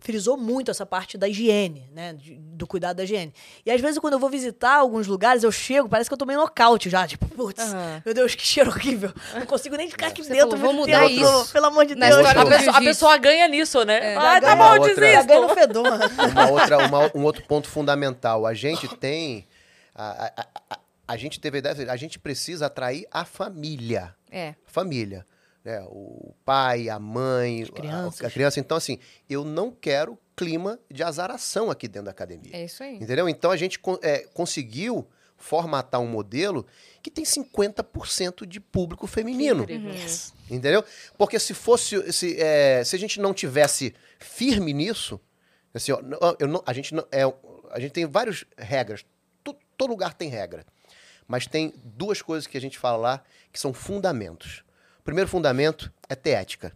frisou muito essa parte da higiene, né, de- do cuidado da higiene. E às vezes quando eu vou visitar alguns lugares, eu chego, parece que eu tomei nocaute já, tipo, putz, Aham. meu Deus, que cheiro horrível. Não consigo nem ficar aqui Você dentro falou, vou muito mudar tempo, isso. Pelo amor de Deus. história A pessoa, a pessoa ganha nisso, né? É. Ah, tá Uma bom, outra- desisto. Ganha no fedor. Uma outra, uma- um outro ponto fundamental. A gente tem. A, a- a- a gente teve a ideia, a gente precisa atrair a família. É. Família. Né? O pai, a mãe, a-. A, criança. Então, assim, eu não quero clima de azaração aqui dentro da academia. É isso aí. Entendeu? Então a gente é, conseguiu formatar um modelo que tem 50% de público feminino. Incrível. Entendeu? Porque se fosse. Se, é, se a gente não tivesse firme nisso, assim, ó, eu não- a, gente não, é, a gente tem várias regras. To- todo lugar tem regra. Mas tem duas coisas que a gente fala lá que são fundamentos. O primeiro fundamento é ter ética.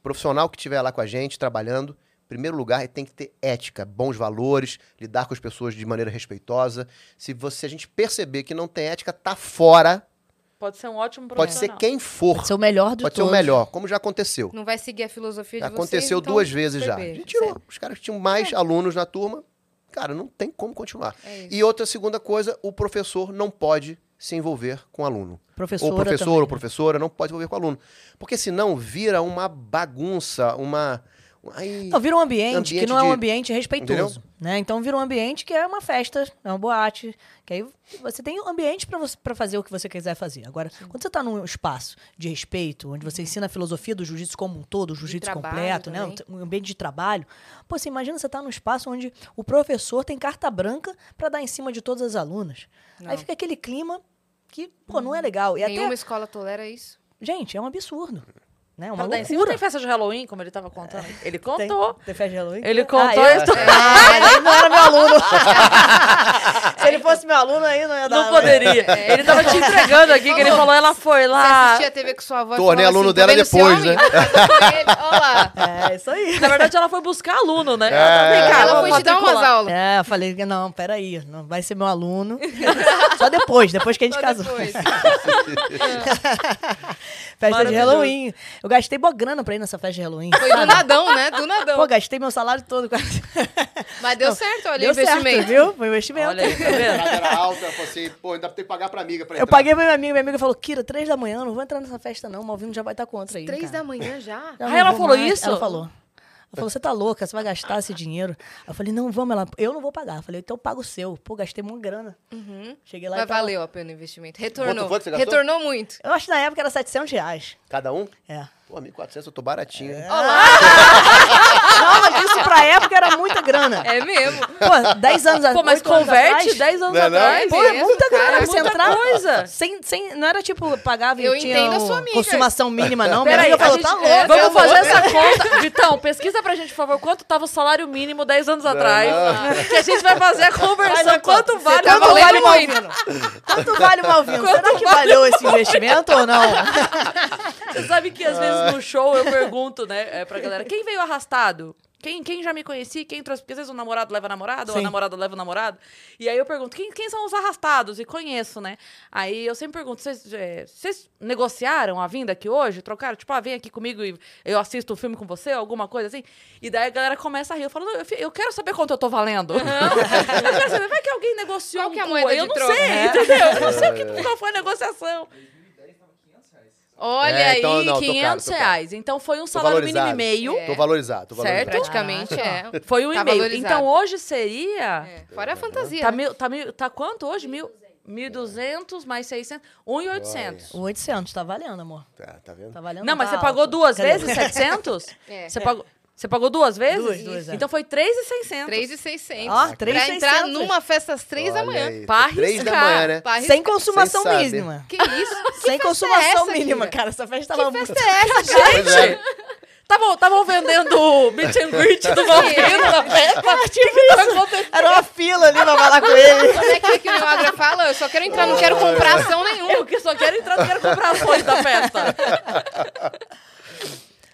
O profissional que estiver lá com a gente, trabalhando, em primeiro lugar, ele tem que ter ética, bons valores, lidar com as pessoas de maneira respeitosa. Se você a gente perceber que não tem ética, tá fora. Pode ser um ótimo Pode ser profissional. quem for. Pode ser o melhor de Pode ser o melhor, como já aconteceu. Não vai seguir a filosofia de Aconteceu vocês, então, duas vezes já. A gente tirou. Os caras que tinham mais alunos na turma, cara, não tem como continuar. É. E outra segunda coisa, o professor não pode se envolver com o aluno. Professora ou professor também, ou né? professora não pode se envolver com o aluno. Porque senão vira uma bagunça, uma. Ai, Não, vira um ambiente, Ambiente que não é um de- ambiente respeitoso. Né? Então vira um ambiente que é uma festa, é uma boate. Que aí você tem um ambiente para você pra fazer o que você quiser fazer. Agora, quando você está num espaço de respeito, onde você ensina a filosofia do jiu-jitsu como um todo, o jiu-jitsu completo, né? um ambiente de trabalho. Pô, você imagina você estar num espaço onde o professor tem carta branca para dar em cima de todas as alunas. Não. Aí fica aquele clima que, pô, não é legal. E Nenhuma até, escola tolera isso. gente, é um absurdo. Né? Uma em cima loucura. tem festa de Halloween, como ele tava contando. Ele Tem, contou. tem festa de Halloween? Ele Ah, contou eu- a história. Ah, ele não era meu aluno. Se ele fosse meu aluno aí, não ia dar. Não né? poderia. Ele tava te entregando aqui, que ele falou, ela foi Você lá. assistia a TV com sua avó e Tornei aluno assim, tá dela depois, né? Ele. Olha lá. É, isso aí. Na verdade, ela foi buscar aluno, né? É. Ela cá, Ela foi te dar umas aulas. É, eu falei que não, peraí, não vai ser meu aluno. Só depois, depois que a gente Só casou. depois. Festa de. Halloween. Eu gastei boa grana pra ir nessa festa de Halloween. Foi do nadão, né? Do nadão. Pô, gastei meu salário todo. quase. Mas deu certo, olha Deu o investimento. certo, viu? Foi um investimento. Olha aí, tá A vendo? era alta, eu falei assim, pô, ainda tem que pagar pra amiga pra Eu entrar. paguei pra minha amiga, minha amiga falou, Kira, três da manhã, não vou entrar nessa festa não, o Malvino já vai estar contra aí. Três da manhã já? Eu Ah, não ela vou falou mais. isso? Ela falou. Ela falou, você tá louca, você vai gastar esse dinheiro. Eu falei, não, vamos, ela, eu não vou pagar. Eu falei, então eu pago o seu. Pô, gastei uma grana. Cheguei lá e Mas tava- valeu a pena o investimento. Retornou. Retornou muito. Eu acho que na época era 700 reais. Cada um? É. Pô, 1.400 eu tô baratinho. hein? Não, mas isso pra época era muita grana. É mesmo. Pô, 10 anos Pô, mas converte atrás, 10 anos Não é não? atrás. Pô, é mesmo, muita grana cara, é você muita entrar. coisa. Sem, sem, não era tipo, pagava e Eu tinha entendo a sua amiga. consumação mínima, não. Peraí, a falou, gente- tá louco. é, Vamos fazer amor essa conta. Vitão, pesquisa pra gente, por favor, quanto tava o salário mínimo 10 anos atrás. Que a gente vai fazer a conversão. Quanto vale tá o Quanto vale o. Malvino? Quanto vale o Malvino? Será que valeu esse investimento ou não? Você sabe que às vezes no show eu pergunto, né, é, pra galera, quem veio arrastado? Quem, quem já me conheci, quem trouxe? Porque às vezes o namorado leva a namorada, ou a namorada leva o namorado. E aí eu pergunto, quem, quem são os arrastados? E conheço, né? Aí eu sempre pergunto, vocês, é, negociaram a vinda aqui hoje? Trocaram? Tipo, ah, vem aqui comigo e eu assisto o filme com você, alguma coisa assim? E daí a galera começa a rir. Eu falo, eu, eu quero saber quanto eu tô valendo. eu quero saber, vai que alguém negociou Qual que é a um moeda? Eu não troca? sei, É. entendeu? Eu não sei o que, qual foi a negociação. Olha É, então, aí, não, tô caro, 500 tô caro. reais. Então foi um salário mínimo e meio. É. Tô valorizado, tô Certo? valorizado. Praticamente é. Foi um Tá e meio. valorizado. Então hoje seria. É, Fora a fantasia. Tá, né? mil, tá, mil, tá quanto hoje? Mil, 1.200 mais 600. 1.800. O 800, tá valendo, amor. Tá, tá vendo? Tá valendo Não, mas tá você pagou duas Cadê? vezes 700? É. Você pagou. Você pagou duas vezes? Duas, duas, é. Então foi 3,600. 3,600. Ó, 3,600. Pra entrar numa festa às 3 da manhã. aí, Pra Três da arriscar. manhã, né? Sem consumação Sem saber. mínima. Que isso? Que Sem consumação é essa, mínima, cara. Essa festa Que tava muito... festa é essa, gente? é. Estavam Estavam vendendo o meet and greet do Malvino na festa. Tipo. Era uma fila ali pra falar com ele. Como é que é que o Milagre fala? Eu só quero entrar, não quero comprar ação nenhuma. Eu que só quero entrar, não quero comprar ações da festa.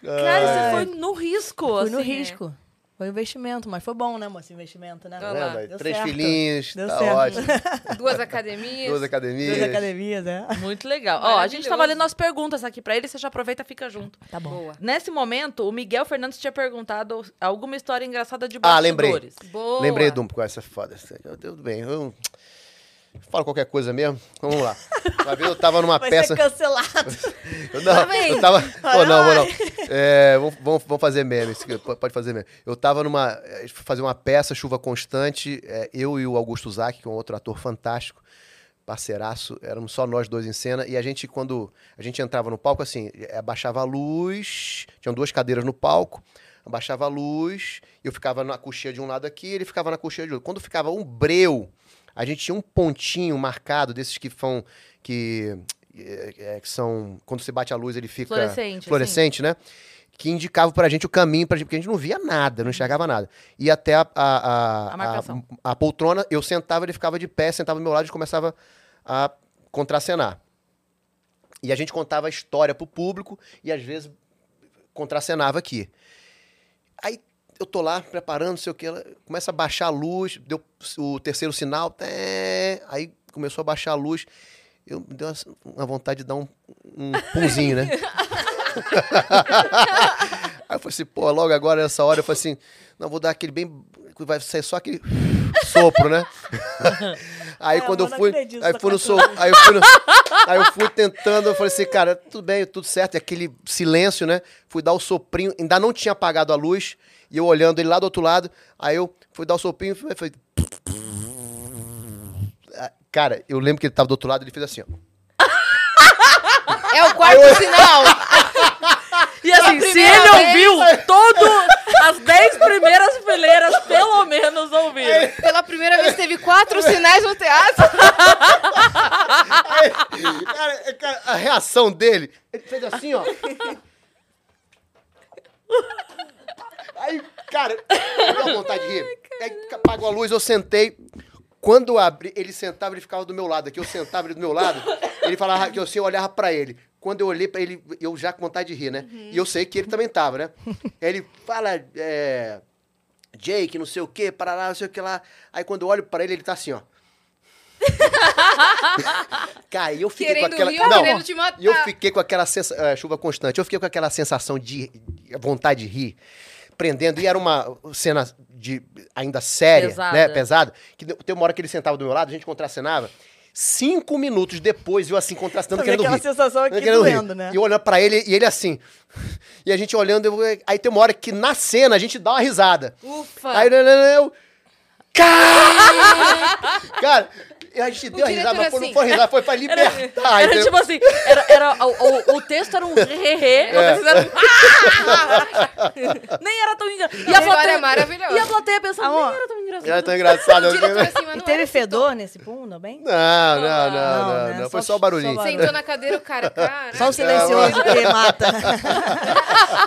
Cara, você foi no risco. Fui no assim, risco. Foi investimento, mas foi bom, né, moço? Investimento, né? Tá? Deu Três certo. filhinhos, Deu tá certo. ótimo. Duas academias. Duas academias. Duas academias, é. Muito legal. Ó, a gente tá Maravilhoso. valendo as perguntas aqui pra ele, você já aproveita e fica junto. Tá bom. Boa. Nesse momento, o Miguel Fernandes tinha perguntado alguma história engraçada de Ah, lembrei. bastidores. Boa. Lembrei de um com essa foda. Eu- Tudo bem, eu falo qualquer coisa mesmo. Vamos lá. Uma vez eu tava numa Vai peça. ser cancelado. Eu, não, vem. eu tava. Pô, não, vou não. É, vamos, vamos, fazer meme. Pode fazer meme. Eu tava numa. Foi fazer uma peça, chuva constante. é, eu e o Augusto Zac, que é um outro ator fantástico, parceiraço, éramos só nós dois em cena. E a gente, quando a gente entrava no palco, assim, é, abaixava a luz, tinham duas cadeiras no palco. Abaixava a luz, eu ficava na coxinha de um lado aqui, ele ficava na coxinha de outro. Quando ficava um breu, a gente tinha um pontinho marcado desses que são que, é, que são quando você bate a luz ele fica Fluorescente, fluorescente, né? Que indicava pra gente o caminho pra gente, porque a gente não via nada, não enxergava nada. E até a, a, a, a, a poltrona, eu sentava, ele ficava de pé, sentava do meu lado e começava a contracenar. E a gente contava a história pro público e às vezes contracenava aqui. Aí eu tô lá preparando, não sei o que, ela começa a baixar a luz, deu o terceiro sinal, té, aí começou a baixar a luz. Eu me deu uma, uma vontade de dar um, um punzinho, né? aí eu falei assim, pô, logo agora nessa hora eu falei assim, não, vou dar aquele bem. Vai sair só aquele sopro, né? aí É, quando eu fui. Aí fui no so, aí eu fui no, Aí eu fui tentando, eu falei assim, cara, tudo bem, tudo certo. E aquele silêncio, né? Fui dar o soprinho, ainda não tinha apagado a luz, e eu olhando ele lá do outro lado. Aí eu fui dar o soprinho e falei. Ah, Cara, eu lembro que ele tava do outro lado, ele fez assim, ó. É o quarto sinal. E assim, se ele vez- ouviu, todo, as 10 primeiras fileiras, pelo menos, ouviram. Pela primeira vez teve quatro sinais no teatro. Aí, cara, cara, a reação dele, ele fez assim, ó. Aí, cara, deu vontade de rir. Aí apagou a luz, eu sentei. Quando eu abri, ele sentava, ele ficava do meu lado aqui. Eu sentava ele do meu lado, ele falava que eu assim, eu olhava pra ele. Quando eu olhei pra ele, eu já com vontade de rir, né? E eu sei que ele também tava, né? Aí ele fala, é, Jake, não sei o quê, parará, não sei o que lá. Aí quando eu olho pra ele, ele tá assim, ó. Cara, eu fiquei Querendo com aquela. rir não, te matar? eu fiquei com aquela sensação. chuva constante. Eu fiquei com aquela sensação de vontade de rir, prendendo. E era uma cena de ainda séria, Pesada. né? Pesada. Que tem uma hora que ele sentava do meu lado, a gente contracenava. Cinco minutos depois, eu assim, contracenando, Também querendo aquela rir. sensação aqui Querendo rir. doendo, né? E eu olhando pra ele, e ele assim. E a gente olhando, eu- aí tem uma hora que na cena a gente dá uma risada. Ufa! Aí eu, eu, Cara! A gente deu a risada, mas foi- não assim. foi risada, foi pra libertar. Era entendeu? tipo assim, era, era, o, o, o texto era um re-re, É. vocês eram... Nem era tão engraçado. E a plateia, é maravilhosa. E a plateia pensando, Amor, nem era tão engraçado. Era tão engraçado. Assim, E não teve era fedor nesse pum também? Não, não, não, não, Não, não, né? Foi Só- o barulhinho. assim. Sentou na cadeira, o cara, cara. Só o silencioso que mata.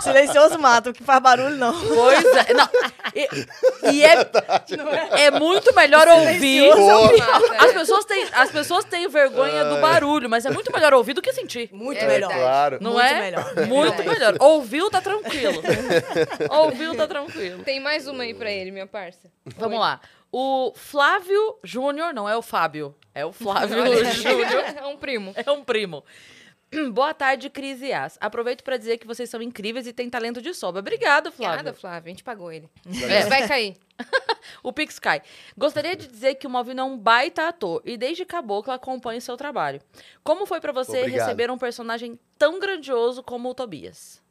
silencioso mata, o que faz barulho não. Pois é. Não, e e é, é muito melhor ouvir. As é. Pessoas têm, as pessoas têm vergonha do barulho, mas é muito melhor ouvir do que sentir. Muito É melhor. Claro. Não Muito é? melhor. Muito É. melhor. Ouviu, tá tranquilo. Ouviu, tá tranquilo. Tem mais uma aí pra ele, minha parça. Vamos lá. O Flávio Júnior, não é o Fábio, é o Flávio Olha, Júnior. É um primo. É um primo. Boa tarde, Cris e As. Aproveito pra dizer que vocês são incríveis e têm talento de sobra. Obrigado, Flávio. Nada, Flávio. A gente pagou ele. É. Vai cair. O Pix cai. Gostaria de dizer que o Malvino é um baita ator e desde Caboclo acompanho seu trabalho. Como foi pra você Obrigado. receber um personagem tão grandioso como o Tobias?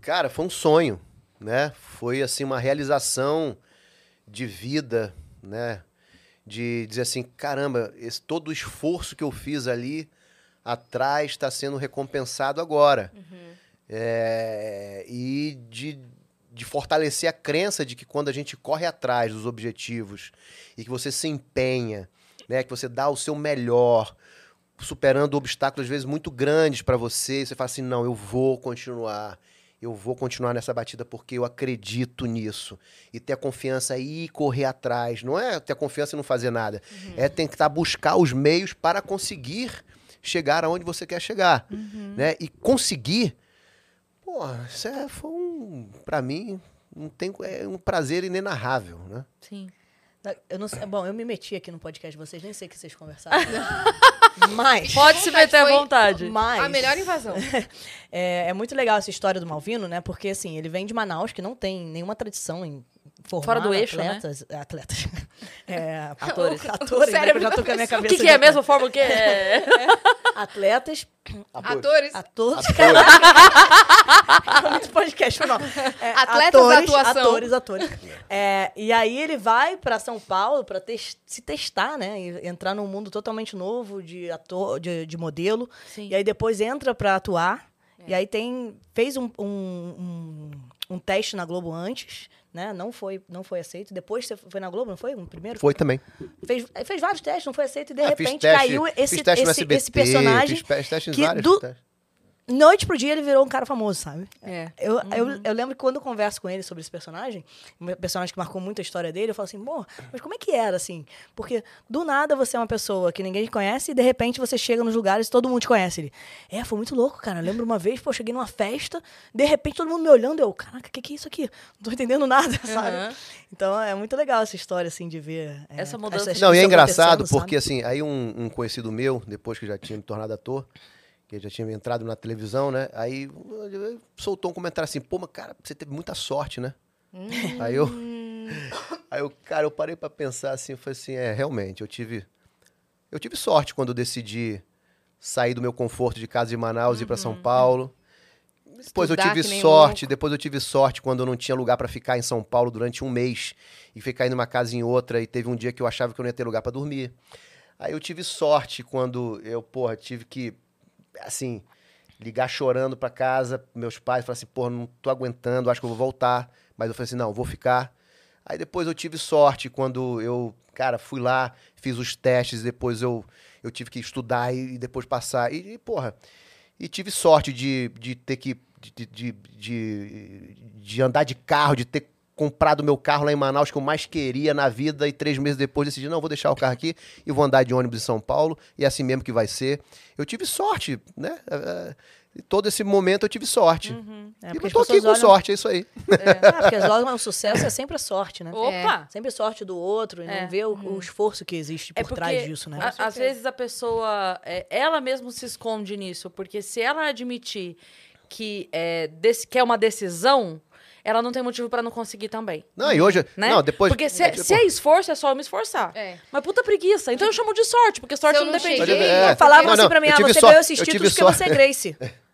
Cara, foi um sonho, né? Foi, assim, uma realização de vida, né? De dizer assim, caramba, esse, todo o esforço que eu fiz ali atrás está sendo recompensado agora. É, e de, de fortalecer a crença de que quando a gente corre atrás dos objetivos e que você se empenha, né? Que você dá o seu melhor, superando obstáculos às vezes muito grandes para você, e você fala assim, não, eu vou continuar. Eu vou continuar nessa batida porque eu acredito nisso. E ter a confiança e correr atrás. Não é ter a confiança e não fazer nada. É tentar buscar os meios para conseguir chegar aonde você quer chegar. Né? E conseguir, pô, isso é, foi um, pra mim, não tem, é um prazer inenarrável, né? Sim. Eu não sei, bom, eu me meti aqui no podcast de vocês, nem sei o que vocês conversaram. Mas. Pode se meter à vontade. Mas. A melhor invasão. É, é muito legal essa história do Malvino, né? Porque, assim, ele vem de Manaus, que não tem nenhuma tradição em formar Fora do eixo, né? atletas. Atletas. É, Atores. O- o atores, né? Que eu cérebro já tô da com a minha O cabeça. que, que é a mesma forma que é? Atletas, Atores. atores. Atores. É muito podcast, mal. É, Atletas da atores, atuação. Atores, atores. É, e aí ele vai pra São Paulo pra tes- se testar, né? E entrar num mundo totalmente novo de ator, de, de modelo. Sim. E aí depois entra pra atuar. E aí tem fez um, um, um, um teste na Globo antes, né? Não foi não foi aceito. Depois você foi na Globo, não foi? Um primeiro? Foi também. Fez, fez vários testes, não foi aceito e de Ah, repente teste- caiu esse esse, SBT, esse personagem. Fiz teste que vários do- testes. Noite pro dia ele virou um cara famoso, sabe? É. Eu, eu, eu lembro que quando eu converso com ele sobre esse personagem, um personagem que marcou muito a história dele, eu falo assim, pô, mas como é que era, assim? Porque do nada você é uma pessoa que ninguém te conhece e de repente você chega nos lugares e todo mundo te conhece. Ele, é, foi muito louco, cara. Eu lembro uma vez, pô, eu cheguei numa festa, de repente todo mundo me olhando, eu, caraca, o que, que é isso aqui? Não tô entendendo nada, sabe? Aham. Então é muito legal essa história, assim, de ver. é, Essa mudança. essas Não, e é engraçado porque, sabe? assim, aí um, um conhecido meu, depois que já tinha me tornado ator, que já tinha entrado na televisão, né? Aí soltou um comentário assim, pô, mas cara, você teve muita sorte, né? Aí eu. Aí eu, cara, eu parei pra pensar assim, falei assim, é, realmente, eu tive. Eu tive sorte quando eu decidi sair do meu conforto de casa de Manaus e ir pra São Paulo. Depois eu tive sorte, louco. depois eu tive sorte quando eu não tinha lugar pra ficar em São Paulo durante um mês e ficar indo uma casa em outra e teve um dia que eu achava que eu não ia ter lugar pra dormir. Aí eu tive sorte quando eu, porra, tive que assim, ligar chorando pra casa, meus pais, falar assim, porra, não tô aguentando, acho que eu vou voltar. Mas eu falei assim, não, vou ficar. Aí depois eu tive sorte quando eu, cara, fui lá, fiz os testes, depois eu, eu tive que estudar e, e depois passar. E, e, porra, e tive sorte de, de ter que de, de, de, de andar de carro, de ter comprado meu carro lá em Manaus que eu mais queria na vida e três meses depois decidi, não, vou deixar o carro aqui e vou andar de ônibus em São Paulo e é assim mesmo que vai ser. Eu tive sorte, né? É, é, todo esse momento eu tive sorte. Uhum. É, e porque eu tô aqui com olham- sorte, é isso aí. Ah, porque as lojas, o sucesso é sempre a sorte, né? Opa! Sempre sorte do outro e É. não ver o, o esforço que existe por É porque, trás disso, né? a- às vezes a pessoa, é, ela mesma se esconde nisso, porque se ela admitir que é, dec- que é uma decisão, ela não tem motivo pra não conseguir também. Não, e hoje, Né? não, depois Porque se, tipo, se é esforço, é só eu me esforçar. É. Mas puta preguiça. Então eu chamo de sorte, porque sorte não não depende cheguei, de mim. É. Falavam Não, assim não, pra mim, eu ah, você ganhou esses títulos porque só- você é Grace.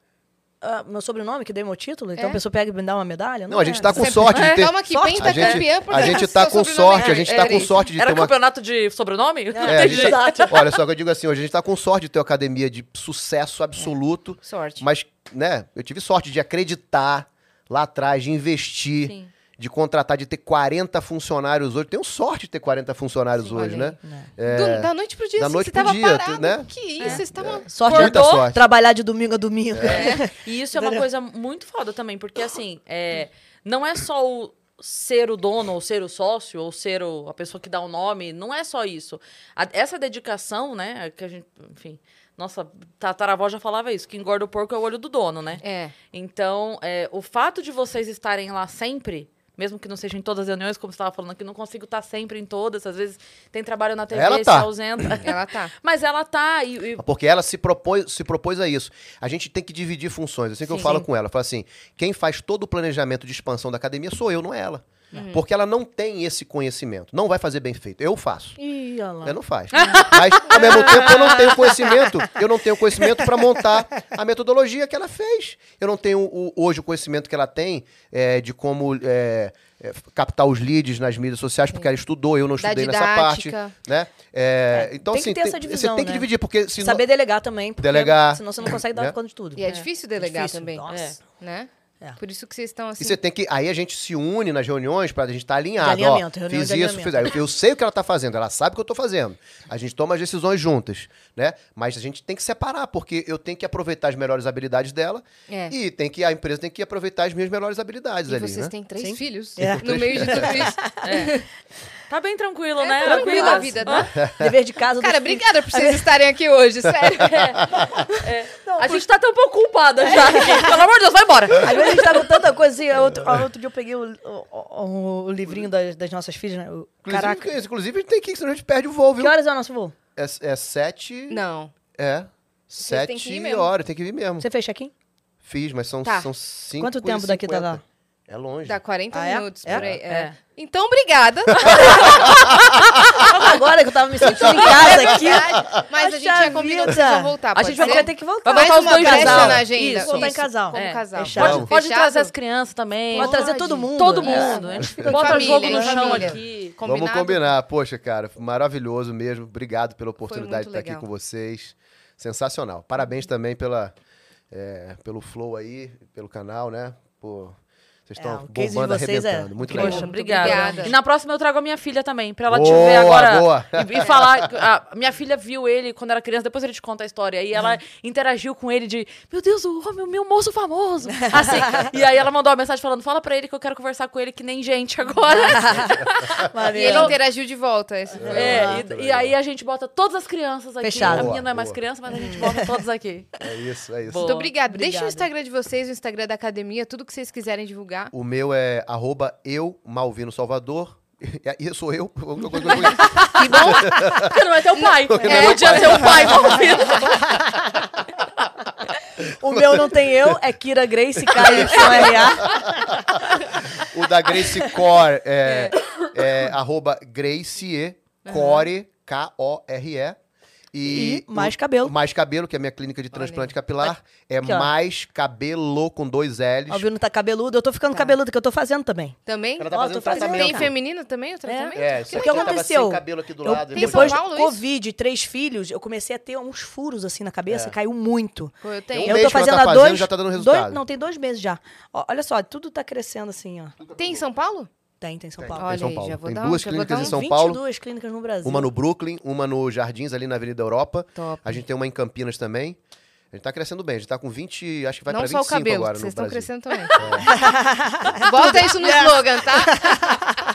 Ah, meu sobrenome que dei meu título? Então É? a pessoa pega e me dá uma medalha? Não, a gente é. tá com Sempre- sorte de É, ter Calma aqui, sorte. penta a gente, campeã, porque a gente tá com sorte, é- a gente é tá com sorte de Era ter uma campeonato de sobrenome? Não É, jeito. tá- olha só que eu digo assim, hoje a gente tá com sorte de ter uma academia de sucesso absoluto, Sorte. mas, né, eu tive sorte de acreditar lá atrás, de investir, Sim. de contratar, de ter 40 funcionários hoje. Tenho sorte de ter 40 funcionários Sim, hoje, olha né? Do- da noite pro dia, da assim, noite você pro tava dia, parado. né? Que isso, vocês estavam... Sorte Muita de sorte. trabalhar de domingo a domingo. E isso é uma coisa muito foda também, porque assim, é, não é só o ser o dono, ou ser o sócio, ou ser o- a pessoa que dá o nome, não é só isso. A- essa dedicação, né, que a gente, enfim, nossa tataravó já falava isso, que engorda o porco é o olho do dono, né? É. Então, é, o fato de vocês estarem lá sempre, mesmo que não sejam em todas as reuniões, como você estava falando aqui, não consigo estar sempre em todas, às vezes tem trabalho na TV, Ela se tá. ausenta. Ela tá. Mas ela tá, e, e- Porque ela se propôs, se propôs a isso. A gente tem que dividir funções. Assim que eu Sim. falo Sim. com ela. Eu falo assim: quem faz todo o planejamento de expansão da academia sou eu, não é ela. Uhum. Porque ela não tem esse conhecimento. Não vai fazer bem feito. Eu faço. Ih. Ela não faz. Mas, ao mesmo tempo, eu não tenho conhecimento. Eu não tenho conhecimento para montar a metodologia que ela fez. Eu não tenho o- hoje o conhecimento que ela tem é, de como é, é, captar os leads nas mídias sociais, porque ela estudou, eu não Da estudei nessa parte. Né? É, É, então, tem que assim, ter essa divisão, você tem que né? dividir, porque se Saber delegar também, porque Delegar. senão você não consegue dar Né? conta de tudo. E é, difícil delegar difícil, também. nossa. Né? É. Por isso que vocês estão assim. E você tem que. Aí a gente se une nas reuniões pra gente estar alinhado. De alinhamento, ó, reunião fiz de isso, alinhamento. fiz aí. Eu, eu sei o que ela tá fazendo, ela sabe o que eu tô fazendo. A gente toma as decisões juntas, né? Mas a gente tem que separar, porque eu tenho que aproveitar as melhores habilidades dela É. e tem que, a empresa tem que aproveitar as minhas melhores habilidades E ali, vocês né? têm três Sim. filhos É. no meio de tudo isso. tá bem tranquilo, É, né? tranquila a vida, tá? Dever de casa. Cara, obrigada por vocês estarem aqui hoje, sério. A gente tá até um pouco culpada já. gente. Pelo amor de Deus, vai embora. Às vezes a gente tá com tanta coisa assim. Outro, outro dia eu peguei o, o- o- o livrinho das, das nossas filhas, né? O- Inclusive, Caraca. inclusive, a gente tem que ir, senão a gente perde o voo, viu? Que horas é o nosso voo? É, é sete. Não. É. Sete mesmo. horas, tem que vir mesmo. Você fez check-in? Fiz, mas são, Tá. são cinco. Quanto tempo daqui tá 50. lá? É longe. Dá 40 Ah, é? minutos É? por aí. é. É. Então, obrigada. Agora que eu tava me sentindo em casa aqui. Mas a gente já combinou que voltar. A gente vai ser? ter que voltar. Vai voltar os dois casal. na agenda. Isso, voltar em casal. Como É. casal. Fechado. Pode, pode Fechado? trazer as crianças também. Pode trazer Pode. todo mundo. Todo É. mundo. A gente Em bota família, jogo no chão família. aqui. Vamos Combinado? combinar. Poxa, cara, maravilhoso mesmo. Obrigado pela oportunidade de estar aqui legal. com vocês. Sensacional. Parabéns também pela, é, pelo flow aí, pelo canal, né? Pô, vocês É, estão o case de bombando, vocês é arrebentando. Muito legal. Poxa, Muito obrigada. obrigada. E na próxima eu trago a minha filha também, pra ela te Boa, ver agora. boa. E, e falar. A minha filha viu ele quando era criança, depois ele te conta a história. E ela interagiu com ele de: Meu Deus, o homem, o meu moço famoso. Assim. e aí ela mandou uma mensagem falando: Fala pra ele que eu quero conversar com ele que nem gente agora. E ele interagiu de volta. Esse É, e, e legal. aí a gente bota todas as crianças aqui. Fechado. A Boa, minha não é mais boa. criança, mas a gente bota todas aqui. É isso, é isso. Boa. Muito obrigada. Deixa o. Instagram de vocês, o Instagram da academia, tudo que vocês quiserem divulgar. O meu é arroba eu, Malvino Salvador. E sou eu. Que bom. Porque não é teu pai. Não é Podia pai. ser o pai, Malvino. O meu não tem eu, é Kira Grace, K-Y-R-A. O da Grace Core é, é arroba Gracie Core, K-O-R-E. E o- Mais Cabelo. Mais Cabelo, que é a minha clínica de transplante capilar. É Aqui, ó. mais cabelo com dois L's. O Albino tá cabeludo, eu tô ficando Tá. cabeludo, que eu tô fazendo também. Também? Ela tá Ó, fazendo tô fazendo, tratamento. Tem feminino também o tratamento? É, isso O aqui que eu tava aconteceu? sem cabelo aqui do Eu- lado. Depois do isso? Covid, três filhos, eu comecei a ter uns furos assim na cabeça, É. caiu muito. Pô, eu Um tenho. eu mês tô que ela fazendo tá há fazendo, dois, já tá dando dois- resultado. Não, tem dois meses já. Ó, olha só, tudo tá crescendo assim, ó. Tem em São Paulo? Tem, tem em São Tem. Paulo. Olha São aí, Paulo. já vou Tem dar um- duas clínicas em São 22 Paulo. clínicas no Brasil. Uma no Brooklyn, uma no Jardins, ali na Avenida Europa. Top. A gente tem uma em Campinas também. A gente tá crescendo bem, a gente tá com 20, acho que vai Não pra só o 25 cabelo, agora que no vocês estão crescendo também. Bota isso no slogan, tá?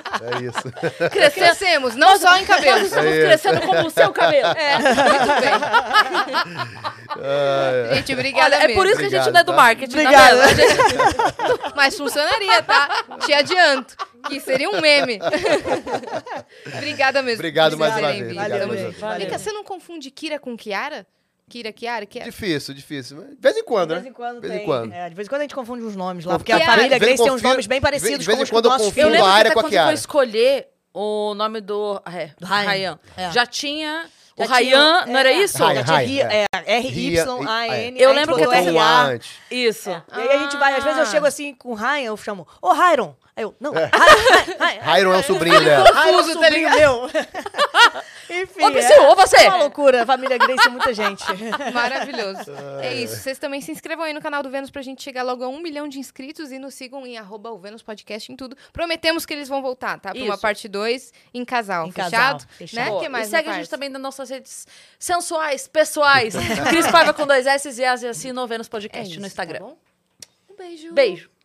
É isso. Crescemos, não só em Nós cabelo. estamos É crescendo como o seu cabelo. É, muito bem. Ah, Gente, obrigada Olha, é por isso que a gente Obrigado, não é do tá? marketing, tá Obrigada. gente- Mas funcionaria, tá? Te adianto. Que seria um meme. obrigada mesmo. Obrigado por mais uma vez, obrigado uma vez. Vem cá, Valeu. você não confunde Kira com Kiara? Kira, Kiara? Que é... Difícil, difícil. mas De vez em quando, De né? vez em quando De vez tem. em quando. É, de vez em quando a gente confunde os nomes lá, Eu- porque a de família vez em Grace tem uns nomes bem de parecidos vez em com os quando eu nossos confio Eu Fundo lembro a que área até com a quando Kiara. foi escolher o nome do, é, do Ryan. É. já tinha o Ryan, não era é, isso? Ryan, Já tinha Ryan, é. R-Y-A-N. Eu lembro a que eu A R-A. antes. Isso. E aí a gente vai, às vezes eu Ah. chego assim com o Ryan, eu chamo, ô Ryan. Aí eu, não, Ryan. Hyron é o sobrinho dela. Ryan é o Confuso, tá sobrinho meu. Enfim, Ô, Psyu, ô, você! É uma loucura, família Grace é muita gente. Maravilhoso. É isso. Vocês também se inscrevam aí no canal do Vênus pra gente chegar logo a um milhão de inscritos e nos sigam em arroba o Vênus Podcast em tudo. Prometemos que eles vão voltar, tá? Pra uma parte 2 em casal. Em casal, fechado? fechado. Né? Que mais e segue a gente também nas nossas redes sensuais, pessoais. Cris Paiva com dois S e Asi assim no Vênus É Podcast isso, no Instagram. tá bom? Um beijo. Beijo.